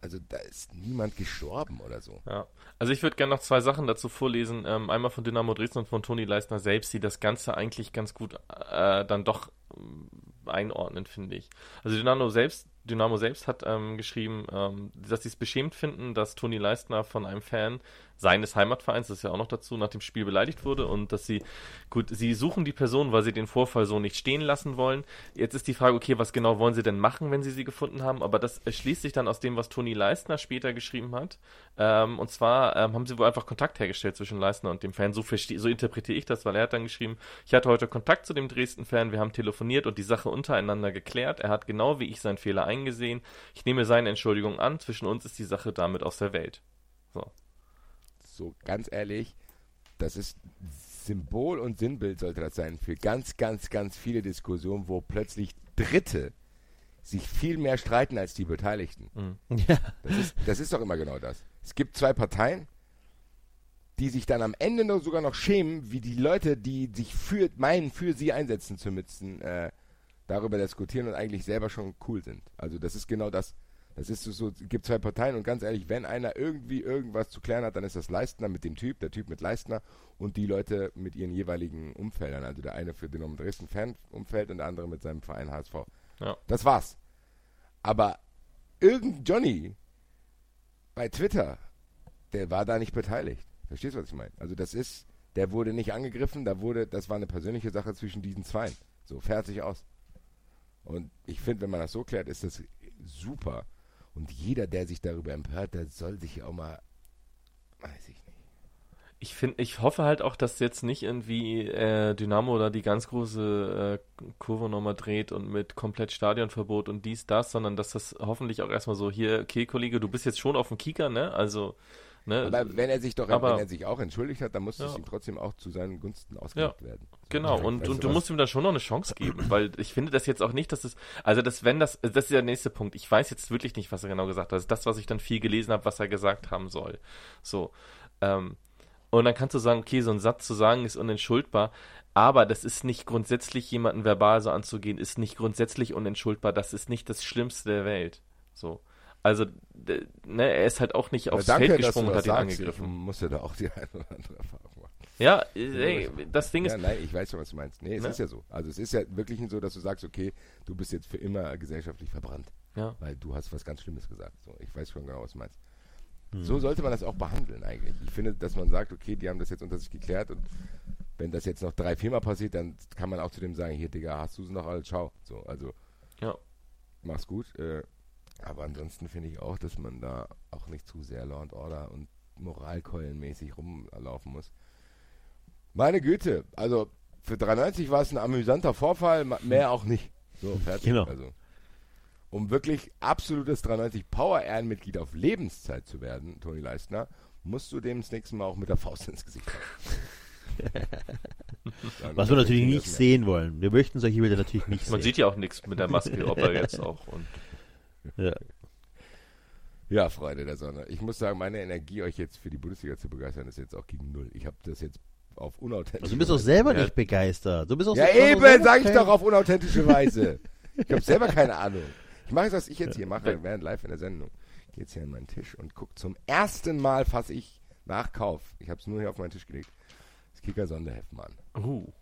Also, da ist niemand gestorben oder so. Ja, also ich würde gerne noch zwei Sachen dazu vorlesen. Ähm, einmal von Dynamo Dresden und von Toni Leistner selbst, die das Ganze eigentlich ganz gut äh, dann doch ähm, einordnen, finde ich. Also Dynamo selbst, Dynamo selbst hat ähm, geschrieben, ähm, dass sie es beschämt finden, dass Toni Leistner von einem Fan seines Heimatvereins, das ist ja auch noch dazu, nach dem Spiel beleidigt wurde und dass sie, gut, sie suchen die Person, weil sie den Vorfall so nicht stehen lassen wollen. Jetzt ist die Frage, okay, was genau wollen sie denn machen, wenn sie sie gefunden haben? Aber das schließt sich dann aus dem, was Toni Leistner später geschrieben hat. Ähm, und zwar ähm, haben sie wohl einfach Kontakt hergestellt zwischen Leistner und dem Fan. So, so interpretiere ich das, weil er hat dann geschrieben, ich hatte heute Kontakt zu dem Dresden-Fan, wir haben telefoniert und die Sache untereinander geklärt. Er hat genau wie ich seinen Fehler eingesehen. Ich nehme seine Entschuldigung an. Zwischen uns ist die Sache damit aus der Welt. So so ganz ehrlich, das ist Symbol und Sinnbild sollte das sein für ganz, ganz, ganz viele Diskussionen, wo plötzlich Dritte sich viel mehr streiten als die Beteiligten. Mhm. Ja. Das, ist, das ist doch immer genau das. Es gibt zwei Parteien, die sich dann am Ende noch sogar noch schämen, wie die Leute, die sich für meinen, für sie einsetzen zu müssen, äh, darüber diskutieren und eigentlich selber schon cool sind. Also das ist genau das. Das ist so, es gibt zwei Parteien und ganz ehrlich, wenn einer irgendwie irgendwas zu klären hat, dann ist das Leistner mit dem Typ, der Typ mit Leistner und die Leute mit ihren jeweiligen Umfeldern. Also der eine für den um Dresden Fan-Umfeld und der andere mit seinem Verein HSV. Ja. Das war's. Aber irgendein Johnny bei Twitter, der war da nicht beteiligt. Verstehst du, was ich meine? Also das ist, der wurde nicht angegriffen, da wurde, das war eine persönliche Sache zwischen diesen zwei. So, fertig aus. Und ich finde, wenn man das so klärt, ist das super. Und jeder, der sich darüber empört, der soll sich auch mal, weiß ich nicht. Ich finde, ich hoffe halt auch, dass jetzt nicht irgendwie äh, Dynamo da die ganz große äh, Kurve nochmal dreht und mit komplett Stadionverbot und dies, das, sondern dass das hoffentlich auch erstmal so hier, okay, Kollege, du bist jetzt schon auf dem Kicker, ne? Also Ne? Aber wenn er sich doch, aber, wenn er sich auch entschuldigt hat, dann muss ja. es ihm trotzdem auch zu seinen Gunsten ausgelegt ja. werden. Genau, und, und du, musst ihm da schon noch eine Chance geben, weil ich finde das jetzt auch nicht, dass es, also das, wenn das, das ist der nächste Punkt. Ich weiß jetzt wirklich nicht, was er genau gesagt hat. Das ist das, was ich dann viel gelesen habe, was er gesagt haben soll. So. Ähm, und dann kannst du sagen, okay, so ein Satz zu sagen ist unentschuldbar, aber das ist nicht grundsätzlich jemanden verbal so anzugehen, ist nicht grundsätzlich unentschuldbar. Das ist nicht das Schlimmste der Welt. So. Also, ne, er ist halt auch nicht aufs danke, Feld gesprungen und hat ihn angegriffen. Ich muss ja da auch die eine oder andere Erfahrung machen. Ja, ey, das Ding ist. Ja, nein, ich weiß schon, was du meinst. Nee, es ne? ist ja so. Also, es ist ja wirklich so, dass du sagst, okay, du bist jetzt für immer gesellschaftlich verbrannt. Ja. Weil du hast was ganz Schlimmes gesagt. So, ich weiß schon genau, was du meinst. Hm. So sollte man das auch behandeln, eigentlich. Ich finde, dass man sagt, okay, die haben das jetzt unter sich geklärt und wenn das jetzt noch drei, viermal passiert, dann kann man auch zu dem sagen, hier, Digga, hast du es noch alles? Ciao. So, also. Ja. Mach's gut. Äh, aber ansonsten finde ich auch, dass man da auch nicht zu sehr Law and Order und Moralkeulenmäßig rumlaufen muss. Meine Güte, also für 93 war es ein amüsanter Vorfall, mehr auch nicht. So, fertig. Genau. Also, um wirklich absolutes 93 Power Ehrenmitglied auf Lebenszeit zu werden, Toni Leistner, musst du dem das nächste Mal auch mit der Faust ins Gesicht haben. Was wir natürlich nicht sehen wollen. Wir möchten solche Bilder natürlich nicht Man sehen. Man sieht ja auch nichts mit der Maske, ob er jetzt auch und ja. Ja, Freunde der Sonne. Ich muss sagen, meine Energie, euch jetzt für die Bundesliga zu begeistern, ist jetzt auch gegen null. Ich habe das jetzt auf unauthentische also Du bist doch selber ja. nicht begeistert. Du bist auch ja, eben, sage ich doch auf unauthentische Weise. ich habe selber keine Ahnung. Ich mache jetzt, was ich jetzt hier mache, während live in der Sendung. Ich gehe jetzt hier an meinen Tisch und gucke zum ersten Mal, fasse ich nach Kauf. Ich habe es nur hier auf meinen Tisch gelegt. Das Kicker-Sonderheft mal an. Uh.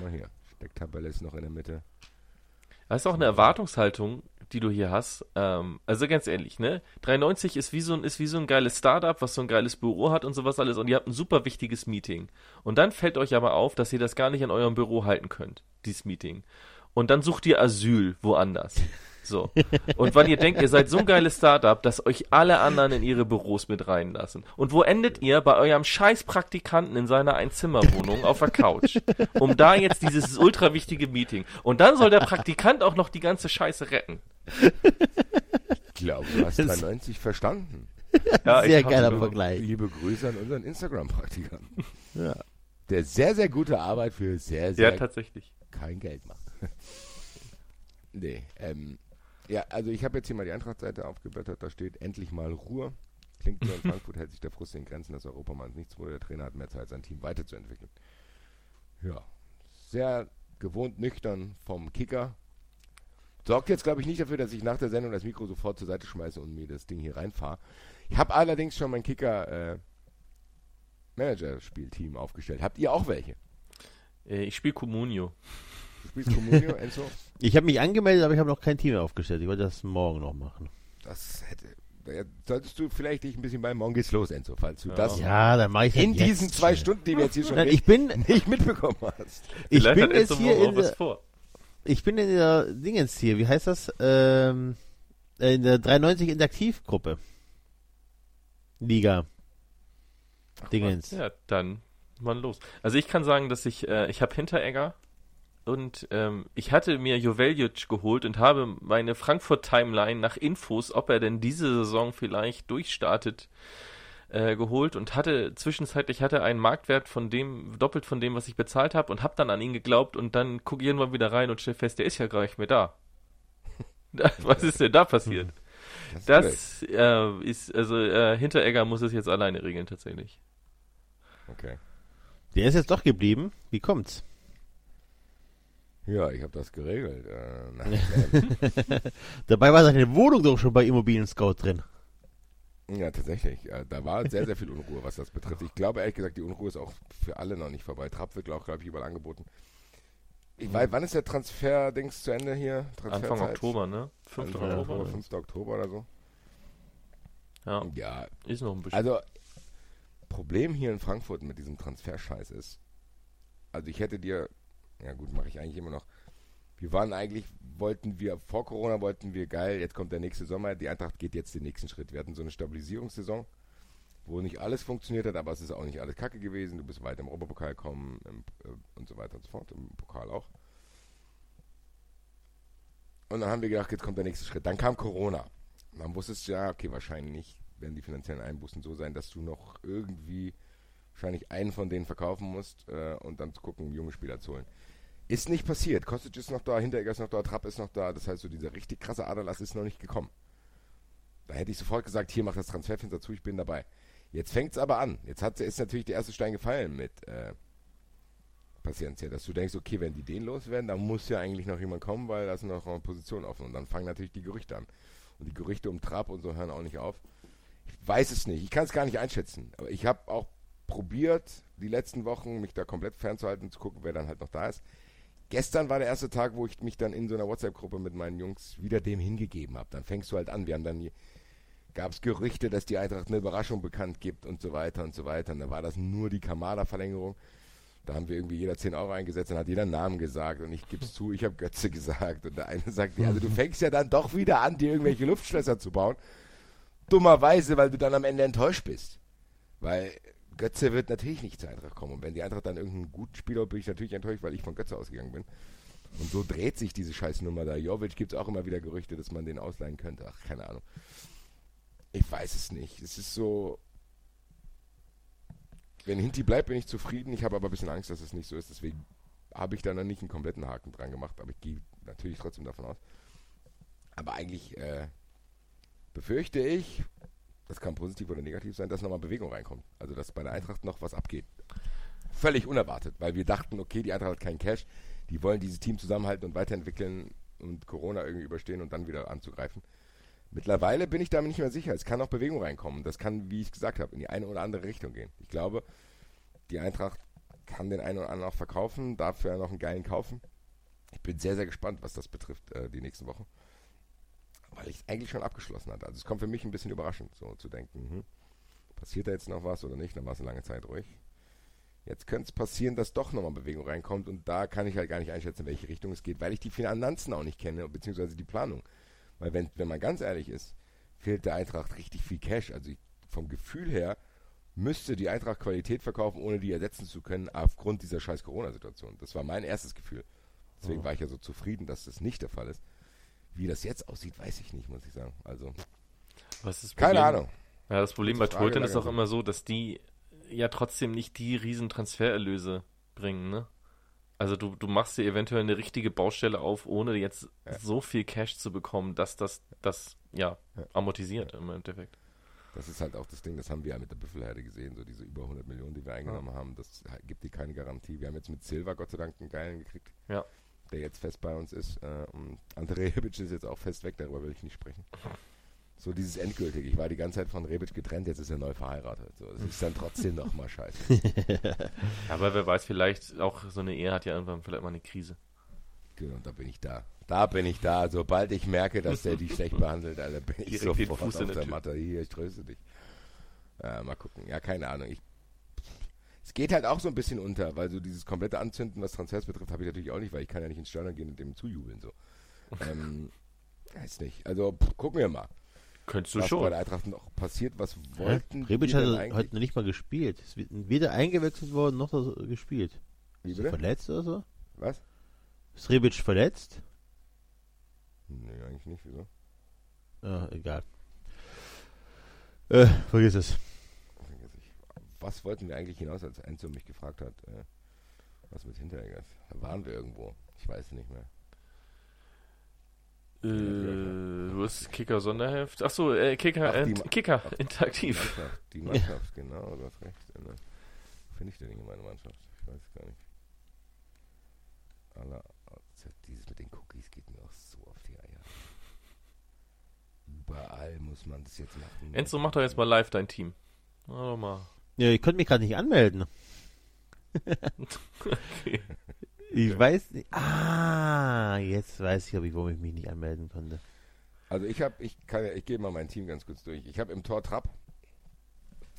Mal hier. Stecktabelle ist noch in der Mitte. Das ist auch eine Erwartungshaltung, die du hier hast. Ähm, also ganz ehrlich, ne? 93 ist wie so ein, ist wie so ein geiles Startup, was so ein geiles Büro hat und sowas alles und ihr habt ein super wichtiges Meeting. Und dann fällt euch aber auf, dass ihr das gar nicht in eurem Büro halten könnt, dieses Meeting. Und dann sucht ihr Asyl woanders. So. Und weil ihr denkt, ihr seid so ein geiles Startup, dass euch alle anderen in ihre Büros mit reinlassen. Und wo endet ihr? Bei eurem scheiß Praktikanten in seiner Einzimmerwohnung auf der Couch. Um da jetzt dieses ultra wichtige Meeting. Und dann soll der Praktikant auch noch die ganze Scheiße retten. Ich glaube, du hast 93 verstanden. Ja, sehr geiler Vergleich. Liebe Grüße an unseren Instagram-Praktikanten. Ja. Der sehr, sehr gute Arbeit für sehr, sehr ja, tatsächlich. kein Geld macht. nee, ähm, ja, also ich habe jetzt hier mal die Eintrachtseite aufgeblättert, da steht endlich mal Ruhe. Klingt nur in Frankfurt hält sich der Frust in Grenzen, dass Europamanns nichts wurde. Der Trainer hat mehr Zeit, sein Team weiterzuentwickeln. Ja, sehr gewohnt nüchtern vom Kicker. Sorgt jetzt, glaube ich, nicht dafür, dass ich nach der Sendung das Mikro sofort zur Seite schmeiße und mir das Ding hier reinfahre. Ich habe allerdings schon mein Kicker äh, Manager-Spielteam aufgestellt. Habt ihr auch welche? Äh, ich spiele Comunio. Spielst Comunio, Enzo? Ich habe mich angemeldet, aber ich habe noch kein Team aufgestellt. Ich wollte das morgen noch machen. Das hätte solltest du vielleicht dich ein bisschen bei Morgen geht's los, Enzo, falls du das Ja, dann mache ich das in jetzt diesen zwei schnell. Stunden, die wir jetzt hier schon Nein, ich bin, nicht mitbekommen hast. ich Vielleicht bin hat jetzt hier in der, vor. ich bin in der Dingens hier, wie heißt das? Ähm, in der 93 Interaktivgruppe. Liga. Dingens. Ja, dann mal los. Also ich kann sagen, dass ich, äh, ich habe Hinteregger und ähm, ich hatte mir Joveljic geholt und habe meine Frankfurt-Timeline nach Infos, ob er denn diese Saison vielleicht durchstartet, äh, geholt und hatte zwischenzeitlich hatte einen Marktwert von dem, doppelt von dem, was ich bezahlt habe und habe dann an ihn geglaubt und dann gucke irgendwann wieder rein und stell fest, der ist ja gar nicht mehr da. was ist denn da passiert? ist blöd. Das äh, ist, also äh, Hinteregger muss es jetzt alleine regeln tatsächlich. Okay. Der ist jetzt doch geblieben. Wie kommt's? Ja, ich habe das geregelt. Äh, Dabei war seine Wohnung doch schon bei Immobilien Scout drin. ja, tatsächlich. Äh, da war sehr, sehr viel Unruhe, was das betrifft. Ich glaube ehrlich gesagt, die Unruhe ist auch für alle noch nicht vorbei. Trapp wird, glaube glaub ich, überall angeboten. Ich weiß, wann ist der Transfer-Dings zu Ende hier? Anfang? Oktober, ne? 5. Anfang Ja, Oktober. Oktober, 5. Oktober oder so. Ja, Ja, ist noch ein bisschen. also Problem hier in Frankfurt mit diesem Transferscheiß ist, also ich hätte dir, ja gut, mache ich eigentlich immer noch. Wir waren eigentlich, wollten wir, vor Corona wollten wir, geil, jetzt kommt der nächste Sommer, die Eintracht geht jetzt den nächsten Schritt. Wir hatten so eine Stabilisierungssaison, wo nicht alles funktioniert hat, aber es ist auch nicht alles kacke gewesen. Du bist weit im Europapokal gekommen im, äh, und so weiter und so fort, im Pokal auch. Und dann haben wir gedacht, jetzt kommt der nächste Schritt. Dann kam Corona. Dann wusstest du ja, okay, wahrscheinlich werden die finanziellen Einbußen so sein, dass du noch irgendwie wahrscheinlich einen von denen verkaufen musst äh, und dann zu gucken, junge Spieler zu holen. Ist nicht passiert. Kostic ist noch da, Hinteregger ist noch da, Trapp ist noch da. Das heißt, so dieser richtig krasse Aderlass ist noch nicht gekommen. Da hätte ich sofort gesagt, hier mach das Transferfenster zu, ich bin dabei. Jetzt fängt es aber an. Jetzt hat, ist natürlich der erste Stein gefallen mit äh, Paciencia, dass du denkst, okay, wenn die den loswerden, dann muss ja eigentlich noch jemand kommen, weil da ist noch eine Position offen. Und dann fangen natürlich die Gerüchte an. Und die Gerüchte um Trapp und so hören auch nicht auf. Ich weiß es nicht. Ich kann es gar nicht einschätzen. Aber ich habe auch probiert, die letzten Wochen mich da komplett fernzuhalten, zu gucken, wer dann halt noch da ist. Gestern war der erste Tag, wo ich mich dann in so einer WhatsApp-Gruppe mit meinen Jungs wieder dem hingegeben habe. Dann fängst du halt an. Wir haben dann gab es Gerüchte, dass die Eintracht eine Überraschung bekannt gibt und so weiter und so weiter. Und da war das nur die Kamada-Verlängerung. Da haben wir irgendwie jeder 10 Euro eingesetzt und hat jeder einen Namen gesagt und ich gebe es zu, ich habe Götze gesagt und der eine sagt, ja, also du fängst ja dann doch wieder an, dir irgendwelche Luftschlösser zu bauen. Dummerweise, weil du dann am Ende enttäuscht bist. Weil Götze wird natürlich nicht zur Eintracht kommen. Und wenn die Eintracht dann irgendeinen guten Spieler, bin ich natürlich enttäuscht, weil ich von Götze ausgegangen bin. Und so dreht sich diese Scheißnummer da. Jovic gibt es auch immer wieder Gerüchte, dass man den ausleihen könnte. Ach, keine Ahnung. Ich weiß es nicht. Es ist so. Wenn Hinti bleibt, bin ich zufrieden. Ich habe aber ein bisschen Angst, dass es nicht so ist. Deswegen habe ich da noch nicht einen kompletten Haken dran gemacht. Aber ich gehe natürlich trotzdem davon aus. Aber eigentlich äh, befürchte ich, das kann positiv oder negativ sein, dass nochmal Bewegung reinkommt. Also, dass bei der Eintracht noch was abgeht. Völlig unerwartet, weil wir dachten, okay, die Eintracht hat keinen Cash. Die wollen dieses Team zusammenhalten und weiterentwickeln und Corona irgendwie überstehen und dann wieder anzugreifen. Mittlerweile bin ich da mir nicht mehr sicher. Es kann auch Bewegung reinkommen. Das kann, wie ich gesagt habe, in die eine oder andere Richtung gehen. Ich glaube, die Eintracht kann den einen oder anderen auch verkaufen, dafür noch einen geilen kaufen. Ich bin sehr, sehr gespannt, was das betrifft, äh, die nächsten Wochen. Weil ich es eigentlich schon abgeschlossen hatte. Also es kommt für mich ein bisschen überraschend, so zu denken, hm, passiert da jetzt noch was oder nicht? Dann war es eine lange Zeit ruhig. Jetzt könnte es passieren, dass doch nochmal Bewegung reinkommt und da kann ich halt gar nicht einschätzen, in welche Richtung es geht, weil ich die Finanzen auch nicht kenne, beziehungsweise die Planung. Weil wenn, wenn man ganz ehrlich ist, fehlt der Eintracht richtig viel Cash. Also ich, vom Gefühl her müsste die Eintracht Qualität verkaufen, ohne die ersetzen zu können, aufgrund dieser scheiß Corona-Situation. Das war mein erstes Gefühl. Deswegen Oh. war ich ja so zufrieden, dass das nicht der Fall ist. Wie das jetzt aussieht, weiß ich nicht, muss ich sagen. Also, Was ist keine? Ahnung. Ja, das Problem bei Tulten ist auch immer so, dass die ja trotzdem nicht die riesen Transfererlöse bringen, ne? Also du, du machst dir eventuell eine richtige Baustelle auf, ohne jetzt Ja. so viel Cash zu bekommen, dass das, das ja, Ja. amortisiert im Endeffekt. Das ist halt auch das Ding, das haben wir ja mit der Büffelherde gesehen, so diese über 100 Millionen, die wir eingenommen haben, das gibt dir keine Garantie. Wir haben jetzt mit Silva Gott sei Dank einen geilen gekriegt, Ja. Der jetzt fest bei uns ist. Äh, und Ante Rebic ist jetzt auch fest weg, darüber will ich nicht sprechen. So dieses Endgültige. Ich war die ganze Zeit von Rebic getrennt, jetzt ist er neu verheiratet. So, das ist dann trotzdem nochmal scheiße. Aber wer weiß, vielleicht auch so eine Ehe hat ja irgendwann vielleicht mal eine Krise. Genau, da bin ich da. da bin ich da. Sobald ich merke, dass der die schlecht behandelt, Alter, bin ich Direkt sofort auf der der. Matte. Hier, ich tröste dich. Ja, mal gucken. Ja, keine Ahnung. Ich, es geht halt auch so ein bisschen unter, weil so dieses komplette Anzünden, was Transfers betrifft, habe ich natürlich auch nicht, weil ich kann ja nicht ins Stadion gehen und dem zujubeln. So. ähm, weiß nicht. Also pff, gucken wir mal, Könntest du was bei schon. der Eintracht noch passiert. Was Ja, wollten Rebic die denn hat eigentlich? heute nicht mal gespielt. Es wird weder eingewechselt worden, noch gespielt. Wie Ist er verletzt oder so? Was? Ist Rebic verletzt? Nee, eigentlich nicht. Wieso? Ja, egal. Äh, vergiss es. Was wollten wir eigentlich hinaus, als Enzo mich gefragt hat, äh, was mit Hinteregger ist? Da waren wir irgendwo. Ich weiß nicht mehr. Äh, wo ist Kicker Sonderheft? Achso, äh, Kicker, Ach, die Kicker, ach, interaktiv. Mannschaft, die Mannschaft, genau, du hast recht. Äh, ne? Wo finde ich denn hier meine Mannschaft? Ich weiß es gar nicht. Aller, dieses mit den Cookies geht mir auch so auf die Eier. Überall muss man das jetzt machen. Enzo, mach doch jetzt mal live dein Team. Mach doch mal. Ja, ich konnte mich gerade nicht anmelden. Okay. Ich weiß nicht. Ah, jetzt weiß ich, ob ich, warum ich mich nicht anmelden konnte. Also ich habe, ich kann, ja- ich gehe mal mein Team ganz kurz durch. Ich habe im Tor Trapp.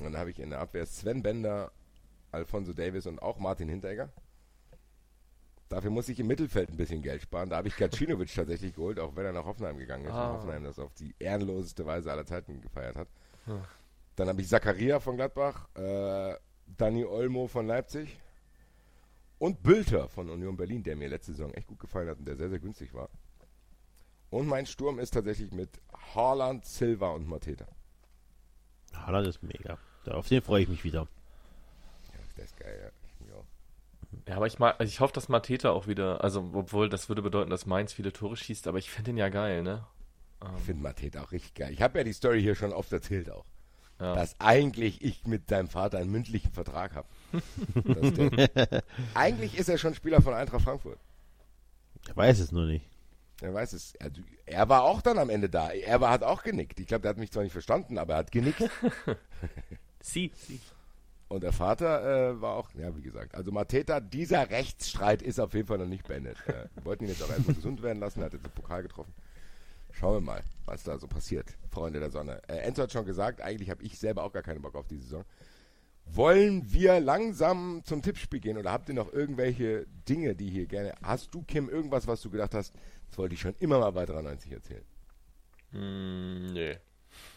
Und dann habe ich in der Abwehr Sven Bender, Alfonso Davis und auch Martin Hinteregger. Dafür muss ich im Mittelfeld ein bisschen Geld sparen. Da habe ich Gacinovic tatsächlich geholt, auch wenn er nach Hoffenheim gegangen ist. Ah. Und Hoffenheim das auf die ehrenloseste Weise aller Zeiten gefeiert hat. Hm. Dann habe ich Zakaria von Gladbach, äh, Dani Olmo von Leipzig und Bülter von Union Berlin, der mir letzte Saison echt gut gefallen hat und der sehr, sehr günstig war. Und mein Sturm ist tatsächlich mit Haaland, Silva und Mateta. Haaland ist mega. Da- Auf den freue ich mich wieder. Ja, der ist geil, ja. Ja, aber ich, mag, ich hoffe, dass Mateta auch wieder, also obwohl das würde bedeuten, dass Mainz viele Tore schießt, aber ich finde ihn ja geil, ne? Ähm, Ich finde Mateta auch richtig geil. Ich habe ja die Story hier schon oft erzählt auch. Ja. Dass eigentlich ich mit seinem Vater einen mündlichen Vertrag habe. Eigentlich ist er schon Spieler von Eintracht Frankfurt. Ich weiß es nur nicht. Er weiß es. Er, er war auch dann am Ende da. Er war, hat auch genickt. Ich glaube, der hat mich zwar nicht verstanden, aber er hat genickt. Sie, sie. Und der Vater äh, war auch, ja, wie gesagt. Also Mateta, dieser Rechtsstreit ist auf jeden Fall noch nicht beendet. Äh, wir wollten ihn jetzt auch erstmal gesund werden lassen, er hat jetzt den Pokal getroffen. Schauen wir mal, was da so passiert, Freunde der Sonne. Äh, Enzo hat schon gesagt, eigentlich habe ich selber auch gar keinen Bock auf die Saison. Wollen wir langsam zum Tippspiel gehen oder habt ihr noch irgendwelche Dinge, die hier gerne. Hast du, Kim, irgendwas, was du gedacht hast, das wollte ich schon immer mal bei 93 erzählen? Hm, nee.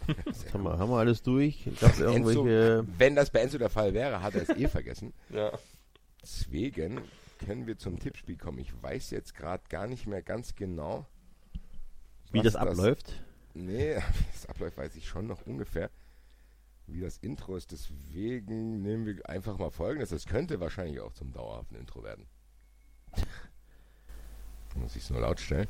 Haben wir, haben wir alles durch? Gab es Enzo, irgendwelche. wenn das bei Enzo der Fall wäre, hat er es eh vergessen. Ja. Deswegen können wir zum Tippspiel kommen. Ich weiß jetzt gerade gar nicht mehr ganz genau, Wie das abläuft? nee, wie das abläuft, weiß ich schon noch ungefähr. Wie das Intro ist. Deswegen nehmen wir einfach mal folgendes. Das könnte wahrscheinlich auch zum dauerhaften Intro werden. Muss ich es nur laut stellen.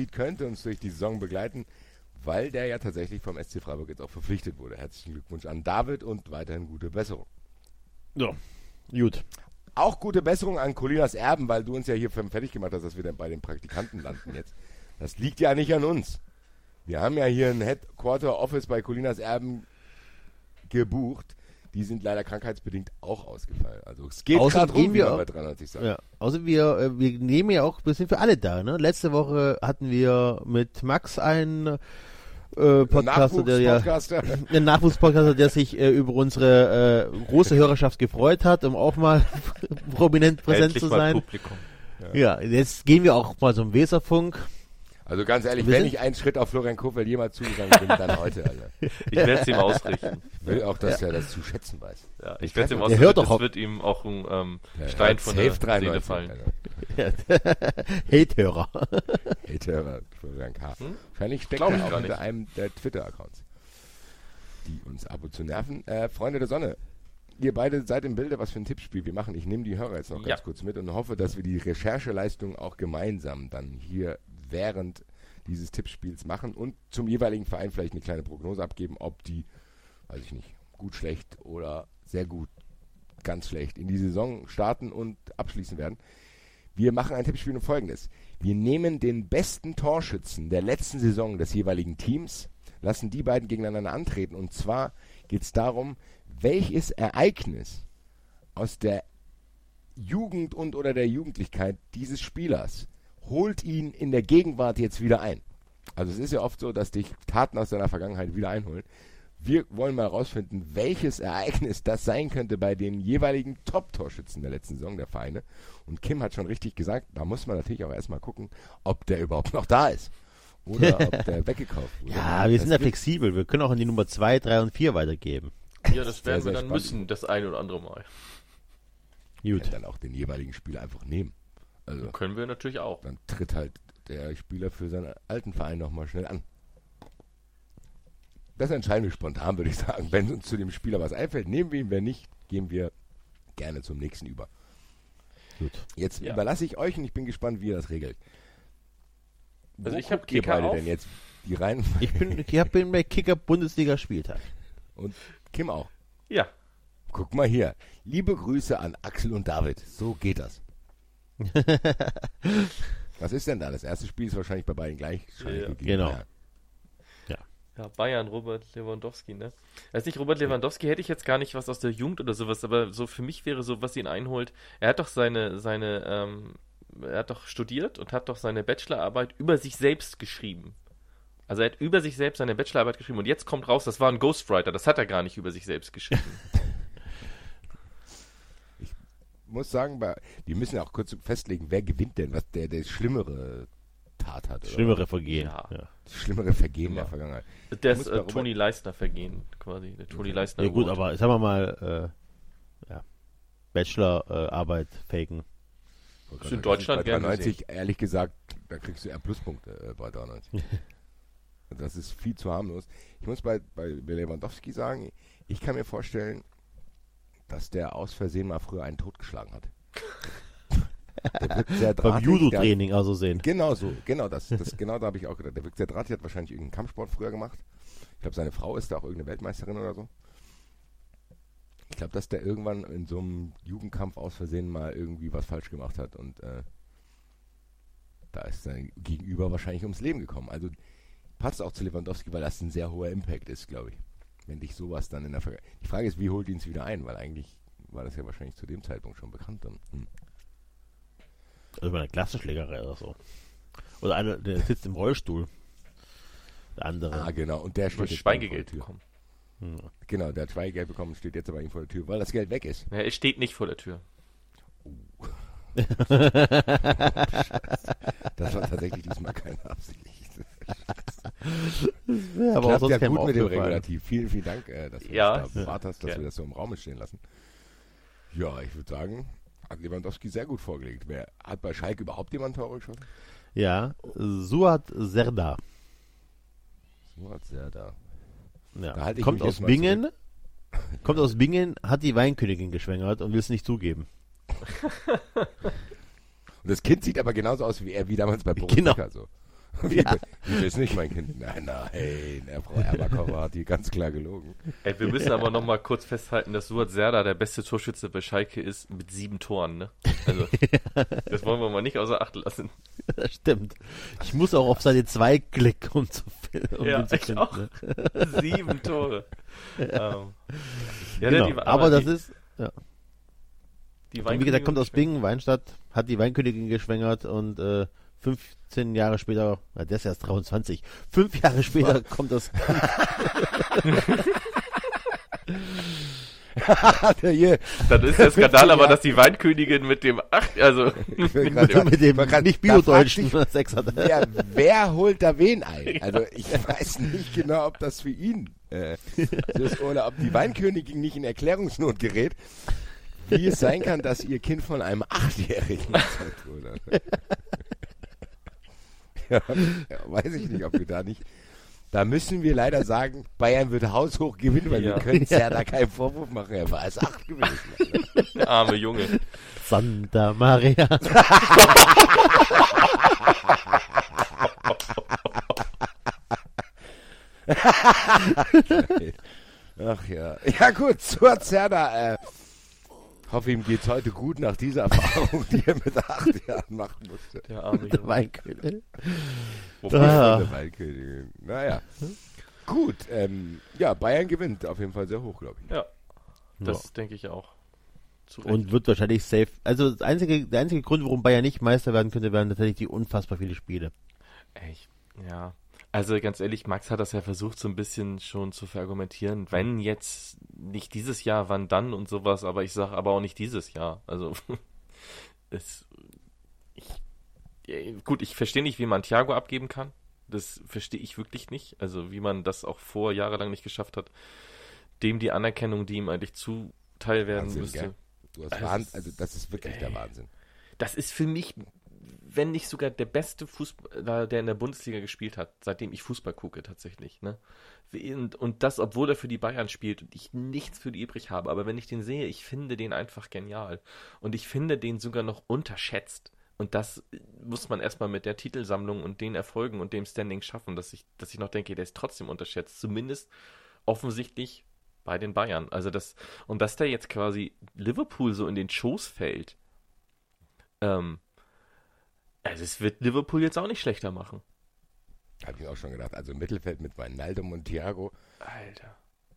Lied könnte uns durch die Saison begleiten, weil der ja tatsächlich vom SC Freiburg jetzt auch verpflichtet wurde. Herzlichen Glückwunsch an David und weiterhin gute Besserung. Ja. Gut. Auch gute Besserung an Colinas Erben, weil du uns ja hier fertig gemacht hast, dass wir dann bei den Praktikanten landen jetzt. Das liegt ja nicht an uns. Wir haben ja hier ein Headquarter Office bei Colinas Erben gebucht. Die sind leider krankheitsbedingt auch ausgefallen. Also es geht gerade rum, wir man auch- bei 93 sagt. Ja. Außer wir, äh, wir nehmen ja auch, wir sind für alle da, ne? Letzte Woche hatten wir mit Max einen äh, Podcaster, der ja, Nachwuchspodcaster. einen Nachwuchspodcaster, der sich äh, über unsere äh, große Hörerschaft gefreut hat, um auch mal prominent präsent Endlich zu mal sein. Publikum. Ja, jetzt gehen wir auch mal zum Weserfunk. Also ganz ehrlich, wenn ich einen Schritt auf Florian Kofeld jemals zugegangen bin, dann heute, Alter. Ich werde es ihm ausrichten. Ich will auch, dass er das zu schätzen weiß. Ja, ich werde es ihm ausrichten. hört doch Es auf- wird ihm auch ein ähm, Der Stein von der 93, Seele fallen. Hate-Hörer. Hater Florian K. Hm? Wahrscheinlich steckt er auch nicht. einem der Twitter-Accounts, die uns ab und zu nerven. Äh, Freunde der Sonne, ihr beide seid im Bilde, was für ein Tippspiel wir machen. Ich nehme die Hörer jetzt noch Ja. ganz kurz mit und hoffe, dass wir die Rechercheleistung auch gemeinsam dann hier während dieses Tippspiels machen und zum jeweiligen Verein vielleicht eine kleine Prognose abgeben, ob die, weiß ich nicht, gut, schlecht oder sehr gut, ganz schlecht in die Saison starten und abschließen werden. Wir machen ein Tippspiel um folgendes. Wir nehmen den besten Torschützen der letzten Saison des jeweiligen Teams, lassen die beiden gegeneinander antreten. Und zwar geht es darum, welches Ereignis aus der Jugend und oder der Jugendlichkeit dieses Spielers holt ihn in der Gegenwart jetzt wieder ein. Also es ist ja oft so, dass dich Taten aus deiner Vergangenheit wieder einholen. Wir wollen mal herausfinden, welches Ereignis das sein könnte bei den jeweiligen Top-Torschützen der letzten Saison der Vereine. Und Kim hat schon richtig gesagt, da muss man natürlich auch erstmal gucken, ob der überhaupt noch da ist. Oder ob der weggekauft wurde. Ja, wir Das sind ja flexibel. Wir können auch an die Nummer 2, 3 und 4 weitergeben. Ja, das Sehr, werden sehr wir dann spannend. müssen, das ein oder andere Mal. Gut. ja, dann auch den jeweiligen Spieler einfach nehmen. Also Können wir natürlich auch. dann tritt halt der Spieler für seinen alten Verein nochmal schnell an. Das entscheiden wir spontan, würde ich sagen. Wenn uns zu dem Spieler was einfällt, nehmen wir ihn. Wenn nicht, gehen wir gerne zum nächsten über. Gut. Jetzt Ja. überlasse ich euch und ich bin gespannt, wie ihr das regelt. Also Wo ich hab guckt ihr Kicker beide auf. denn jetzt die rein Ich bin, ich bin bei Kicker Bundesliga Spieltag. und Kim auch. Ja. Guck mal hier. Liebe Grüße an Axel und David. So geht das. Was ist denn da? Das erste Spiel ist wahrscheinlich bei beiden gleich. Ja. Genau. Bayern. Ja, Bayern, Robert Lewandowski, ne? Weiß nicht, Robert Lewandowski hätte ich jetzt gar nicht was aus der Jugend oder sowas, aber so für mich wäre so, was ihn einholt. Er hat doch seine, seine, ähm, er hat doch studiert und hat doch seine Bachelorarbeit über sich selbst geschrieben. Also er hat über sich selbst seine Bachelorarbeit geschrieben und jetzt kommt raus, das war ein Ghostwriter, das hat er gar nicht über sich selbst geschrieben. muss sagen, bei, die müssen ja auch kurz festlegen, wer gewinnt denn, was der, der schlimmere Tat hat. Oder? Schlimmere Vergehen. Ja. Ja. Das schlimmere Vergehen Ja. der Vergangenheit. Das äh, Toni Leistner vergehen, quasi. Der Toni Leistner. Ja, gut, Award. aber sagen wir mal, äh, ja, Bachelorarbeit faken. Ist in Deutschland bei gern 93, ehrlich gesagt, da kriegst du eher Pluspunkte äh, bei 93. das ist viel zu harmlos. Ich muss bei, bei Lewandowski sagen, ich kann mir vorstellen, dass der aus Versehen mal früher einen totgeschlagen hat. Der wirkt sehr Beim drahtig, Judo-Training also sehen. Genau so, genau das. das genau da habe ich auch gedacht. Der wirkt sehr drahtig, hat wahrscheinlich irgendeinen Kampfsport früher gemacht. Ich glaube, seine Frau ist da auch irgendeine Weltmeisterin oder so. Ich glaube, dass der irgendwann in so einem Jugendkampf aus Versehen mal irgendwie was falsch gemacht hat und äh, da ist sein Gegenüber wahrscheinlich ums Leben gekommen. Also passt auch zu Lewandowski, weil das ein sehr hoher Impact ist, glaube ich. Wenn dich sowas dann in der Vergangenheit. Die Frage ist, wie holt ihn es wieder ein? Weil eigentlich war das ja wahrscheinlich zu dem Zeitpunkt schon bekannt. Dann. Hm. Also bei einer Klassenschlägerei oder so. Oder einer, der sitzt im Rollstuhl. Der andere. Ah, genau. Und der steht Schweigegeld der Tür. bekommen. Hm. Genau, der hat Schweigegeld bekommen, steht jetzt aber ihm vor der Tür, weil das Geld weg ist. Ja, er steht nicht vor der Tür. Das war tatsächlich diesmal keine Absicht. Ja, aber auch Klappt sonst ja gut mit dem. Regulativ. Vielen, vielen Dank, äh, dass du Ja. uns da bewahrt hast, dass Ja. wir das so im Raum stehen lassen. Ja, ich würde sagen, hat Lewandowski sehr gut vorgelegt. Wer hat bei Schalke überhaupt jemand Tore geschossen? Ja, Suat Serda. So hat er da. Ja. Da halte ich kommt aus Bingen. Kommt aus Bingen, hat die Weinkönigin geschwängert und will es nicht zugeben. Und das Kind sieht aber genauso aus wie er wie damals bei Boris Genau. So. Wie, wie ist nicht mein Kind? Nein, nein, der Frau Erbakowa hat die ganz klar gelogen. Ey, wir müssen aber noch mal kurz festhalten, dass Suat Serda der beste Torschütze bei Schalke ist mit sieben Toren, ne? Also, das wollen wir mal nicht außer Acht lassen. Das stimmt. Ich muss auch auf Seite 2 klicken, um zu, um Ja, den zu ich finden. auch. ne? Sieben Tore. ähm, ja, Genau. die- aber, das die, ist, ja. die wie gesagt, kommt aus Bingen, Weinstadt, hat die Weinkönigin geschwängert und äh, 15 Jahre später, na, der ist erst 23, fünf Jahre später kommt das, Der hier, Dann ist der Skandal aber, dass die Weinkönigin mit dem acht, also ich will mit, grad mit dem man kann- nicht biodeutschen Sex hat. wer, wer holt da wen ein? Also ich weiß nicht genau, ob das für ihn äh, ist oder ob die Weinkönigin nicht in Erklärungsnot gerät, wie es sein kann, dass ihr Kind von einem Achtjährigen gezeugt wurde. Ja, weiß ich nicht, ob wir da nicht Da müssen wir leider sagen, Bayern wird haushoch gewinnen, weil Ja. wir können ja da keinen Vorwurf machen. Er war als acht gewesen. Der arme Junge. Santa Maria. Ach ja. Ja gut, zur Zerda. Äh, hoffe, ihm geht's heute gut nach dieser Erfahrung, die er mit acht Jahren machen musste. Der arme Der. Weinkönig. Wofür- Ah. Der Waldkönigin. Naja. Gut, ähm, ja, Bayern gewinnt auf jeden Fall sehr hoch, glaube ich. Ja, das denke ich auch. Zu Recht. Und wird wahrscheinlich safe. Also das einzige, der einzige Grund, warum Bayern nicht Meister werden könnte, wären tatsächlich die unfassbar viele Spiele. Echt, ja. Also ganz ehrlich, Max hat das ja versucht, so ein bisschen schon zu verargumentieren. Wenn jetzt nicht dieses Jahr, wann dann und sowas, aber ich sage aber auch nicht dieses Jahr. Also es, ich, ja, gut, ich verstehe nicht, wie man Thiago abgeben kann. Das verstehe ich wirklich nicht. Also wie man das auch vor jahrelang nicht geschafft hat, dem die Anerkennung, die ihm eigentlich zuteil werden Wahnsinn, müsste. gell? Du hast Also, Wahnsinn, also das ist wirklich der ey. Wahnsinn. das ist für mich, wenn nicht sogar der beste Fußballer, der in der Bundesliga gespielt hat, seitdem ich Fußball gucke tatsächlich. Ne? Und, und das, obwohl er für die Bayern spielt und ich nichts für die übrig habe. Aber wenn ich den sehe, ich finde den einfach genial. Und ich finde den sogar noch unterschätzt. Und das muss man erstmal mit der Titelsammlung und den Erfolgen und dem Standing schaffen, dass ich, dass ich noch denke, der ist trotzdem unterschätzt. Zumindest offensichtlich bei den Bayern. Also das, und dass der jetzt quasi Liverpool so in den Schoß fällt, ähm, also es wird Liverpool jetzt auch nicht schlechter machen. Habe ich auch schon gedacht. Also im Mittelfeld mit Wijnaldum und Thiago. Alter.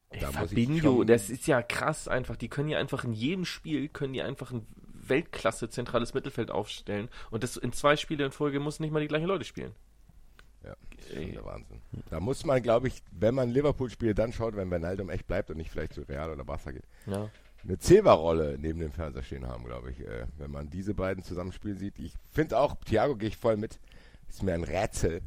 Ey, Da Fabinho, schon- das ist ja krass einfach. Die können ja einfach in jedem Spiel, können die einfach ein Weltklasse zentrales Mittelfeld aufstellen. Und das in zwei Spiele in Folge muss nicht mal die gleichen Leute spielen. Ja, das ist schon der Wahnsinn. Da muss man, glaube ich, wenn man Liverpool spielt, dann schaut, wenn Wijnaldum echt bleibt und nicht vielleicht zu Real oder Barca geht, Ja. Eine Silva-Rolle neben dem Fernseher stehen haben, glaube ich. Äh, wenn man diese beiden zusammenspielen sieht. Ich finde auch, Thiago gehe ich voll mit. Ist mir ein Rätsel.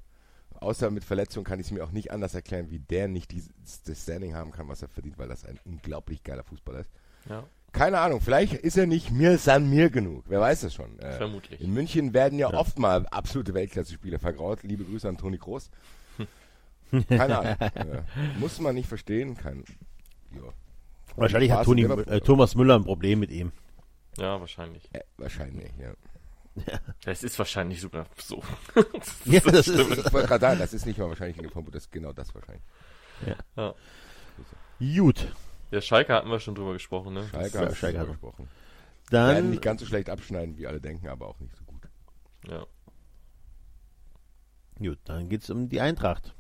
Außer mit Verletzung kann ich es mir auch nicht anders erklären, wie der nicht dieses, das Standing haben kann, was er verdient, weil das ein unglaublich geiler Fußballer ist. Ja, Keine Ahnung, vielleicht ist er nicht mir san mir genug. Wer weiß das schon. Äh, vermutlich. in München werden ja, oft mal absolute Weltklasse-Spieler vergraut. Liebe Grüße an Toni Groß. Keine Ahnung. äh, muss man nicht verstehen. Kein, ja. Wahrscheinlich hat Toni, äh, Thomas Müller ein Problem mit ihm. Ja, wahrscheinlich. Äh, wahrscheinlich, ja. Das ist wahrscheinlich sogar so. Ja, das ist Ich wollte gerade sagen, das ist nicht mal wahrscheinlich eine Vermutung, das ist genau das wahrscheinlich. Ja. gut. Ja, Schalke hatten wir schon drüber gesprochen, ne? Schalke Ja, hat Schalke hat- gesprochen. Werden Dann, nicht ganz so schlecht abschneiden, wie alle denken, aber auch nicht so gut. Ja. gut, dann geht's um die Eintracht.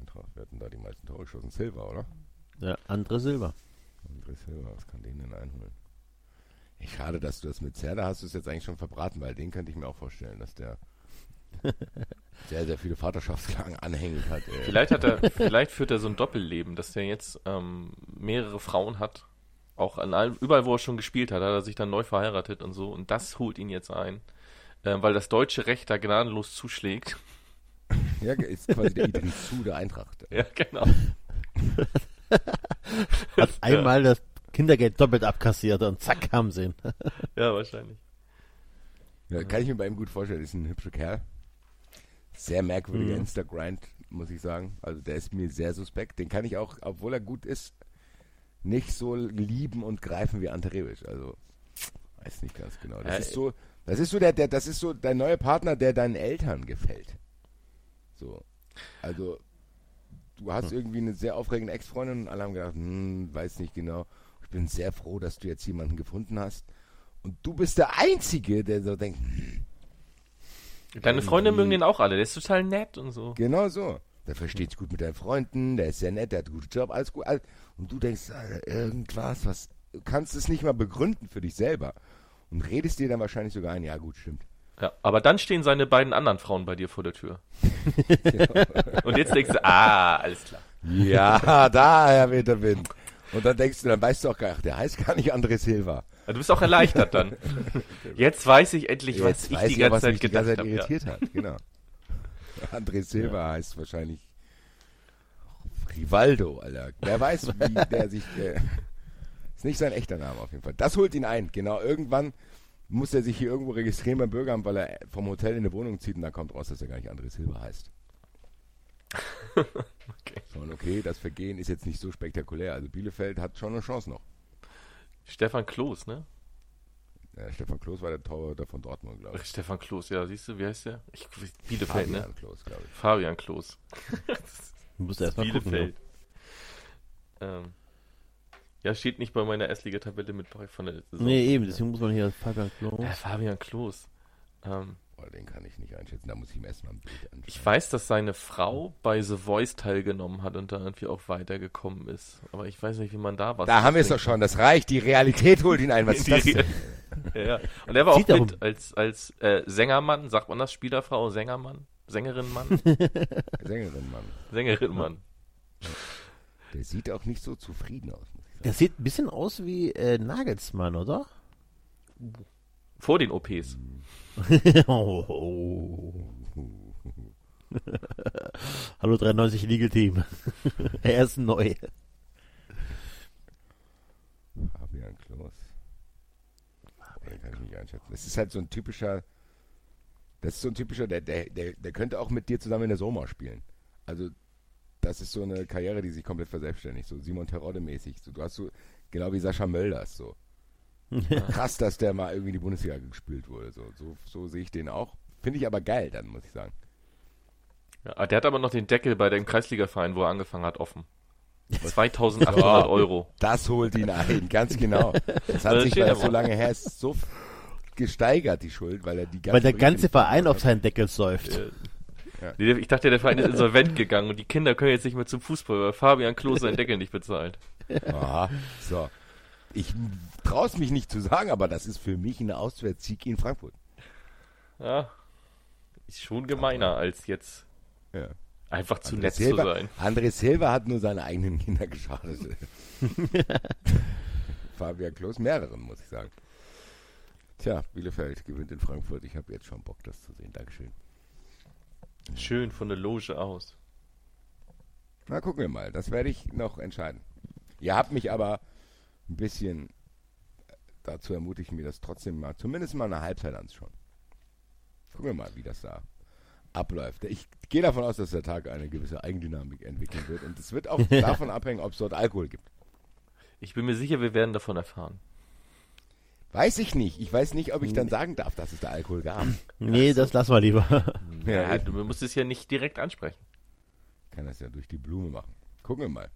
Eintracht, wir hatten da die meisten Tore geschossen. Silva, oder? Ja, André Silva. André Silva, was kann den denn einholen? Ey, schade, dass du das mit Zerda hast du es jetzt eigentlich schon verbraten, weil den könnte ich mir auch vorstellen, dass der sehr, sehr viele Vaterschaftsklagen anhängig hat. Ey. Vielleicht hat er, vielleicht führt er so ein Doppelleben, dass der jetzt ähm, mehrere Frauen hat. Auch an allem, überall, wo er schon gespielt hat, hat er sich dann neu verheiratet und so. Und das holt ihn jetzt ein. Ähm, weil das deutsche Recht da gnadenlos zuschlägt. Ja, ist quasi der Idris zu der Eintracht. Ja, genau. Hat einmal das Kindergeld doppelt abkassiert und zack, haben sie ihn. Ja, wahrscheinlich. Ja, kann ich mir bei ihm gut vorstellen, ist ein hübscher Kerl. Sehr merkwürdiger Mhm. Insta-Grind, muss ich sagen. Also der ist mir sehr suspekt. Den kann ich auch, obwohl er gut ist, nicht so lieben und greifen wie Ante Rebic. Also weiß nicht ganz genau. Das Ja, ist so, das ist so der, der, das ist so dein neuer Partner, der deinen Eltern gefällt. So, also du hast irgendwie eine sehr aufregende Ex-Freundin und alle haben gedacht, hm, weiß nicht genau. Ich bin sehr froh, dass du jetzt jemanden gefunden hast. Und du bist der Einzige, der so denkt, hm, Deine Freunde mögen den auch alle. Der ist total nett und so. Genau so. Der versteht sich gut mit deinen Freunden, der ist sehr nett, der hat einen guten Job, alles gut. Alles. Und du denkst, Alter, irgendwas, was. Du kannst es nicht mal begründen für dich selber. Und redest dir dann wahrscheinlich sogar ein, ja gut, stimmt. Ja, aber dann stehen seine beiden anderen Frauen bei dir vor der Tür. Und jetzt denkst du, ah, alles klar. Ja, daher weht der Wind. Und dann denkst du, dann weißt du auch gar nicht, der heißt gar nicht André Silva. Du bist auch erleichtert dann. Jetzt weiß ich endlich, was ich die ja, ganze was Zeit mich die gedacht ganze Zeit habe. Ja. irritiert hat. Genau. André Silva heißt wahrscheinlich Rivaldo, Alter. Wer weiß, wie der sich. Äh, ist nicht sein echter Name auf jeden Fall. Das holt ihn ein. Genau, irgendwann muss er sich hier irgendwo registrieren beim Bürgeramt, weil er vom Hotel in eine Wohnung zieht und dann kommt raus, dass er gar nicht André Silva heißt. okay. Schon okay, das Vergehen ist jetzt nicht so spektakulär. Also Bielefeld hat schon eine Chance noch. Stefan Kloß, ne? Ja, Stefan Kloß war der Torhüter von Dortmund, glaube ich. Stefan Kloß, ja, siehst du, wie heißt der? Ich, Bielefeld, Fabian ne? Kloß, glaube ich. Fabian Kloß. Du musst erst mal gucken. Bielefeld. Ähm, ja, steht nicht bei meiner S-Liga-Tabelle mit bei von der Ne? Saison. Nee, eben, deswegen muss man hier Fabian Klo. Äh, Fabian Kloß. Ähm, Oh, den kann ich nicht einschätzen. Da muss ich ihm erstmal ein Bild anschauen. ich weiß, dass seine Frau bei The Voice teilgenommen hat und da irgendwie auch weitergekommen ist. Aber ich weiß nicht, wie man da was. Da haben wir es doch schon. Das reicht. Die Realität holt ihn ein. Was ist das denn? ja. Und er war auch Sieht auch- mit als, als äh, Sängermann, sagt man das, Spielerfrau, Sängermann? Sängerin Mann? Sängerin, Mann. Sängerin Mann. Der sieht auch nicht so zufrieden aus, muss. Der sieht ein bisschen aus wie äh, Nagelsmann, oder? Vor den OPs. oh, oh. Hallo 93 Legal Team. er ist neu. Fabian Klos. Den kann ich nicht einschätzen. Das ist halt so ein typischer. Das ist so ein typischer, der, der, der, der könnte auch mit dir zusammen in der Soma spielen. Also, das ist so eine Karriere, die sich komplett verselbstständigt. So Simon Terodde-mäßig. So, du hast so, genau wie Sascha Mölders. So. Krass, dass der mal irgendwie in die Bundesliga gespielt wurde. So, so, so sehe ich den auch. Finde ich aber geil dann, muss ich sagen. Ja, der hat aber noch den Deckel bei dem Kreisligaverein, wo er angefangen hat, offen. 2800 Euro. Das holt ihn ein, ganz genau. Das hat Das sich, weil da das so lange her ist, so gesteigert, die Schuld, weil er die ganze Weil der ganze Verein auf seinen Deckel säuft. Nee, Ich dachte, der Verein ist insolvent gegangen und die Kinder können jetzt nicht mehr zum Fußball, weil Fabian Klose seinen Deckel nicht bezahlt. Aha, so. Ich traue es mich nicht zu sagen, aber das ist für mich ein Auswärtssieg in Frankfurt. Ja. Ist schon gemeiner, als jetzt Ja. einfach zu André nett zu Silva, sein. André Silva hat nur seine eigenen Kinder geschadet. Fabian Klos mehreren, muss ich sagen. Tja, Bielefeld gewinnt in Frankfurt. Ich habe jetzt schon Bock, das zu sehen. Dankeschön. Schön von der Loge aus. Na, gucken wir mal. Das werde ich noch entscheiden. Ihr habt mich aber ein bisschen dazu ermutigt, mir das trotzdem mal, zumindest mal eine Halbzeit anzuschauen. Gucken wir mal, wie das da abläuft. Ich gehe davon aus, dass der Tag eine gewisse Eigendynamik entwickeln wird. Und es wird auch davon abhängen, ob es dort Alkohol gibt. Ich bin mir sicher, wir werden davon erfahren. Weiß ich nicht. Ich weiß nicht, ob ich dann sagen darf, dass es da Alkohol gab. Nee, das lassen wir lieber. Ja, Ja, du musst es ja nicht direkt ansprechen. Ich kann das ja durch die Blume machen. Gucken wir mal.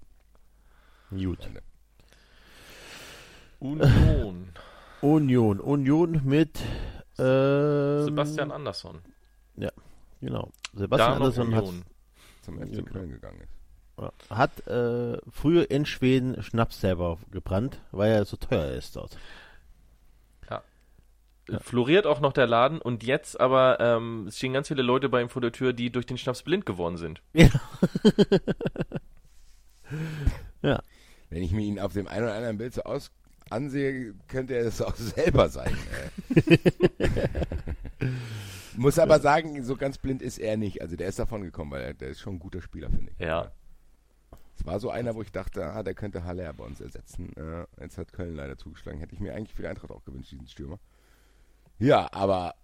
Gut. Union. Union. Union mit ähm, Sebastian Andersson. Genau. Sebastian Da Andersson hat. Zum FC Genau. Köln gegangen ist. hat äh, früher in Schweden Schnaps selber gebrannt, weil er so teuer ist dort. Floriert auch noch der Laden und jetzt aber ähm, es stehen ganz viele Leute bei ihm vor der Tür, die durch den Schnaps blind geworden sind. Wenn ich mir ihn auf dem einen oder anderen Bild so aus ansehe, könnte er es auch selber sein. äh. Muss aber sagen, so ganz blind ist er nicht. Also der ist davon gekommen, weil er, der ist schon ein guter Spieler, finde ich. Ja. Es war so einer, wo ich dachte, ah, der könnte Haller bei uns ersetzen. Äh, jetzt hat Köln leider zugeschlagen. Hätte ich mir eigentlich für die Eintracht auch gewünscht, diesen Stürmer. Ja, aber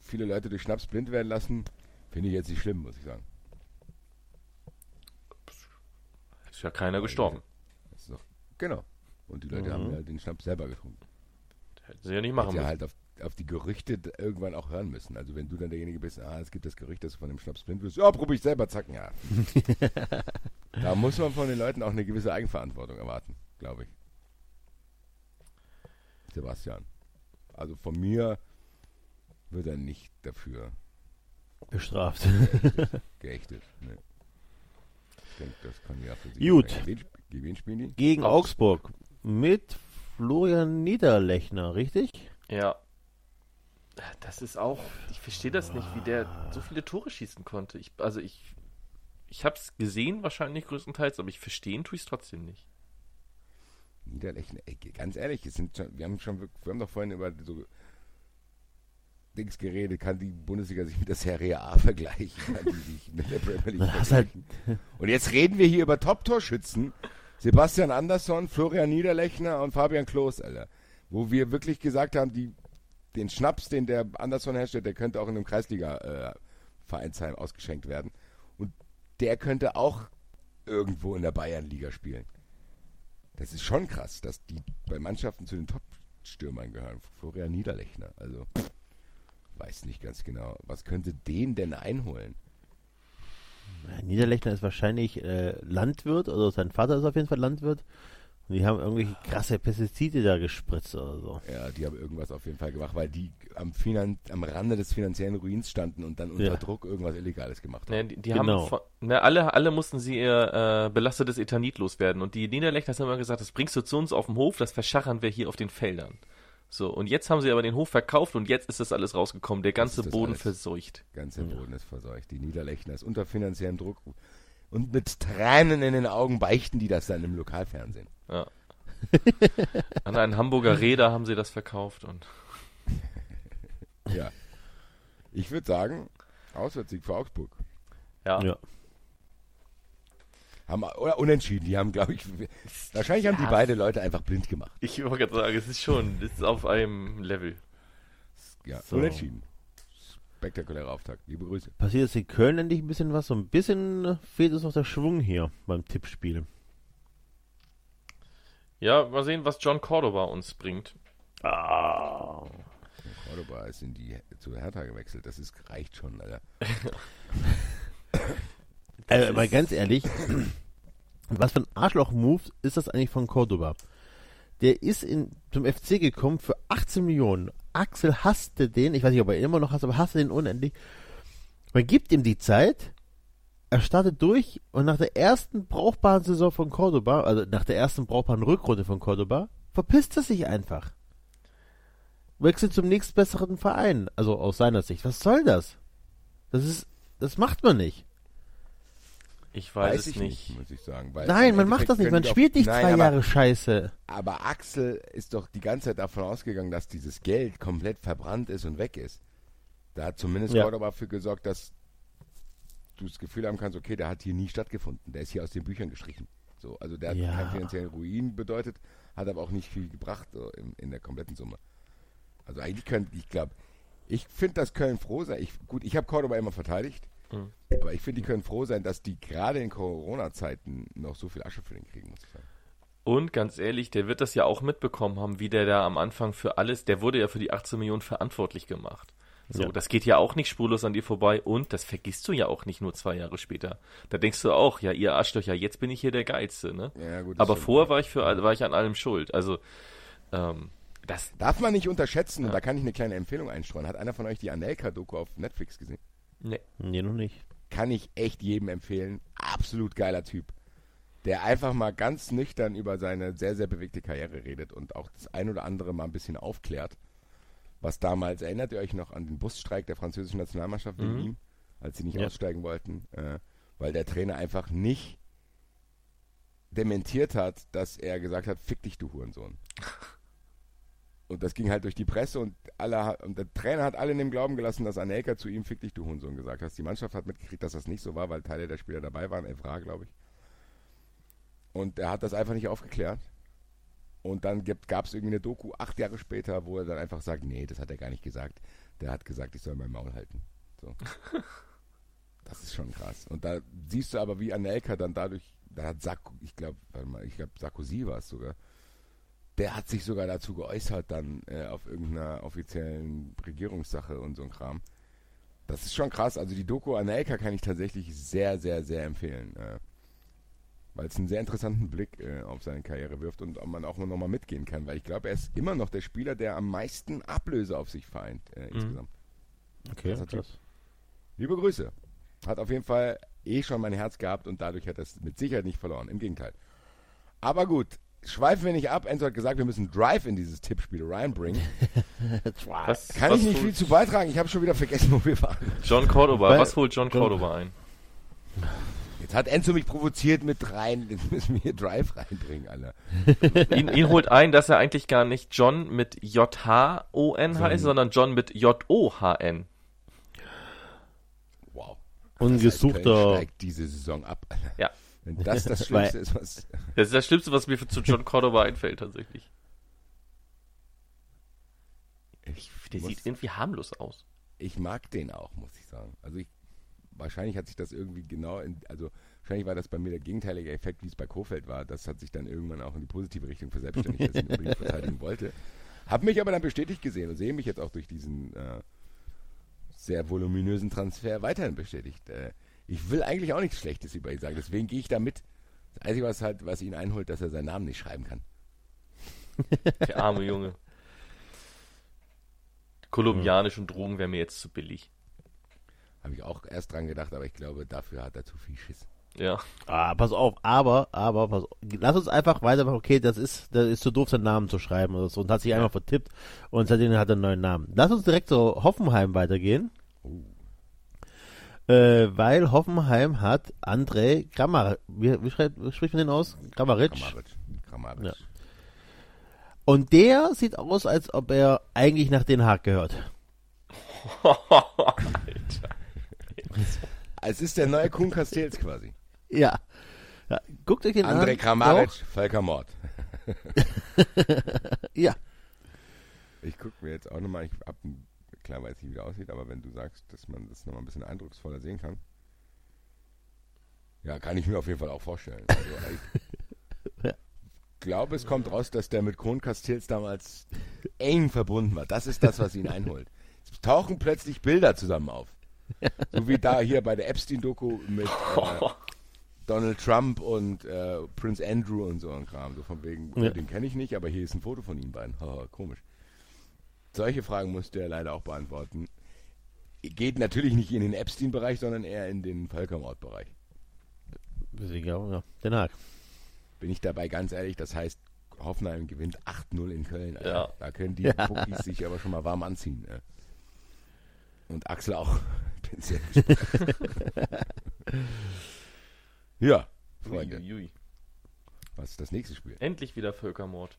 viele Leute durch Schnaps blind werden lassen, finde ich jetzt nicht schlimm, muss ich sagen. Ist ja keiner gestorben. Das ist doch, genau. Und die Leute haben halt den Schnaps selber getrunken. Hätten sie ja nicht machen Hätte ja müssen. halt auf, auf die Gerüchte irgendwann auch hören müssen. Also wenn du dann derjenige bist, ah, es gibt das Gerücht, dass du von dem Schnaps blind wirst, ja, probier ich selber, zack, ja. da muss man von den Leuten auch eine gewisse Eigenverantwortung erwarten, glaube ich. Sebastian. Also von mir wird er nicht dafür Bestraft. geächtet. Nee. Ich denke, das kann ja für sie Gut. sein. Gegen wen, sp- gegen wen spielen die? Gegen Augsburg. Augsburg. Mit Florian Niederlechner, richtig? Ja. Das ist auch, ich verstehe das nicht, wie der so viele Tore schießen konnte. Ich, also ich, ich habe es gesehen wahrscheinlich größtenteils, aber ich verstehen tue ich es trotzdem nicht. Niederlechner, ey, ganz ehrlich, sind schon, wir haben schon, wir haben doch vorhin über so Dings geredet, kann die Bundesliga sich mit der Serie A vergleichen, kann die sich mit der Premier League halt- vergleichen. Und jetzt reden wir hier über Top-Torschützen, Sebastian Andersson, Florian Niederlechner und Fabian Klos, Alter. Wo wir wirklich gesagt haben, die, den Schnaps, den der Andersson herstellt, der könnte auch in einem Kreisliga-Vereinsheim ausgeschenkt werden. Und der könnte auch irgendwo in der Bayernliga spielen. Das ist schon krass, dass die bei Mannschaften zu den Top-Stürmern gehören. Florian Niederlechner. Also, weiß nicht ganz genau. Was könnte den denn einholen? Niederlechner ist wahrscheinlich äh, Landwirt, oder sein Vater ist auf jeden Fall Landwirt. Und die haben irgendwelche krasse Pestizide da gespritzt oder so. Ja, die haben irgendwas auf jeden Fall gemacht, weil die am, Finan am Rande des finanziellen Ruins standen und dann unter Ja. Druck irgendwas Illegales gemacht Ne, haben. die, die Genau. haben von, ne, alle, alle mussten sie ihr äh, belastetes Ethanit loswerden. Und die Niederlechner haben immer gesagt, das bringst du zu uns auf den Hof, das verschachern wir hier auf den Feldern. So, und jetzt haben sie aber den Hof verkauft und jetzt ist das alles rausgekommen. Der ganze Boden alles. verseucht. Ganz der Boden ist verseucht. Die Niederlechner ist unter finanziellem Druck. Und mit Tränen in den Augen beichten die das dann im Lokalfernsehen. Ja. An einen Hamburger Räder haben sie das verkauft und Ja. Ich würde sagen, Auswärtssieg für Augsburg. ja. Ja. Haben, oder unentschieden. Die haben, glaube ich, wahrscheinlich haben die beide Leute einfach blind gemacht. Ich wollte gerade sagen, es ist schon, es ist auf einem Level. Ja, So. unentschieden. Spektakulärer Auftakt. Liebe Grüße. Passiert jetzt in Köln endlich ein bisschen was? So ein bisschen fehlt uns noch der Schwung hier beim Tippspiel. Ja, mal sehen, was John Cordoba uns bringt. Ah. Cordoba ist in die, zu Hertha gewechselt. Das ist, reicht schon, Alter. Äh, mal ganz ehrlich, was für ein Arschloch-Move ist das eigentlich von Cordoba? Der ist in, zum FC gekommen für 18 Millionen. Axel hasste den, ich weiß nicht, ob er ihn immer noch hasst, aber hasste den unendlich. Man gibt ihm die Zeit, er startet durch und nach der ersten brauchbaren Saison von Cordoba, also nach der ersten brauchbaren Rückrunde von Cordoba, verpisst er sich einfach. Wechselt zum nächstbesseren Verein, also aus seiner Sicht. Was soll das? Das ist, das macht man nicht. Ich weiß, Weiß es ich nicht. nicht, muss ich sagen. Weil Nein, man macht das nicht. Man spielt nicht Nein, zwei aber, Jahre Scheiße. Aber Axel ist doch die ganze Zeit davon ausgegangen, dass dieses Geld komplett verbrannt ist und weg ist. Da hat zumindest Ja. Cordoba dafür gesorgt, dass du das Gefühl haben kannst, okay, der hat hier nie stattgefunden. Der ist hier aus den Büchern gestrichen. So, also der hat Ja. keinen finanziellen Ruin bedeutet, hat aber auch nicht viel gebracht so, in, in der kompletten Summe. Also eigentlich könnte, ich glaube, ich finde, dass Köln froh sei. Ich, gut, ich habe Cordoba immer verteidigt, Mhm. aber ich finde, die können froh sein, dass die gerade in Corona-Zeiten noch so viel Asche für den kriegen, muss ich sagen. Und ganz ehrlich, der wird das ja auch mitbekommen haben, wie der da am Anfang für alles, der wurde ja für die 18 Millionen verantwortlich gemacht. So, Ja. das geht ja auch nicht spurlos an dir vorbei und das vergisst du ja auch nicht nur zwei Jahre später. Da denkst du auch, ja, ihr Arschlöcher, jetzt bin ich hier der Geilste, ne? Ja, gut, Aber vorher war ich für war ich an allem schuld. Also ähm, das Darf man nicht unterschätzen, und Ja. da kann ich eine kleine Empfehlung einstreuen. Hat einer von euch die Anelka-Doku auf Netflix gesehen? Ne, Nee, noch nicht. Kann ich echt jedem empfehlen. Absolut geiler Typ. Der einfach mal ganz nüchtern über seine sehr, sehr bewegte Karriere redet und auch das ein oder andere mal ein bisschen aufklärt. Was damals, erinnert ihr euch noch an den Busstreik der französischen Nationalmannschaft wegen Mhm. ihm, als sie nicht Ja. aussteigen wollten? Äh, weil der Trainer einfach nicht dementiert hat, dass er gesagt hat, fick dich, du Hurensohn. Und das ging halt durch die Presse und alle und der Trainer hat alle in dem Glauben gelassen, dass Anelka zu ihm fick dich, du Hurensohn gesagt hast. Die Mannschaft hat mitgekriegt, dass das nicht so war, weil Teile der Spieler dabei waren, Evra, glaube ich. Und er hat das einfach nicht aufgeklärt. Und dann gab es irgendwie eine Doku acht Jahre später, wo er dann einfach sagt, nee, das hat er gar nicht gesagt. Der hat gesagt, ich soll mein Maul halten. So. das ist schon krass. Und da siehst du aber, wie Anelka dann dadurch, da hat Sarko, ich glaube, ich glaube, Sarkozy war es sogar, der hat sich sogar dazu geäußert dann äh, auf irgendeiner offiziellen Regierungssache und so ein Kram. Das ist schon krass. Also die Doku Anelka kann ich tatsächlich sehr, sehr, sehr empfehlen. Äh, weil es einen sehr interessanten Blick äh, auf seine Karriere wirft und man auch noch mal mitgehen kann. Weil ich glaube, er ist immer noch der Spieler, der am meisten Ablöse auf sich vereint äh, insgesamt. Okay, Das hat krass. Liebe Grüße. Hat auf jeden Fall eh schon mein Herz gehabt und dadurch hat er es mit Sicherheit nicht verloren. Im Gegenteil. Aber gut, schweifen wir nicht ab. Enzo hat gesagt, wir müssen Drive in dieses Tippspiel reinbringen. was, Kann was ich nicht viel zu beitragen. Ich habe schon wieder vergessen, wo wir waren. John Cordoba, Weil- was holt John Cordoba ein? Jetzt hat Enzo mich provoziert mit rein. Jetzt müssen wir hier Drive reinbringen, alle. ihn, ihn holt ein, dass er eigentlich gar nicht John mit J-H-O-N heißt, sondern John mit J-O-H-N. Wow. Ungesuchter- Köln steigt diese Saison ab. Alter. Ja. Wenn das das Schlimmste ist, was. Das ist das Schlimmste, was mir zu John Cordoba einfällt, tatsächlich. Ich, der Muss- sieht irgendwie harmlos aus. Ich mag den auch, muss ich sagen. Also ich wahrscheinlich hat sich das irgendwie genau, in, also wahrscheinlich war das bei mir der gegenteilige Effekt, wie es bei Kofeld war. Das hat sich dann irgendwann auch in die positive Richtung verselbstständigt, dass ich ihn unbedingt verteidigen wollte. Hab mich aber dann bestätigt gesehen und sehe mich jetzt auch durch diesen äh, sehr voluminösen Transfer weiterhin bestätigt. Äh, ich will eigentlich auch nichts Schlechtes über ihn sagen, deswegen gehe ich da mit. Das Einzige, was halt, was ihn einholt, dass er seinen Namen nicht schreiben kann. Der arme Junge. Kolumbianisch und Drogen wäre mir jetzt zu billig. Habe ich auch erst dran gedacht, aber ich glaube, dafür hat er zu viel Schiss. Ja. Ah, pass auf, aber, aber, pass auf. Lass uns einfach weitermachen, okay, das ist, das ist zu doof, seinen Namen zu schreiben oder so. Und hat sich einmal vertippt und seitdem hat er einen neuen Namen. Lass uns direkt zu Hoffenheim weitergehen. Äh, weil Hoffenheim hat André Grammar, wie, wie, schreibt, wie spricht man den aus? Grammaric. Kramaric. Kramaric. Ja. Und der sieht aus, als ob er eigentlich nach Den Haag gehört. Alter. Es ist der neue Kuhn Castells quasi. Ja. ja. Guckt euch den an. André Kramaric, Völkermord. Ja. Ich gucke mir jetzt auch nochmal, hab, klar weiß ich, wie der aussieht, aber wenn du sagst, dass man das nochmal ein bisschen eindrucksvoller sehen kann. Ja, kann ich mir auf jeden Fall auch vorstellen. Also, Ja. ich glaube, es kommt raus, dass der mit Castells damals eng verbunden war. Das ist das, was ihn einholt. Es tauchen plötzlich Bilder zusammen auf. So wie da hier bei der Epstein-Doku mit äh, Donald Trump und äh, Prince Andrew und so ein Kram. So von wegen, Ja. den kenne ich nicht, aber hier ist ein Foto von ihnen beiden. Komisch. Solche Fragen musste er leider auch beantworten. Geht natürlich nicht in den Epstein-Bereich, sondern eher in den Völkermordbereich. Deswegen auch, ja. Den Haag. Bin ich dabei ganz ehrlich, das heißt, Hoffenheim gewinnt 8-0 in Köln. Ja. Da können die Ja. Puckis sich aber schon mal warm anziehen. Äh. Und Axel auch. Bin sehr ja, Freunde, Uiuiui. was ist das nächste Spiel? Endlich wieder Völkermord.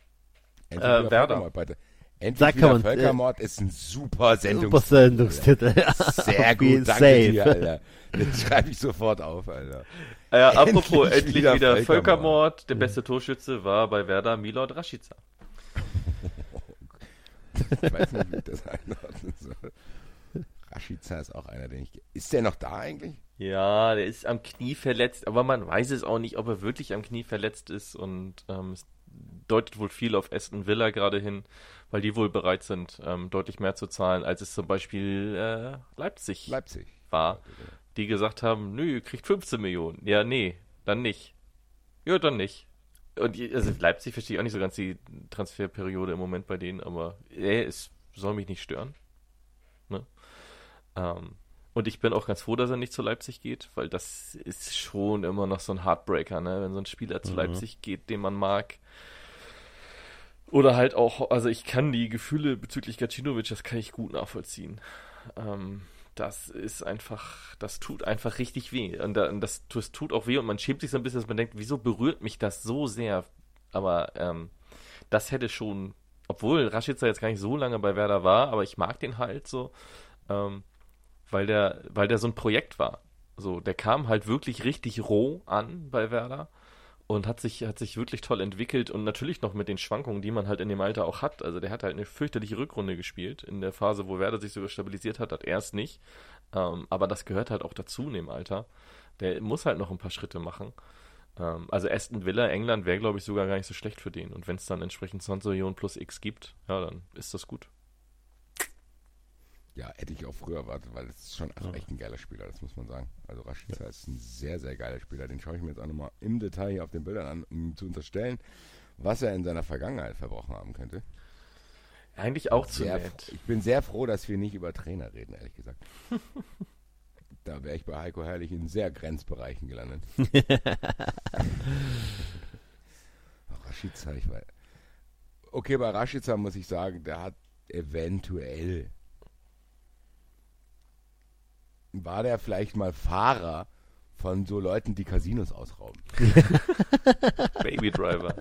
Endlich Äh, wieder Werder. Völkermord. Endlich wieder äh, Völkermord ist ein super Super Sendungstitel. Sendungstitel. Sehr gut, danke safe. dir, Alter. Das schreibe ich sofort auf, Alter. Äh, apropos, Endlich endlich wieder wieder, Völkermord. Völkermord. Der beste Torschütze war bei Werder Milord Rashica. Ich weiß nicht, wie ich das einordnen soll. Rashica ist auch einer, den ich... Ist der noch da eigentlich? Ja, der ist am Knie verletzt, aber man weiß es auch nicht, ob er wirklich am Knie verletzt ist und ähm, es deutet wohl viel auf Aston Villa gerade hin, weil die wohl bereit sind, ähm, deutlich mehr zu zahlen, als es zum Beispiel äh, Leipzig Leipzig. war, die gesagt haben, nö, ihr kriegt 15 Millionen. Ja, nee, dann nicht. Ja, dann nicht. Und also Leipzig verstehe ich auch nicht so ganz die Transferperiode im Moment bei denen, aber äh, es soll mich nicht stören. Ne? Ähm, und ich bin auch ganz froh, dass er nicht zu Leipzig geht, weil das ist schon immer noch so ein Heartbreaker, ne? wenn so ein Spieler zu Mhm. Leipzig geht, den man mag. Oder halt auch, also ich kann die Gefühle bezüglich Gacinovic, das kann ich gut nachvollziehen. Ähm, das ist einfach, das tut einfach richtig weh. Und da- und das, das tut auch weh und man schämt sich so ein bisschen, dass man denkt, wieso berührt mich das so sehr? Aber ähm, das hätte schon, obwohl Rashica jetzt gar nicht so lange bei Werder war, aber ich mag den halt so, ähm, weil der, weil der so ein Projekt war. So, der kam halt wirklich richtig roh an bei Werder und hat sich, hat sich wirklich toll entwickelt und natürlich noch mit den Schwankungen, die man halt in dem Alter auch hat. Also der hat halt eine fürchterliche Rückrunde gespielt. In der Phase, wo Werder sich sogar stabilisiert hat, hat er es nicht. Ähm, aber das gehört halt auch dazu in dem Alter. Der muss halt noch ein paar Schritte machen. Ähm, also Aston Villa, England wäre, glaube ich, sogar gar nicht so schlecht für den. Und wenn es dann entsprechend 20 Millionen plus X gibt, ja, dann ist das gut. Ja, hätte ich auch früher erwartet, weil es ist schon ach, echt ein geiler Spieler, das muss man sagen. Also Rashica ist ein sehr, sehr geiler Spieler. Den schaue ich mir jetzt auch nochmal im Detail hier auf den Bildern an, um zu unterstellen, was er in seiner Vergangenheit verbrochen haben könnte. Eigentlich auch zu Sehr, nett. ich bin sehr froh, dass wir nicht über Trainer reden, ehrlich gesagt. da wäre ich bei Heiko Herrlich in sehr Grenzbereichen gelandet. Rashica, ich weiß. Okay, bei Rashica muss ich sagen, der hat eventuell war der vielleicht mal Fahrer von so Leuten, die Casinos ausrauben. Baby Driver.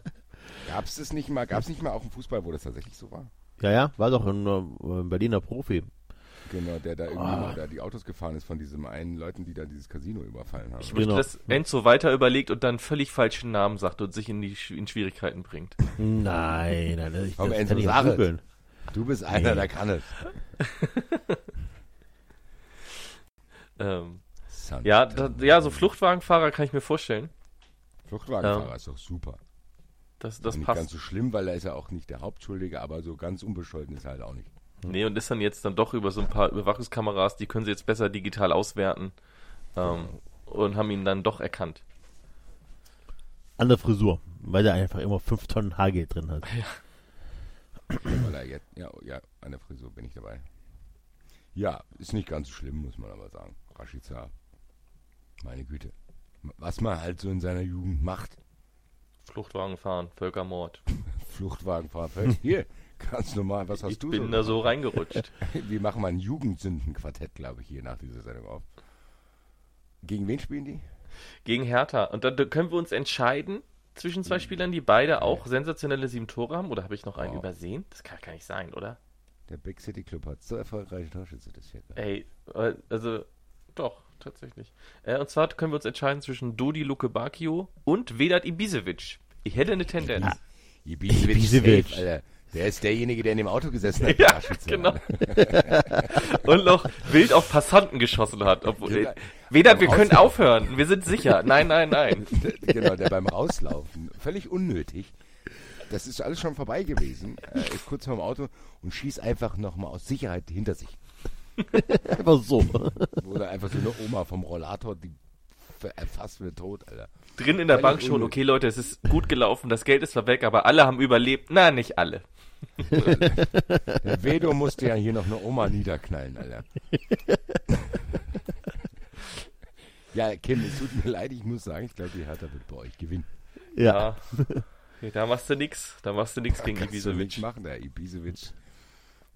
Gab es das nicht mal, gab es nicht mal auch im Fußball, wo das tatsächlich so war? Ja, ja, war doch ein, äh, ein Berliner Profi. Genau, der da irgendwie Ah. mal da die Autos gefahren ist von diesem einen Leuten, die da dieses Casino überfallen haben. Ich möchte, Genau. dass Enzo weiter überlegt und dann völlig falschen Namen sagt und sich in die Sch- in Schwierigkeiten bringt. Nein, nein, ich, Aber das Enzo, kann googeln. Du bist einer, Nee. der kann es. Ähm. Ja, da, ja, so Fluchtwagenfahrer kann ich mir vorstellen. Fluchtwagenfahrer Ja. ist doch super. Das, das nicht passt. ganz so schlimm, weil er ist ja auch nicht der Hauptschuldige, aber so ganz unbescholten ist er halt auch nicht. Nee, und ist dann jetzt dann doch über so ein paar Überwachungskameras, die können sie jetzt besser digital auswerten ähm, und haben ihn dann doch erkannt. Andere Frisur, weil der einfach immer 5 Tonnen Haargel drin hat. er jetzt, ja, ja, an der Frisur bin ich dabei. Ja, ist nicht ganz so schlimm, muss man aber sagen. Rashica, meine Güte. Was man halt so in seiner Jugend macht. Fluchtwagen fahren, Völkermord. Fluchtwagenfahrer. Völlig- Hier, ganz normal. Was hast ich du bin so? da so reingerutscht. Wir machen mal ein Jugendsündenquartett, glaube ich, hier nach dieser Sendung auf. Gegen wen spielen die? Gegen Hertha. Und dann da können wir uns entscheiden zwischen zwei Spielern, die beide auch sensationelle sieben Tore haben. Oder habe ich noch einen Wow. übersehen? Das kann gar nicht sein, oder? Der Big City Club hat so erfolgreiche Torschütze das hier. Ey, äh, also doch, tatsächlich. Äh, und zwar können wir uns entscheiden zwischen Dodi Luke Bakio und Vedat Ibisevic. Ich hätte eine Tendenz. Ibisevic. Ibisevic. safe, Alter. Der ist derjenige, der in dem Auto gesessen hat. Ja, genau. Und noch wild auf Passanten geschossen hat. Obwohl, Ja, äh, Vedat, beim wir können aufhören. Wir sind sicher. Nein, nein, nein. genau, der beim Rauslaufen, völlig unnötig. Das ist alles schon vorbei gewesen. Er ist kurz vorm Auto und schießt einfach nochmal aus Sicherheit hinter sich. Einfach so. Da einfach so eine Oma vom Rollator, die erfasst wird tot, Alter. Drin in der Bank schon, okay Leute, es ist gut gelaufen, das Geld ist zwar weg, aber alle haben überlebt. Na, nicht alle. Der Vedo musste ja hier noch eine Oma niederknallen, Alter. ja, Kim, es tut mir leid, ich muss sagen, ich glaube, die Hertha wird bei euch gewinnen. Ja. Ja. Da machst du nix. Da machst du nix gegen Kannst du nichts Ibisevic. machen, der Ibisevic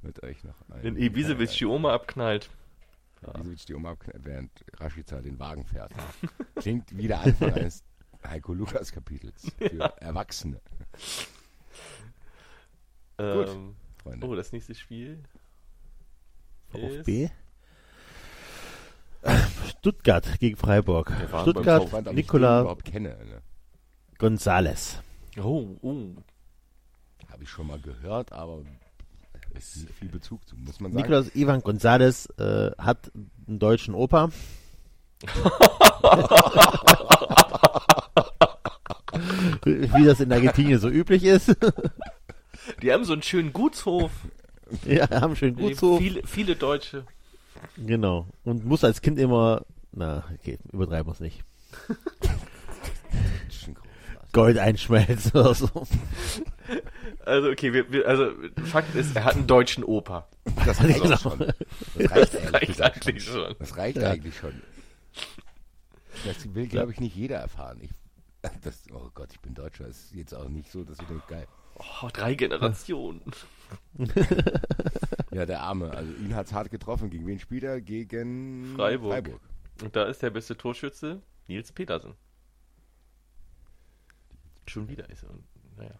wird euch noch einen- Wenn Ibisevic die Oma abknallt. Ibisevic die Oma abknallt, während Rashica den Wagen fährt. Klingt wie der Anfang eines Heiko Lukas Kapitels für Erwachsene, Ähm, Freunde. oh, das nächste Spiel. VfB. Stuttgart gegen Freiburg. Stuttgart, den Nikola überhaupt kenne. Ne? Gonzales. Oh, oh. Habe ich schon mal gehört, aber ist nicht viel Bezug zu, muss man sagen. Nikolas Ivan Gonzales äh, hat einen deutschen Opa. Wie das in Argentinien so üblich ist. Die haben so einen schönen Gutshof. ja, haben schön gut so. Viele, viele Deutsche. Genau. Und muss als Kind immer, na, okay, übertreiben wir es nicht. Gold einschmelzen oder so. Also, okay, wir, wir, also, Fakt ist, er hat einen deutschen Opa. Das reicht Genau. schon. Das reicht, ehrlich Reicht eigentlich schon. Das reicht Ja. eigentlich schon. Das will, glaube ich, nicht jeder erfahren. Ich, das, oh Gott, ich bin Deutscher. Ist jetzt auch nicht so, dass ich denke, geil. Oh, drei Generationen. Ja, der Arme. Also ihn hat's hart getroffen. Gegen wen spielt er? Gegen Freiburg. Und da ist der beste Torschütze Nils Petersen. Schon wieder ist er. Naja.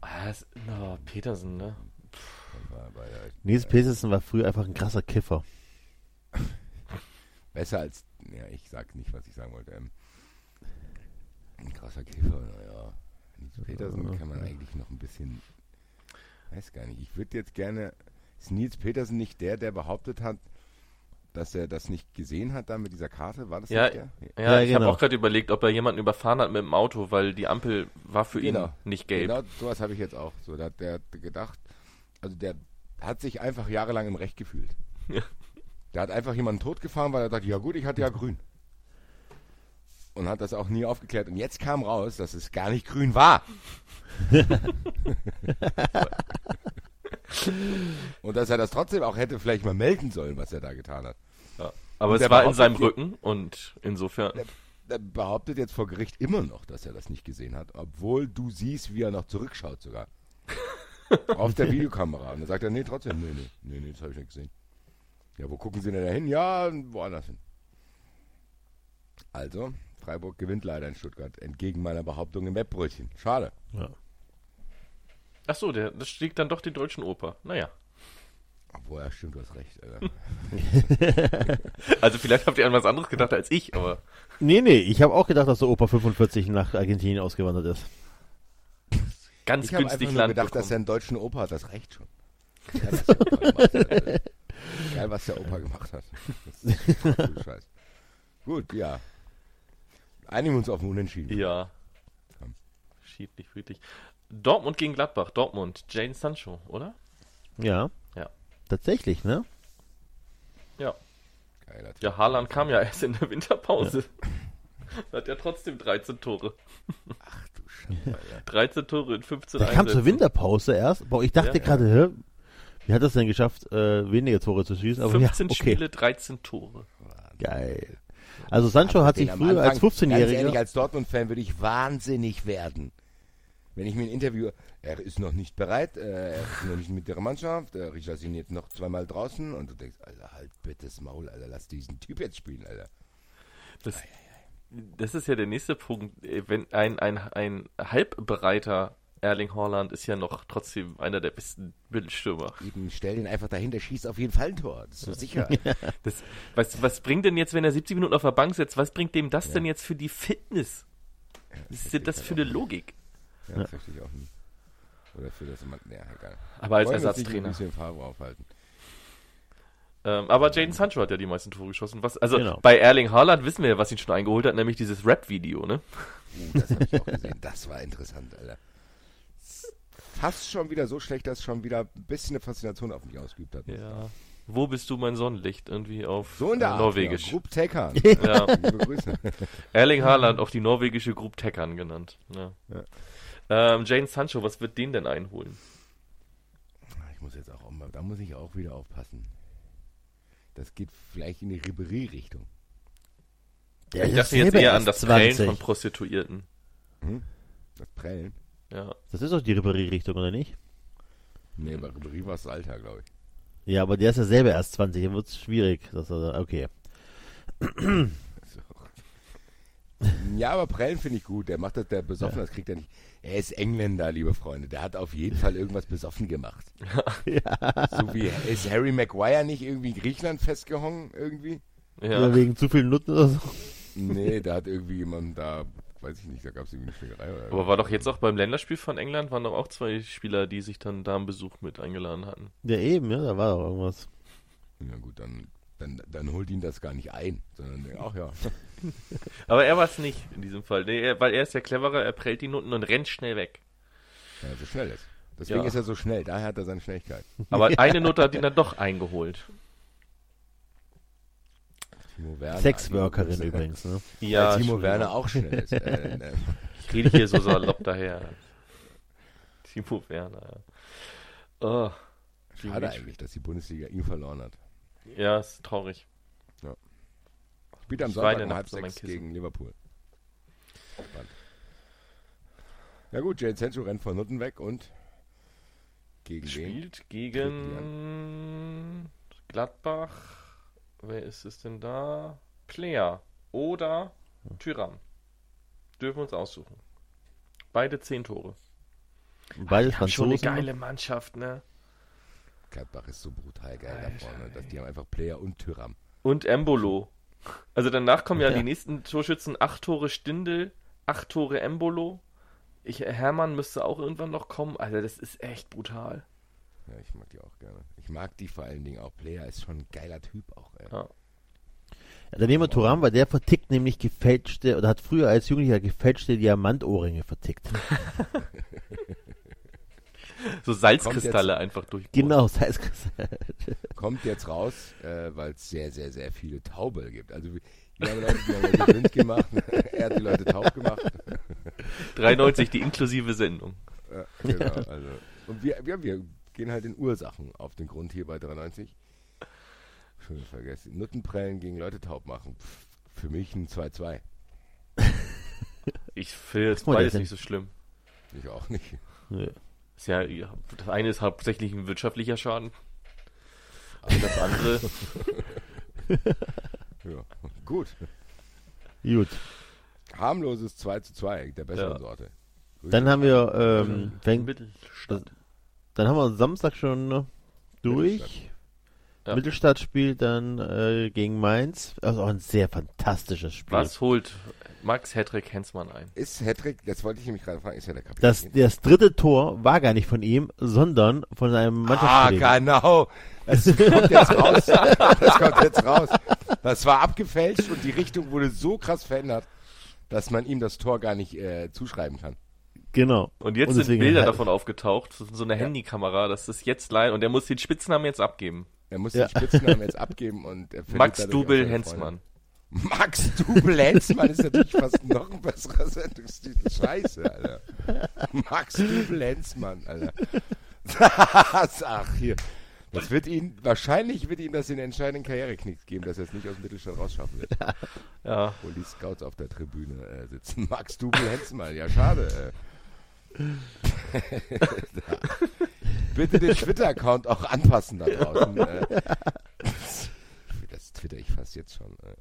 Ah, das, na, Petersen, ne? Nils Petersen war früher einfach ein krasser Kiffer. Besser als, ja, ich sag nicht, was ich sagen wollte. Ähm, ein krasser Käfer, naja. Nils Petersen kann man eigentlich noch ein bisschen, weiß gar nicht. Ich würde jetzt gerne, ist Nils Petersen nicht der, der behauptet hat, dass er das nicht gesehen hat da mit dieser Karte? War das Ja, nicht der? Ja, Ja, ich habe genau. auch gerade überlegt, ob er jemanden überfahren hat mit dem Auto, weil die Ampel war für ihn nicht gelb. Genau, sowas habe ich jetzt auch. So, da hat der gedacht, also der hat sich einfach jahrelang im Recht gefühlt. Ja. Der hat einfach jemanden totgefahren, weil er dachte, ja gut, ich hatte ja grün. Und hat das auch nie aufgeklärt. Und jetzt kam raus, dass es gar nicht grün war. Und dass er das trotzdem auch hätte vielleicht mal melden sollen, was er da getan hat. Ja. Aber es der war in seinem Rücken und insofern. Er behauptet jetzt vor Gericht immer noch, dass er das nicht gesehen hat, obwohl du siehst, wie er noch zurückschaut sogar. Auf der Videokamera. Und dann sagt er, nee, trotzdem, nee, nee, nee, nee das habe ich nicht gesehen. Ja, wo gucken Sie denn da hin? Ja, woanders hin. Also, Freiburg gewinnt leider in Stuttgart, entgegen meiner Behauptung im Webbrötchen. Schade. Ja. Ach so, der, das stieg dann doch den deutschen Oper. Naja. Obwohl, ja, stimmt, du hast recht. Alter. Also vielleicht habt ihr an was anderes gedacht als ich, aber Nee, nee, ich habe auch gedacht, dass der Opa 45 nach Argentinien ausgewandert ist. ganz Ich habe einfach günstig nur Land gedacht, dass er bekommen. einen deutschen Opa hat. Das reicht schon. Geil, was der Opa gemacht hat. Geil, was der Opa gemacht hat. Das ist Scheiß. Gut, ja. Einigen wir uns auf ein Unentschieden. Ja. Komm. Schiedlich, friedlich. Dortmund gegen Gladbach. Dortmund. Jane Sancho, oder? Ja. Ja. Tatsächlich, ne? Ja. Geiler Typ. Ja, Haaland kam ja erst in der Winterpause. Hat ja trotzdem 13 Tore. Ach du Scheiße. Alter. 13 Tore in 15 Der kam zur Einsätzen. Winterpause erst. Boah, ich dachte Ja, gerade, hä? Wie hat das denn geschafft, äh, weniger Tore zu schießen? Aber 15 ja, okay. Spiele, 13 Tore. Geil. Also Sancho hat sich früher als Anfang, Ganz ehrlich, 15-Jähriger. als Dortmund-Fan würde ich wahnsinnig werden. Wenn ich mir ein Interview, er ist noch nicht bereit, äh, er ist noch nicht mit der Mannschaft, äh, Richard sind jetzt noch zweimal draußen und du denkst, Alter, halt bitte das Maul, Alter, lass diesen Typ jetzt spielen, Alter. Das, das ist ja der nächste Punkt. Äh, Wenn ein, ein, ein halbbereiter Erling Haaland ist ja noch trotzdem einer der besten Mittelstürmer. Eben stell den einfach dahinter, schießt auf jeden Fall ein Tor, das ist so sicher. Das, was, was bringt denn jetzt, wenn er 70 Minuten auf der Bank sitzt, was bringt dem das denn jetzt für die Fitness? Was ist denn das für eine Logik? Ja, das verstehe ich auch nicht. Oder für das man, ja, egal. Aber als Ersatztrainer. Ein bisschen Favre aufhalten. Ähm, aber Jaden Sancho hat ja die meisten Tore geschossen. Was, also Genau. bei Erling Haaland wissen wir ja, was ihn schon eingeholt hat, nämlich dieses Rap-Video, ne? Uh, das habe ich auch gesehen. Das war interessant, Alter. Fast schon wieder so schlecht, dass es schon wieder ein bisschen eine Faszination auf mich ausgeübt hat. Ja. Wo bist du mein Sonnenlicht? Irgendwie auf So in der äh, Art. Norwegisch. Ja, Group Taker. Ja. Erling Haaland auf die norwegische Group Teckern genannt. Ja. Ja. Ähm, Jane Sancho, was wird den denn einholen? Ich muss jetzt auch mal, da muss ich auch wieder aufpassen. Das geht vielleicht in die Ribery-Richtung. Der ich dachte jetzt eher an das Prellen 20. von Prostituierten. Das Prellen. Ja. Das ist doch die Ribéry-Richtung, oder nicht? Nee, bei Ribery war es das Alter, glaube ich. Ja, aber der ist ja selber erst 20, dann wird es schwierig. Dass er, okay. Ja, aber Prellen finde ich gut. Der macht das, der besoffen, das kriegt er nicht. Er ist Engländer, liebe Freunde. Der hat auf jeden Fall irgendwas besoffen gemacht. So wie, ist Harry Maguire nicht irgendwie in Griechenland festgehangen irgendwie? ja. Oder wegen zu vielen Nutten oder so. Nee, da hat irgendwie jemand da, weiß ich nicht, da gab es irgendwie eine Schlägerei oder Aber war doch jetzt auch beim Länderspiel von England, waren doch auch zwei Spieler, die sich dann da einen Besuch mit eingeladen hatten. Ja, eben, ja, da war doch irgendwas. Ja gut, dann, dann, dann holt ihn das gar nicht ein, sondern denkt, ach ja. Aber er war es nicht in diesem Fall. Nee, er, weil er ist ja cleverer, er prellt die Nutten und rennt schnell weg. ja so schnell ist. Deswegen Ja. ist er so schnell, daher hat er seine Schnelligkeit. Aber eine Note hat ihn dann doch eingeholt. Timo Werner. Sexworkerin übrigens, ne? Weil Ja, Timo Entschuldigung. Werner auch schnell ist. Äh, ne. Ich rede hier so salopp daher. Timo Werner. ja. Oh, Schade eigentlich, dass die Bundesliga ihn verloren hat. Ja, ist traurig. Spielt am Ich Sonntag um halb sechs gegen Liverpool. Spannend. Ja gut, Jade Sancho rennt von Nutten weg und gegen wen? Spielt gegen Gladbach. Wer ist es denn da? Player oder Tyram. Dürfen wir uns aussuchen. Beide zehn Tore. Die haben schon eine geile Mannschaft, ne? Gladbach ist so brutal geil da Alter, vorne. Dass die haben einfach Player und Tyram. Und Embolo. Also danach kommen ja, Ja. die nächsten Torschützen. Acht Tore Stindel, acht Tore Embolo. Ich, Hermann müsste auch irgendwann noch kommen. Alter, das ist echt brutal. Ja, ich mag die auch gerne. Ich mag die vor allen Dingen auch. Player ist schon ein geiler Typ auch. Ey. Ja. Ja, dann nehmen wir Turam, weil der vertickt nämlich gefälschte, oder hat früher als Jugendlicher gefälschte Diamantohrringe vertickt. So Salzkristalle einfach durch. genau, heißt, Kommt jetzt raus, äh, weil es sehr, sehr, sehr viele Taube gibt. Also wir, haben Leute, die haben Leute blind gemacht. er hat die Leute taub gemacht. 93, die inklusive Sendung. Ja, genau, also. Und wir, wir, wir gehen halt in Ursachen auf den Grund hier bei 93. Schon vergessen. Nuttenprellen gegen Leute taub machen. Pff, für mich ein 2-2. Ich finde jetzt beides nicht so schlimm. Ich auch nicht. Nö. Ist ja, das eine ist hauptsächlich ein wirtschaftlicher Schaden. Und das andere, Ja. Gut. gut. Harmloses 2 zu 2 der besseren Ja. Sorte. Dann haben wir, ähm, fängt, Mittelstadt. dann haben wir Samstag schon ne, durch. Mittelstadt. Ja. Mittelstadt spielt dann äh, gegen Mainz. Also auch ein sehr fantastisches Spiel. Was holt Max Hedrick Hensmann ein? Ist Hedrick, das wollte ich nämlich gerade fragen, ist ja der Kapitän. Das, das dritte Tor war gar nicht von ihm, sondern von einem ah, Mannschaftskollegen. genau. Das kommt jetzt raus. Das kommt jetzt raus. Das war abgefälscht und die Richtung wurde so krass verändert, dass man ihm das Tor gar nicht äh, zuschreiben kann. Genau. Und jetzt Und sind Bilder halt- davon aufgetaucht, so eine Handykamera, das ist jetzt live und der muss den Spitznamen jetzt abgeben. Er muss Ja. den Spitznamen jetzt abgeben und er Max Dubel Hensmann. Max Dubel Hensmann ist natürlich fast noch ein besserer Sendungstitel. Scheiße, Alter. Max Dubel Hensmann, Alter. Ach, hier. Das wird ihn, wahrscheinlich wird ihm das den entscheidenden Karriereknick geben, dass er es nicht aus dem Mittelstand rausschaffen wird. Ja. Wo die Scouts auf der Tribüne äh, sitzen. Max Dubel Hensmann, ja schade. Äh. Bitte den Twitter-Account auch anpassen da draußen. Äh. Das twitter ich fast jetzt schon. Äh.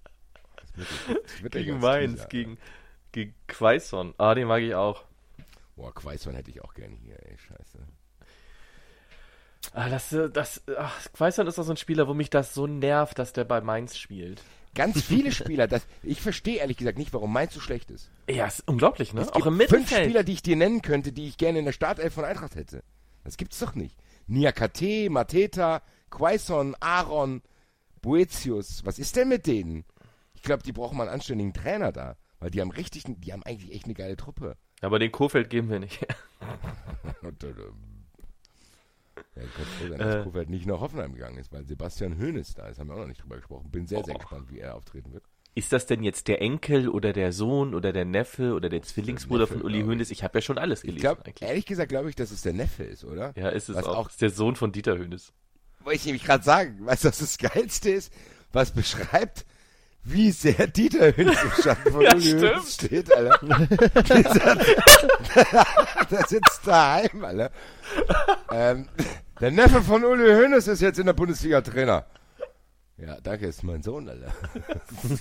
Gegen Mainz, gegen, gegen Quaison. Ah, den mag ich auch. Boah, Quaison hätte ich auch gerne hier, ey, scheiße. Ah, das, äh, das, ach, Quaison ist doch so ein Spieler, wo mich das so nervt, dass der bei Mainz spielt. Ganz viele Spieler, das, ich verstehe ehrlich gesagt nicht, warum Mainz so schlecht ist. Ja, ist unglaublich, ne? Es Auch gibt im fünf Mittelfeld. Spieler, die ich dir nennen könnte, die ich gerne in der Startelf von Eintracht hätte. Das gibt's doch nicht. Niakate, Mateta, Quaison, Aaron, Boetius. Was ist denn mit denen? Ich glaube, die brauchen mal einen anständigen Trainer da. Weil die haben richtig, die haben eigentlich echt eine geile Truppe. Aber den Kofeld geben wir nicht. Ja, ich kann froh sein, dass Äh. Kofeld nicht nach Hoffenheim gegangen ist, weil Sebastian Hoeneß da ist. Haben wir auch noch nicht drüber gesprochen. Bin sehr, sehr Oh. gespannt, wie er auftreten wird. Ist das denn jetzt der Enkel oder der Sohn oder der Neffe oder der Zwillingsbruder Neffe, von Uli glaub ich. Hoeneß? Ich habe ja schon alles Ich gelesen glaube, eigentlich. ehrlich gesagt, glaube ich, dass es der Neffe ist, oder? Ja, ist es Was auch. auch- Ist der Sohn von Dieter Hoeneß. Wollte ich nämlich gerade sagen, weißt du, was das Geilste ist? Was beschreibt, wie sehr Dieter Hünz im Schatten von Ja, Uli steht, Alter. Der sitzt daheim, Alter. Ähm, der Neffe von Uli Hoeneß ist jetzt in der Bundesliga Trainer. Ja, danke, ist mein Sohn, Alter.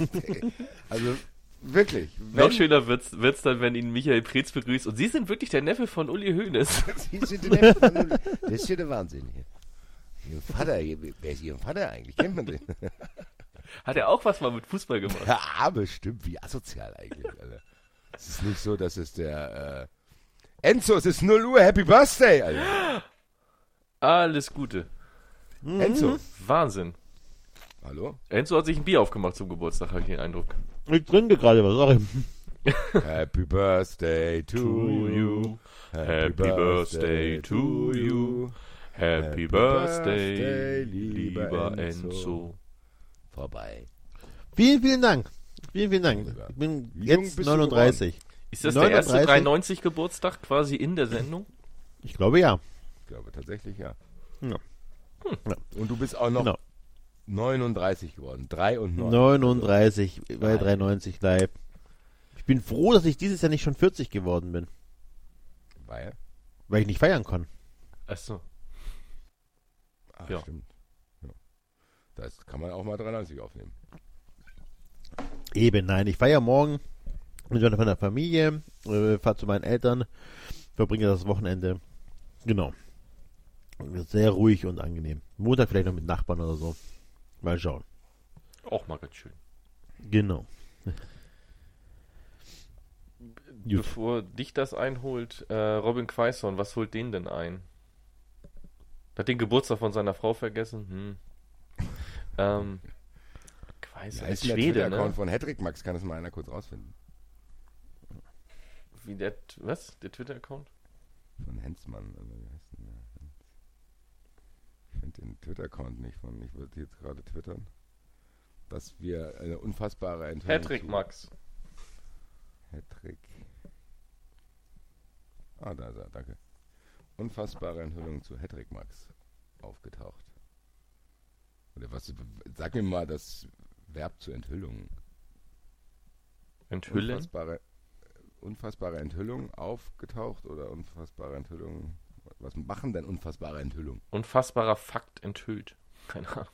also, wirklich. Noch schöner wird's, wird's dann, wenn ihn Michael Preetz begrüßt. Und Sie sind wirklich der Neffe von Uli Hoeneß. Sie sind der Neffe von Uli. Das ist ja der Wahnsinn hier. Ihr Vater, wer ist Ihr Vater eigentlich? Kennt man den? Hat er auch was mal mit Fußball gemacht? Ja, bestimmt. Wie asozial eigentlich, Alter. Es ist nicht so, dass es der, äh, Enzo, es ist 0 Uhr, Happy Birthday, Alter. Alles Gute. Enzo. Wahnsinn. Hallo? Enzo hat sich ein Bier aufgemacht zum Geburtstag, habe ich den Eindruck. Ich trinke gerade was, sorry. Happy Birthday to you. Happy Birthday to you. Happy Birthday, lieber Enzo. Vorbei. Vielen, vielen Dank. Vielen, vielen Dank. Ich bin jung jetzt bist du 39. Ist das der erste 39? 93 Geburtstag quasi in der Sendung? Ich glaube ja. Ich glaube tatsächlich, ja. Ja. Und du bist auch noch Genau. 39 geworden. 3 und 9. 39 bei 93 live. Ich bin froh, dass ich dieses Jahr nicht schon 40 geworden bin, Weil? weil ich nicht feiern kann. Achso. Ach, Ja. stimmt. Ja. Das kann man auch mal 93 aufnehmen. Eben, nein, ich feiere morgen mit meiner Familie, äh, fahre zu meinen Eltern, verbringe das Wochenende. Genau. Sehr ruhig und angenehm. Montag vielleicht noch mit Nachbarn oder so. Mal schauen. Auch mal ganz schön. Genau. Gut. Bevor dich das einholt, äh, Robin Quaison, was holt den denn ein? Hat den Geburtstag von seiner Frau vergessen? Hm. Ähm, Quaison Ja, ist ist der Schwede, Twitter-Account ne? von Hedrick Max, kann das mal einer kurz rausfinden. Wie der, was? Der Twitter-Account? Von Hensmann. Oder wie heißt denn der? Ich finde den Twitter-Account nicht von. Ich würde jetzt gerade twittern. Dass wir eine unfassbare Enthüllung. Zu- Max. Hedrick. Ah, da ist er, danke. Unfassbare Enthüllung zu Hedrick Max aufgetaucht. Oder was, sag mir mal das Verb zur Enthüllung. Enthüllen? Unfassbare, unfassbare Enthüllung aufgetaucht oder unfassbare Enthüllung. Was machen denn unfassbare Enthüllung? Unfassbarer Fakt enthüllt. Keine Ahnung.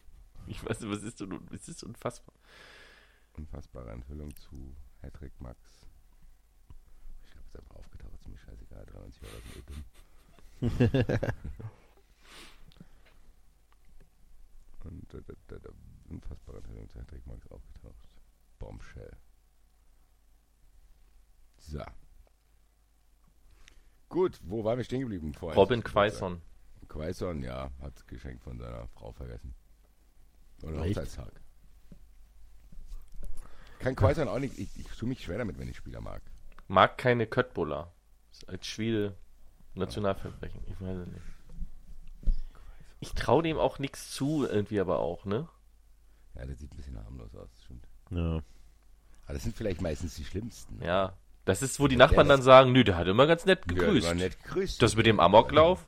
Ich weiß nicht, was ist denn, was ist unfassbar? Unfassbare Enthüllung zu Hedrick Max. Ich habe es einfach aufgetaucht, ist mir scheißegal, 93 Euro ist mir dumm. Da, da, da, unfassbare Enthüllung zu Hedrick Max aufgetaucht. Bombshell. So. Gut, wo waren wir stehen geblieben vorhin? Robin Quaison. Quaison, ja, hat Geschenk von seiner Frau vergessen. Oder Echt? Hochzeitstag. kann Quaison auch nicht. Ich, ich tue mich schwer damit, wenn ich Spieler mag. Mag keine Köttbullar. Als Schwede Nationalverbrechen. Ich weiß es nicht. Ich traue dem auch nichts zu, irgendwie aber auch, ne? Ja, der sieht ein bisschen harmlos aus, stimmt. Ja. Aber das sind vielleicht meistens die schlimmsten. Ja. Das ist, wo die Nachbarn dann sagen, nö, der hat immer ganz nett Ja, gegrüßt. war nett gegrüßt. Das mit dem Amoklauf?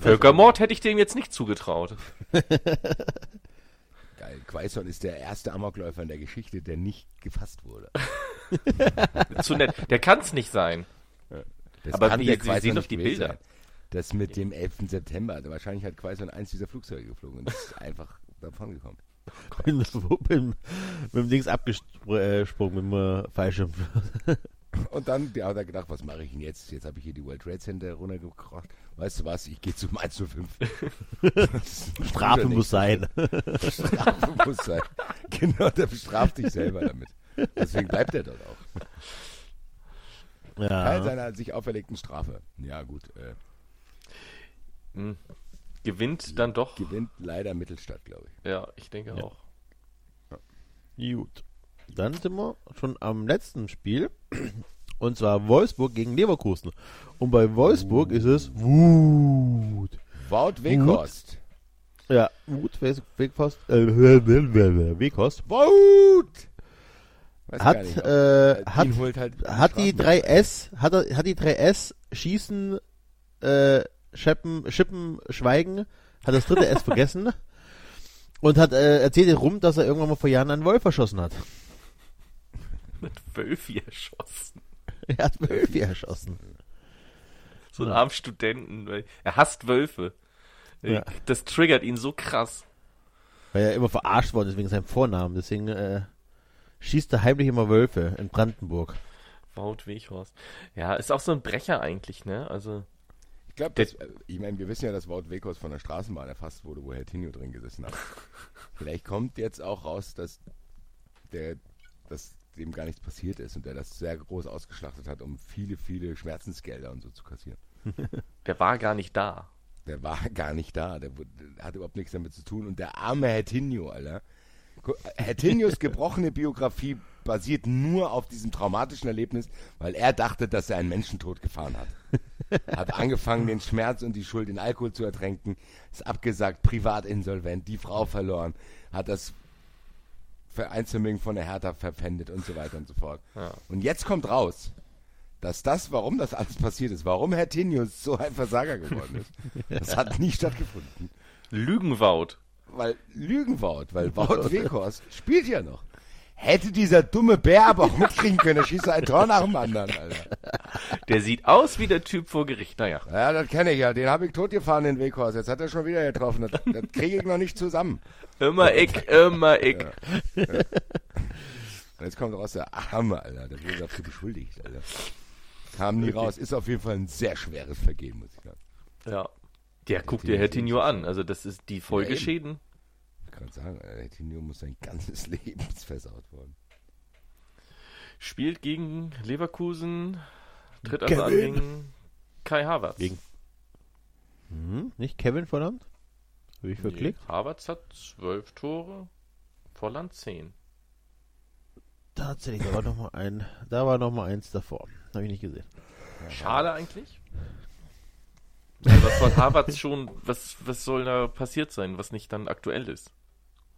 Völkermord hätte ich dem jetzt nicht zugetraut. Geil. Quaison ist der erste Amokläufer in der Geschichte, der nicht gefasst wurde. Zu nett. Der kann's nicht sein. Das Aber kann wie- der Sie Quaison sehen doch die Bilder. sein. Das mit dem 11. September. Also wahrscheinlich hat Quaison eins dieser Flugzeuge geflogen und ist einfach davon gekommen. Bin mit, mit dem Dings abgesprungen, mit dem äh, Fallschirm. Und dann ja, hat er gedacht, was mache ich denn jetzt? Jetzt habe ich hier die World Trade Center runtergekracht. Weißt du was? Ich gehe zum 1 zu 5. Strafe muss sein. Strafe muss sein. Genau, der bestraft sich selber damit. Deswegen bleibt er dort auch. Teil Ja. seiner sich auferlegten Strafe. Ja, gut. Äh, Hm. Gewinnt dann doch. gewinnt leider Mittelstadt, glaube ich. Ja, ich denke Ja. auch. Gut. Dann sind wir schon am letzten Spiel. Und zwar Wolfsburg gegen Leverkusen. Und bei Wolfsburg ist es Wut. Wout Weghorst. Ja, Wut, Weg- Wegkost. Äh, Wegkost. Wout! Weiß Hat, gar nicht, äh, ob- hat- halt Hat die Strafen- 3S, hat, er, hat die 3S Schießen, äh, Scheppen, Schippen, Schweigen, hat das dritte S vergessen und hat äh, erzählt rum, dass er irgendwann mal vor Jahren einen Wolf erschossen hat. Mit Wölfi erschossen. Er hat Wölfe erschossen. So einen armen Studenten. Er hasst Wölfe. Ja. Das triggert ihn so krass. Weil er immer verarscht worden ist wegen seinem Vornamen. Deswegen äh, schießt er heimlich immer Wölfe in Brandenburg. Wout Weghorst. Ja, ist auch so ein Brecher eigentlich, ne? Also, Ich glaube, äh, ich meine, wir wissen ja, dass Wout Weghorst von der Straßenbahn erfasst wurde, wo Herr Tinio drin gesessen hat. Vielleicht kommt jetzt auch raus, dass der, dass dem gar nichts passiert ist und der das sehr groß ausgeschlachtet hat, um viele, viele Schmerzensgelder und so zu kassieren. der war gar nicht da. Der war gar nicht da, der, der hat überhaupt nichts damit zu tun und der arme Herr Tinio, Alter. Herr Tinios gebrochene Biografie basiert nur auf diesem traumatischen Erlebnis, weil er dachte, dass er einen Menschentod gefahren hat. Hat angefangen, den Schmerz und die Schuld in Alkohol zu ertränken, ist abgesagt, privat insolvent, die Frau verloren, hat das Vereinsvermögen von der Hertha verpfändet und so weiter und so fort. Ja. Und jetzt kommt raus, dass das, warum das alles passiert ist, warum Herr Tinius so ein Versager geworden ist, das hat nie stattgefunden. Lügenwout. Weil Lügenwout, weil Wout Weghorst spielt ja noch. Hätte dieser dumme Bär aber auch mitkriegen können, er schießt ein Tor nach dem anderen, Alter. Der sieht aus wie der Typ vor Gericht. Naja. Ja, das kenne ich ja. Den habe ich totgefahren, den Weghorst. Jetzt hat er schon wieder getroffen. Das, das kriege ich noch nicht zusammen. Immer ich, immer ich. Und jetzt kommt raus der Arme, Alter. Der wurde dafür beschuldigt, Alter. Kam nie raus. Ist auf jeden Fall ein sehr schweres Vergehen, muss ich sagen. Ja. Der guckt dir Hertinho an. Also das ist die Folgeschäden. Ich kann sagen, Alter, der Tinio muss sein ganzes Leben versaut worden. Spielt gegen Leverkusen. Tritt also an gegen Kai Havertz. Gegen- Hm, nicht Kevin Volland? Habe ich verklickt? Nee, Havertz hat zwölf Tore. Volland zehn. Tatsächlich, da war noch mal ein, da war noch mal eins davor. Habe ich nicht gesehen. Schade eigentlich. Also was soll Havertz schon, was, was soll da passiert sein, was nicht dann aktuell ist?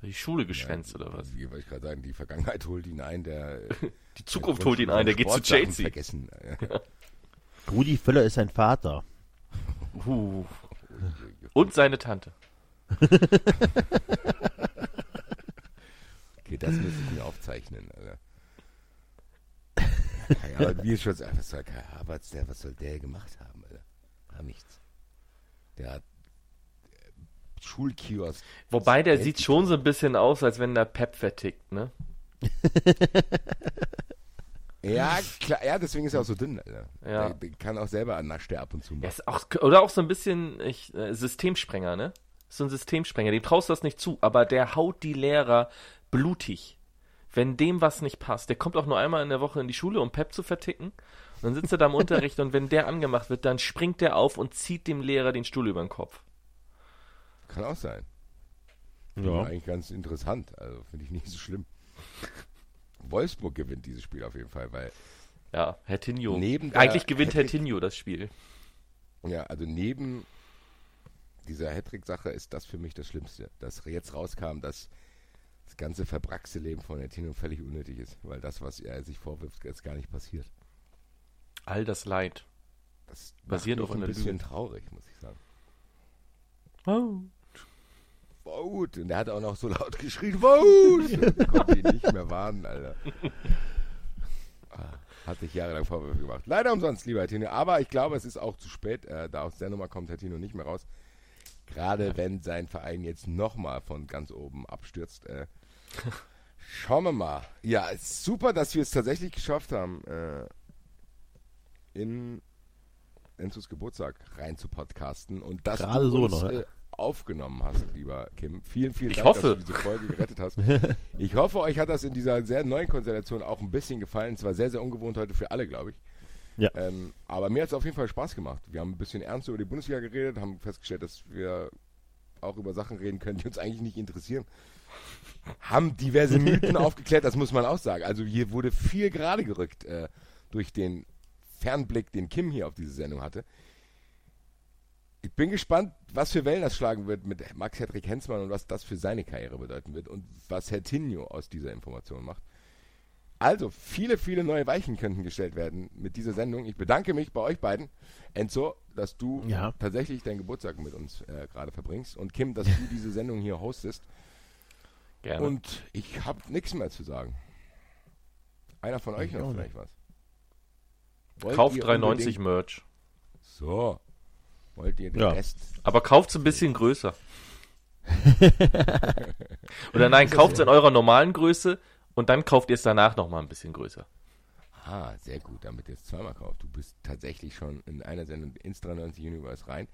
Die Schule geschwänzt oder was? Wie wollte ich gerade sagen, die Vergangenheit holt ihn ein, der. Die Zukunft holt ihn ein, der geht zu Chelsea. Vergessen. Ja. Rudi Völler ist sein Vater. Uh. Und seine Tante. Okay, das müsste ich mir aufzeichnen, Alter. Havertz, wie es schon was soll Kai Havertz, der, was soll der gemacht haben, Alter? Gar nichts. Der hat äh, Schulkiosk. Wobei der sieht schon so ein bisschen aus, als wenn der Pep vertickt, ne? Ja, klar, ja, deswegen ist er auch so dünn, Alter. Ja. Der, der kann auch selber nascht der ab und zu ist auch, oder auch so ein bisschen ich, äh, Systemsprenger, ne? So ein Systemsprenger, dem traust du das nicht zu, aber der haut die Lehrer blutig. Wenn dem was nicht passt, der kommt auch nur einmal in der Woche in die Schule, um Pep zu verticken. Und dann sitzt er da im Unterricht und wenn der angemacht wird, dann springt der auf und zieht dem Lehrer den Stuhl über den Kopf. Kann auch sein. Ja. Eigentlich ganz interessant, also finde ich nicht so schlimm. Wolfsburg gewinnt dieses Spiel auf jeden Fall, weil Ja, Hertinho. Neben Eigentlich gewinnt Hattrick- Hertinho das Spiel. Ja, also neben dieser Hattrick-Sache ist das für mich das Schlimmste, dass jetzt rauskam, dass das ganze verbrackste Leben von Nettino völlig unnötig ist, weil das, was er sich vorwirft, jetzt gar nicht passiert. All das Leid. Das Basiert auf ein bisschen Lüge. traurig, muss ich sagen. Oh. Vote! Und der hat auch noch so laut geschrien, Vote! Ich konnte ihn nicht mehr warnen, Alter. Ah, Hat sich jahrelang Vorwürfe gemacht. Leider umsonst, lieber Herr Tino. Aber ich glaube, es ist auch zu spät. Äh, da aus der Nummer kommt Herr Tino nicht mehr raus. Gerade wenn sein Verein jetzt nochmal von ganz oben abstürzt. Äh, schauen wir mal. Ja, es ist super, dass wir es tatsächlich geschafft haben, äh, in Enzos Geburtstag rein zu podcasten. Und dass Gerade so uns, noch, ja. äh, aufgenommen hast, lieber Kim. Vielen, vielen Ich Dank, hoffe. dass du diese Folge gerettet hast. Ich hoffe, euch hat das in dieser sehr neuen Konstellation auch ein bisschen gefallen. Es war sehr, sehr ungewohnt heute für alle, glaube ich. Ja. Ähm, aber mir hat es auf jeden Fall Spaß gemacht. Wir haben ein bisschen ernst über die Bundesliga geredet, haben festgestellt, dass wir auch über Sachen reden können, die uns eigentlich nicht interessieren. Haben diverse Mythen aufgeklärt, das muss man auch sagen. Also hier wurde viel gerade gerückt äh, durch den Fernblick, den Kim hier auf diese Sendung hatte. Ich bin gespannt, was für Wellen das schlagen wird mit Max Hedrick Hensmann und was das für seine Karriere bedeuten wird und was Herr Tinio aus dieser Information macht. Also, viele, viele neue Weichen könnten gestellt werden mit dieser Sendung. Ich bedanke mich bei euch beiden, Enzo, dass du Ja. tatsächlich deinen Geburtstag mit uns äh, gerade verbringst und Kim, dass du diese Sendung hier hostest. Gerne. Und ich habe nichts mehr zu sagen. Einer von euch Ich noch auch vielleicht was? Wollt Kauft ihr 390 unbedingt- Merch. So. Wollt ihr den Ja. Rest? Aber kauft's ein bisschen größer. Oder nein, kauft's in eurer normalen Größe und dann kauft ihr es danach nochmal ein bisschen größer. Ah, sehr gut, damit ihr es zweimal kauft. Du bist tatsächlich schon in einer Sendung ins 93 Universe rein.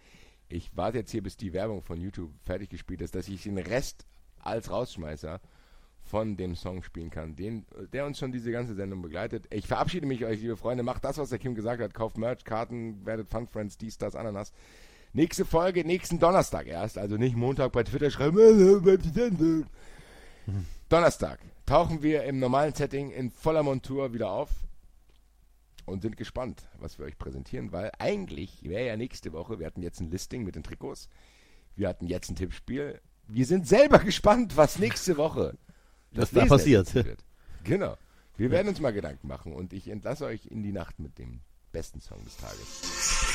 Ich warte jetzt hier, bis die Werbung von YouTube fertig gespielt ist, dass ich den Rest als Rausschmeißer von dem Song spielen kann, den, der uns schon diese ganze Sendung begleitet. Ich verabschiede mich euch, liebe Freunde. Macht das, was der Kim gesagt hat. Kauft Merch, Karten, werdet Fun Friends, dies, das, Ananas. Nächste Folge, nächsten Donnerstag erst. Also nicht Montag bei Twitter schreiben. "Äh, die Sendung." Donnerstag tauchen wir im normalen Setting in voller Montur wieder auf und sind gespannt, was wir euch präsentieren, weil eigentlich wäre ja nächste Woche, wir hatten jetzt ein Listing mit den Trikots, wir hatten jetzt ein Tippspiel. Wir sind selber gespannt, was nächste Woche Was da passiert. Wird. Genau. Wir werden uns mal Gedanken machen und ich entlasse euch in die Nacht mit dem besten Song des Tages.